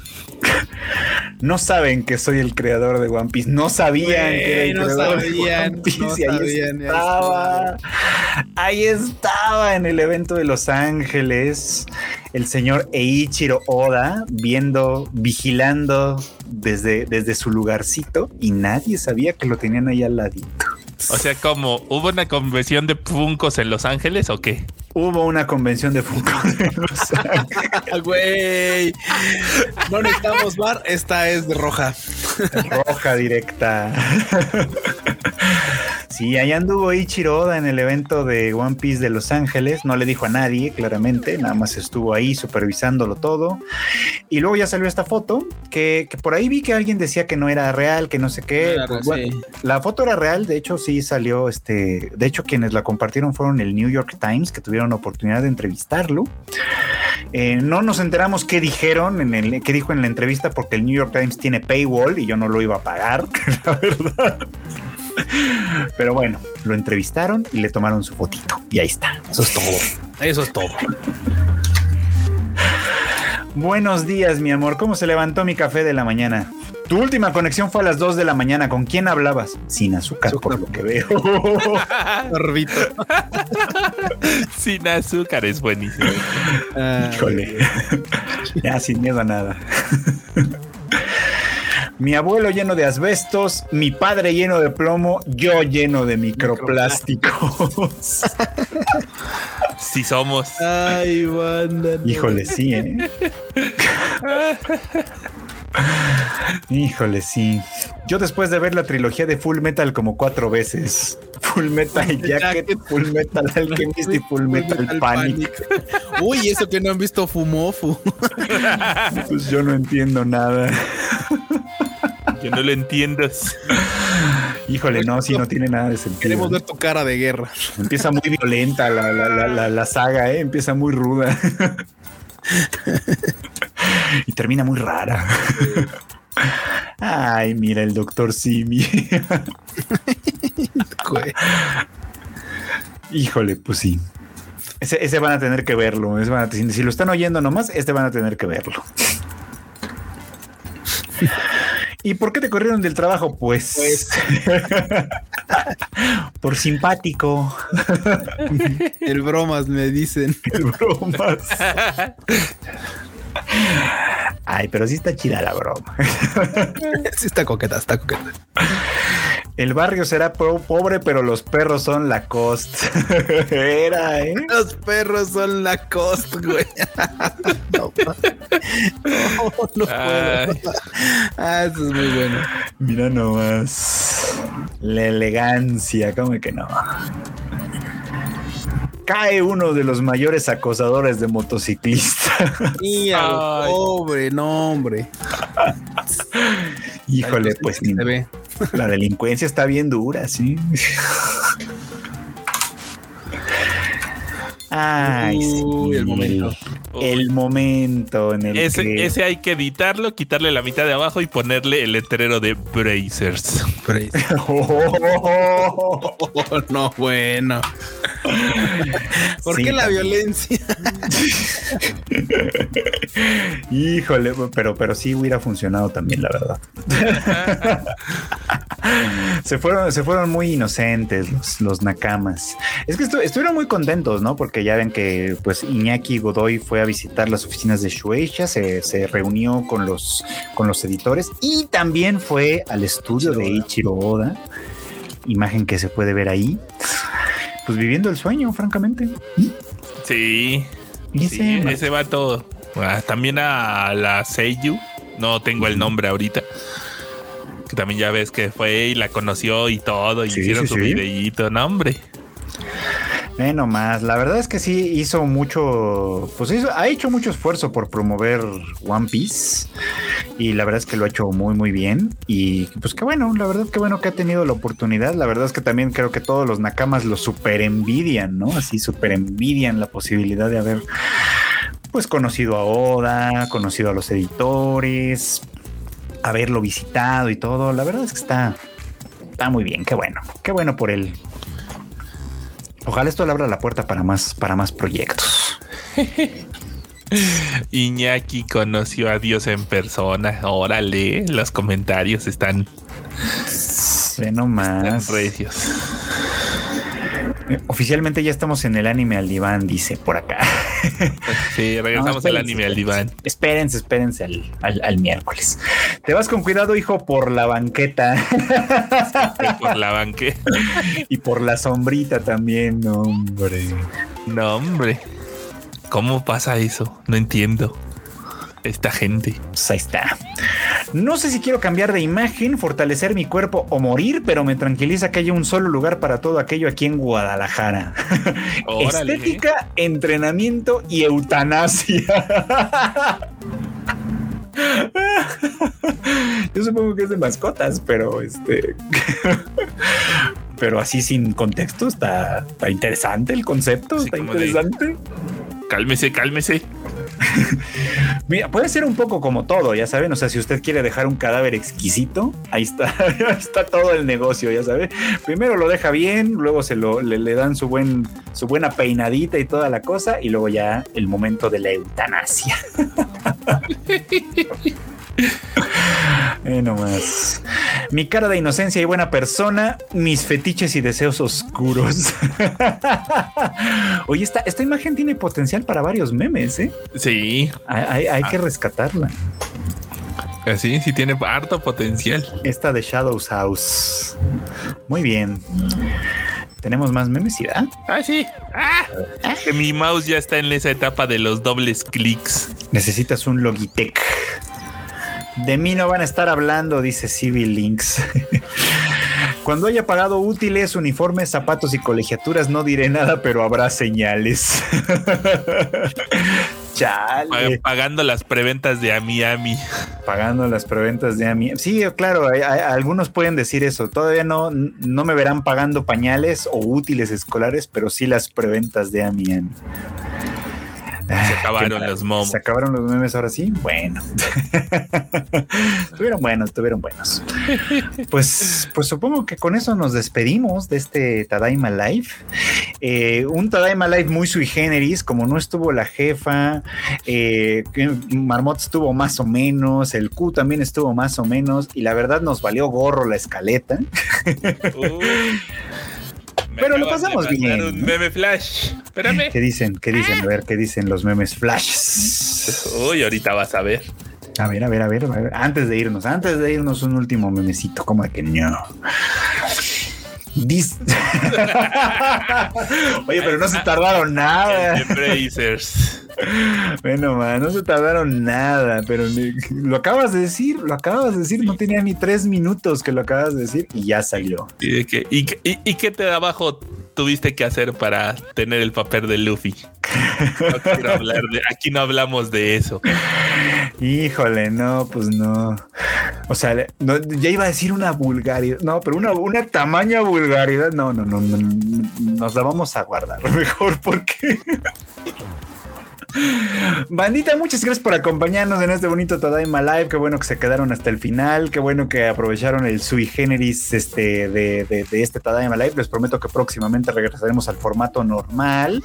No saben que soy el creador de One Piece. No sabían que era el no creador sabían, de One Piece. no y ahí sabían, estaba. Ahí estaba en el evento de Los Ángeles. El señor Eiichiro Oda viendo, vigilando desde, desde su lugarcito y nadie sabía que lo tenían ahí al ladito. O sea, como hubo una convención de Funkos en Los Ángeles o qué? Hubo una convención de Funko en Los Ángeles. [laughs] Güey. No necesitamos bar. Esta es de roja. Roja directa. Sí, ahí anduvo Ichiro Oda en el evento de One Piece de Los Ángeles. No le dijo a nadie, claramente. Nada más estuvo ahí supervisándolo todo. Y luego ya salió esta foto que, que por ahí vi que alguien decía que no era real, que no sé qué. Claro, Pues, bueno, sí. La foto era real, de hecho sí salió, este, de hecho quienes la compartieron fueron el New York Times, que tuvieron la oportunidad de entrevistarlo. Eh, no nos enteramos qué dijeron, en el, qué dijo en la entrevista, porque el New York Times tiene paywall y yo no lo iba a pagar, [laughs] la verdad. Pero bueno, lo entrevistaron y le tomaron su fotito. Y ahí está. Eso es todo. Eso es todo. Buenos días, mi amor. ¿Cómo se levantó mi café de la mañana? Tu última conexión fue a las 2 de la mañana. ¿Con quién hablabas? Sin azúcar, por lo que veo. [laughs] Sorbito. [laughs] Sin azúcar es buenísimo. Ah, Híjole. [laughs] ya sin miedo a nada. Mi abuelo lleno de asbestos, mi padre lleno de plomo, yo lleno de microplásticos. [laughs] Si somos. Ay, banda. no. Híjole, sí, ¿eh? Híjole, sí. Yo después de ver la trilogía de Full Metal como cuatro veces. Full Metal Jacket, Full Metal Alchemist y Full Metal Panic. Uy, eso que no han visto Fumofu. Pues yo no entiendo nada. Yo no lo entiendo. Híjole, no, sí, no tiene nada de sentido. Queremos ver tu cara de guerra. Empieza muy violenta la, la, la, la, la saga, ¿eh? Empieza muy ruda. y termina muy rara. Ay, mira el doctor Simi. Híjole, pues sí. Ese, ese van a tener que verlo. ese van a- si, si lo están oyendo nomás, este van a tener que verlo. ¿Y por qué te corrieron del trabajo? Pues, Pues. [laughs] por simpático. [laughs] El bromas me dicen. [laughs] Qué bromas. Ay, pero sí está chida la broma. Sí, está coqueta, está coqueta. El barrio será po- pobre, pero los perros son la cost. [laughs] Era, ¿eh? Los perros son la cost, güey. [laughs] No, no, no puedo. Ah, eso es muy bueno. Mira nomás. La elegancia, ¿cómo que no? Cae uno de los mayores acosadores de motociclistas. [laughs] Y pobre, no, hombre. Híjole, pues se ve. la delincuencia está bien dura, sí. [laughs] Ay, sí, Uy, el momento. El momento en el Ese, que ese hay que editarlo, quitarle la mitad de abajo y ponerle el letrero de Brazers. Oh, [laughs] Oh, no, bueno. ¿Por Sí, qué la también. violencia? [laughs] Híjole, pero, pero sí hubiera funcionado también, la verdad. [laughs] se fueron, se fueron muy inocentes los, los nakamas. Es que estu- estuvieron muy contentos, ¿no? Porque ya ven que pues Iñaki Godoy fue a visitar las oficinas de Shueisha, se, se reunió con los, con los editores y también fue al estudio de Ichiro Oda. Imagen que se puede ver ahí. Pues viviendo el sueño, francamente. Sí, Y sí, ese- ese va todo. Ah, también a la Seiyu, no tengo el nombre ahorita. Que también ya ves que fue y la conoció y todo, y Sí, hicieron sí, su sí. videíto, no hombre. Eh, no más. La verdad es que sí hizo mucho, pues ha hecho mucho esfuerzo por promover One Piece y la verdad es que lo ha hecho muy muy bien y pues qué bueno, la verdad que bueno que ha tenido la oportunidad. La verdad es que también creo que todos los nakamas lo super envidian, ¿no? Así super envidian la posibilidad de haber pues conocido a Oda, conocido a los editores, haberlo visitado y todo. La verdad es que está, está muy bien. Qué bueno, qué bueno por él. Ojalá esto le abra la puerta para más, para más proyectos. [laughs] Iñaki conoció a Dios en persona. Órale, los comentarios están. Ve nomás. Recios. Oficialmente ya estamos en el anime al diván, dice por acá. [laughs] Sí, regresamos al anime al diván. Espérense, espérense al, al, al, miércoles. Te vas con cuidado, hijo, por la banqueta. por la banqueta. [laughs] y por la sombrita también, no, hombre. No, hombre. ¿Cómo pasa eso? No entiendo. Esta gente. Pues ahí está. No sé si quiero cambiar de imagen, fortalecer mi cuerpo o morir, pero me tranquiliza que haya un solo lugar para todo aquello aquí en Guadalajara. [laughs] Órale. Estética, entrenamiento y eutanasia. [laughs] Yo supongo que es de mascotas, pero este. [laughs] pero así sin contexto está, está interesante el concepto, sí, está interesante. De... Cálmese, cálmese. [laughs] Mira, puede ser un poco como todo, ya saben. O sea, si usted quiere dejar un cadáver exquisito, ahí está, [laughs] ahí está todo el negocio, ya sabe. Primero lo deja bien, luego se lo le, le, dan su buen, su buena peinadita y toda la cosa, y luego ya el momento de la eutanasia. [laughs] [laughs] Eh, no más. Mi cara de inocencia y buena persona, mis fetiches y deseos oscuros. [laughs] Oye, esta, esta imagen tiene potencial para varios memes, ¿eh? Sí. Hay, hay, hay ah. que rescatarla. Sí, sí tiene harto potencial. Esta de Shadows House. Muy bien. ¿Tenemos más memes, ¿verdad? Ah, sí. Ah, que mi mouse ya está en esa etapa de los dobles clics. Necesitas un Logitech. De mí no van a estar hablando, dice Civil Links. [laughs] Cuando haya pagado útiles, uniformes, zapatos y colegiaturas, no diré nada, pero habrá señales. [laughs] Chale. Pagando las preventas de Amiami. Pagando las preventas de Amiami. Sí, claro, hay, hay, algunos pueden decir eso. Todavía no, no me verán pagando pañales o útiles escolares, pero sí las preventas de Amiami. Se acabaron los momos. Se acabaron los memes ahora sí. Bueno, [laughs] estuvieron buenos, estuvieron buenos. Pues, pues supongo que con eso nos despedimos de este Tadaima Live. Eh, un Tadaima Live muy sui generis, como no estuvo la jefa, eh, Marmot estuvo más o menos, el Q también estuvo más o menos, y la verdad nos valió gorro la escaleta. Uh. Me Pero lo pasamos bien. Un meme flash. Espérame. ¿Qué dicen? ¿Qué dicen? A ver, ¿qué dicen los memes flash? Uy, ahorita vas a ver. A ver, a ver, a ver, a ver. Antes de irnos, antes de irnos, un último memecito. Como de que no. Dis [laughs] Oye, pero no se tardaron nada. Bueno, man, no se tardaron nada, pero lo acabas de decir, lo acabas de decir, no tenía ni tres minutos que lo acabas de decir y ya salió. ¿Y, de qué, y, y, y qué te de abajo tuviste que hacer para tener el papel de Luffy? No quiero hablar de, aquí no hablamos de eso. Híjole, no, pues no. O sea, no, ya iba a decir una vulgaridad, no, pero una, una tamaña vulgaridad, no, no, no, no, nos la vamos a guardar [laughs] mejor porque... Bandita, muchas gracias por acompañarnos en este bonito Tadaima Live. Qué bueno que se quedaron hasta el final. Qué bueno que aprovecharon el sui generis este, de, de, de, este Tadaima Live. Les prometo que próximamente regresaremos al formato normal,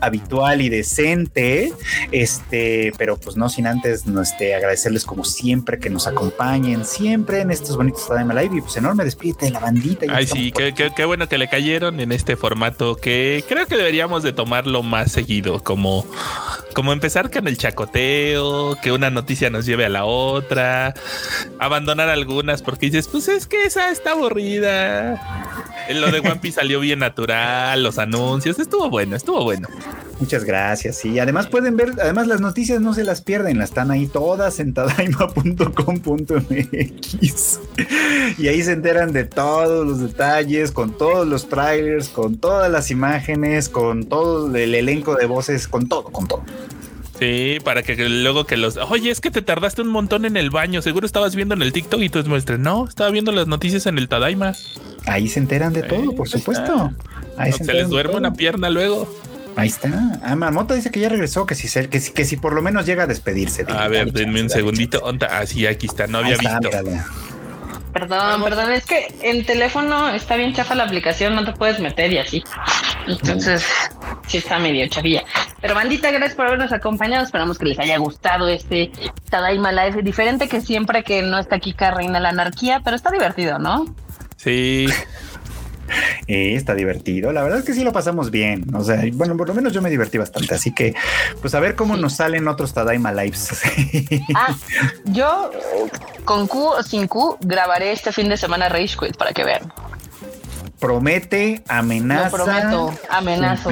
habitual y decente. Este, pero pues no sin antes no, este, agradecerles como siempre que nos acompañen siempre en estos bonitos Tadaima Live. Y pues enorme despídete de la bandita. Ay, sí, qué, qué, qué bueno que le cayeron en este formato que creo que deberíamos de tomarlo más seguido, como como empezar con el chacoteo, que una noticia nos lleve a la otra, abandonar algunas porque dices, pues es que esa está aburrida. Lo de One Piece salió bien natural, los anuncios, estuvo bueno, estuvo bueno. Muchas gracias. Sí, además pueden ver, además las noticias no se las pierden, las están ahí todas en tadaima.com.mx. Y ahí se enteran de todos los detalles, con todos los trailers, con todas las imágenes, con todo el elenco de voces, con todo, con todo. Sí, para que luego que los. Oye, es que te tardaste un montón en el baño. Seguro estabas viendo en el TikTok y tú muestres. No, estaba viendo las noticias en el Tadaima. Ahí se enteran de todo, por supuesto. Ahí se, se les duerme una pierna luego. Ahí está. Ah, Marmota dice que ya regresó, que si, que, que si por lo menos llega a despedirse. A ver, denme un segundito. Así, ah, aquí está. No había visto. Perdón, perdón, es que en teléfono está bien chafa la aplicación, no te puedes meter y así. Entonces, sí está medio chavilla. Pero bandita, gracias por habernos acompañado. Esperamos que les haya gustado este Tadaima Live. Diferente que siempre que no está aquí Reina la Anarquía, pero está divertido, ¿no? Sí. [laughs] Eh, está divertido. La verdad es que sí lo pasamos bien. O sea, bueno, por lo menos yo me divertí bastante. Así que, pues a ver cómo nos salen otros Tadaima Lives. [laughs] ah, yo con Q o sin Q grabaré este fin de semana Rage Quit para que vean promete, amenaza. prometo, amenazo.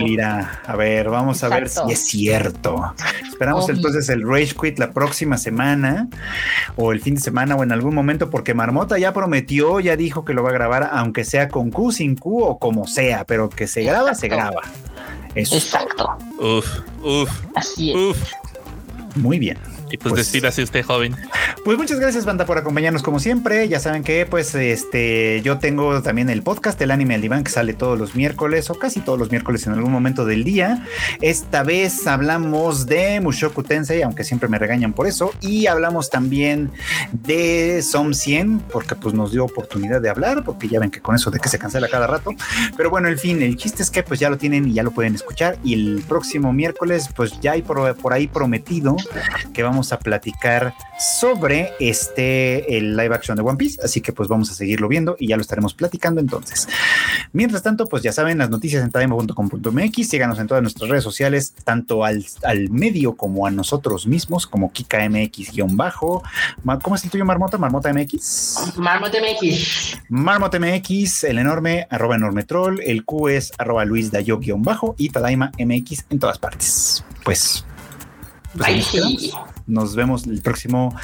A ver, vamos a ver si es cierto. Esperamos entonces el Rage Quit la próxima semana o el fin de semana o en algún momento, porque Marmota ya prometió, ya dijo que lo va a grabar, aunque sea con Q, sin Q o como sea, pero que se graba, se graba. Exacto. Uf, uf. Así es. Muy bien. Y pues, pues despídase usted, joven. Pues muchas gracias, banda, por acompañarnos como siempre. Ya saben que, pues, este, yo tengo también el podcast, el anime al diván, que sale todos los miércoles o casi todos los miércoles en algún momento del día. Esta vez hablamos de Mushoku Tensei, aunque siempre me regañan por eso, y hablamos también de Som 100, porque pues nos dio oportunidad de hablar, porque ya ven que con eso de que se cancela cada rato. Pero bueno, en fin, el chiste es que pues ya lo tienen y ya lo pueden escuchar. Y el próximo miércoles, pues ya hay por, por ahí prometido que vamos a platicar sobre este el live action de One Piece, así que pues vamos a seguirlo viendo y ya lo estaremos platicando entonces. Mientras tanto, pues ya saben las noticias en tademo.com.mx, síganos en todas nuestras redes sociales, tanto al, al medio como a nosotros mismos, como KikaMX-bajo. ¿Cómo es el tuyo, Marmota? Marmota MX. Marmota MX. Marmota MX, el enorme, arroba enorme troll, el Q es arroba Luis Dayo-bajo y Tadaima MX en todas partes. Pues pues nos vemos el próximo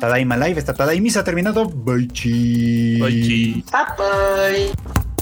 Tadaima Live. Esta Tadaima se ha terminado. Bye chi. Bye chi. Bye bye.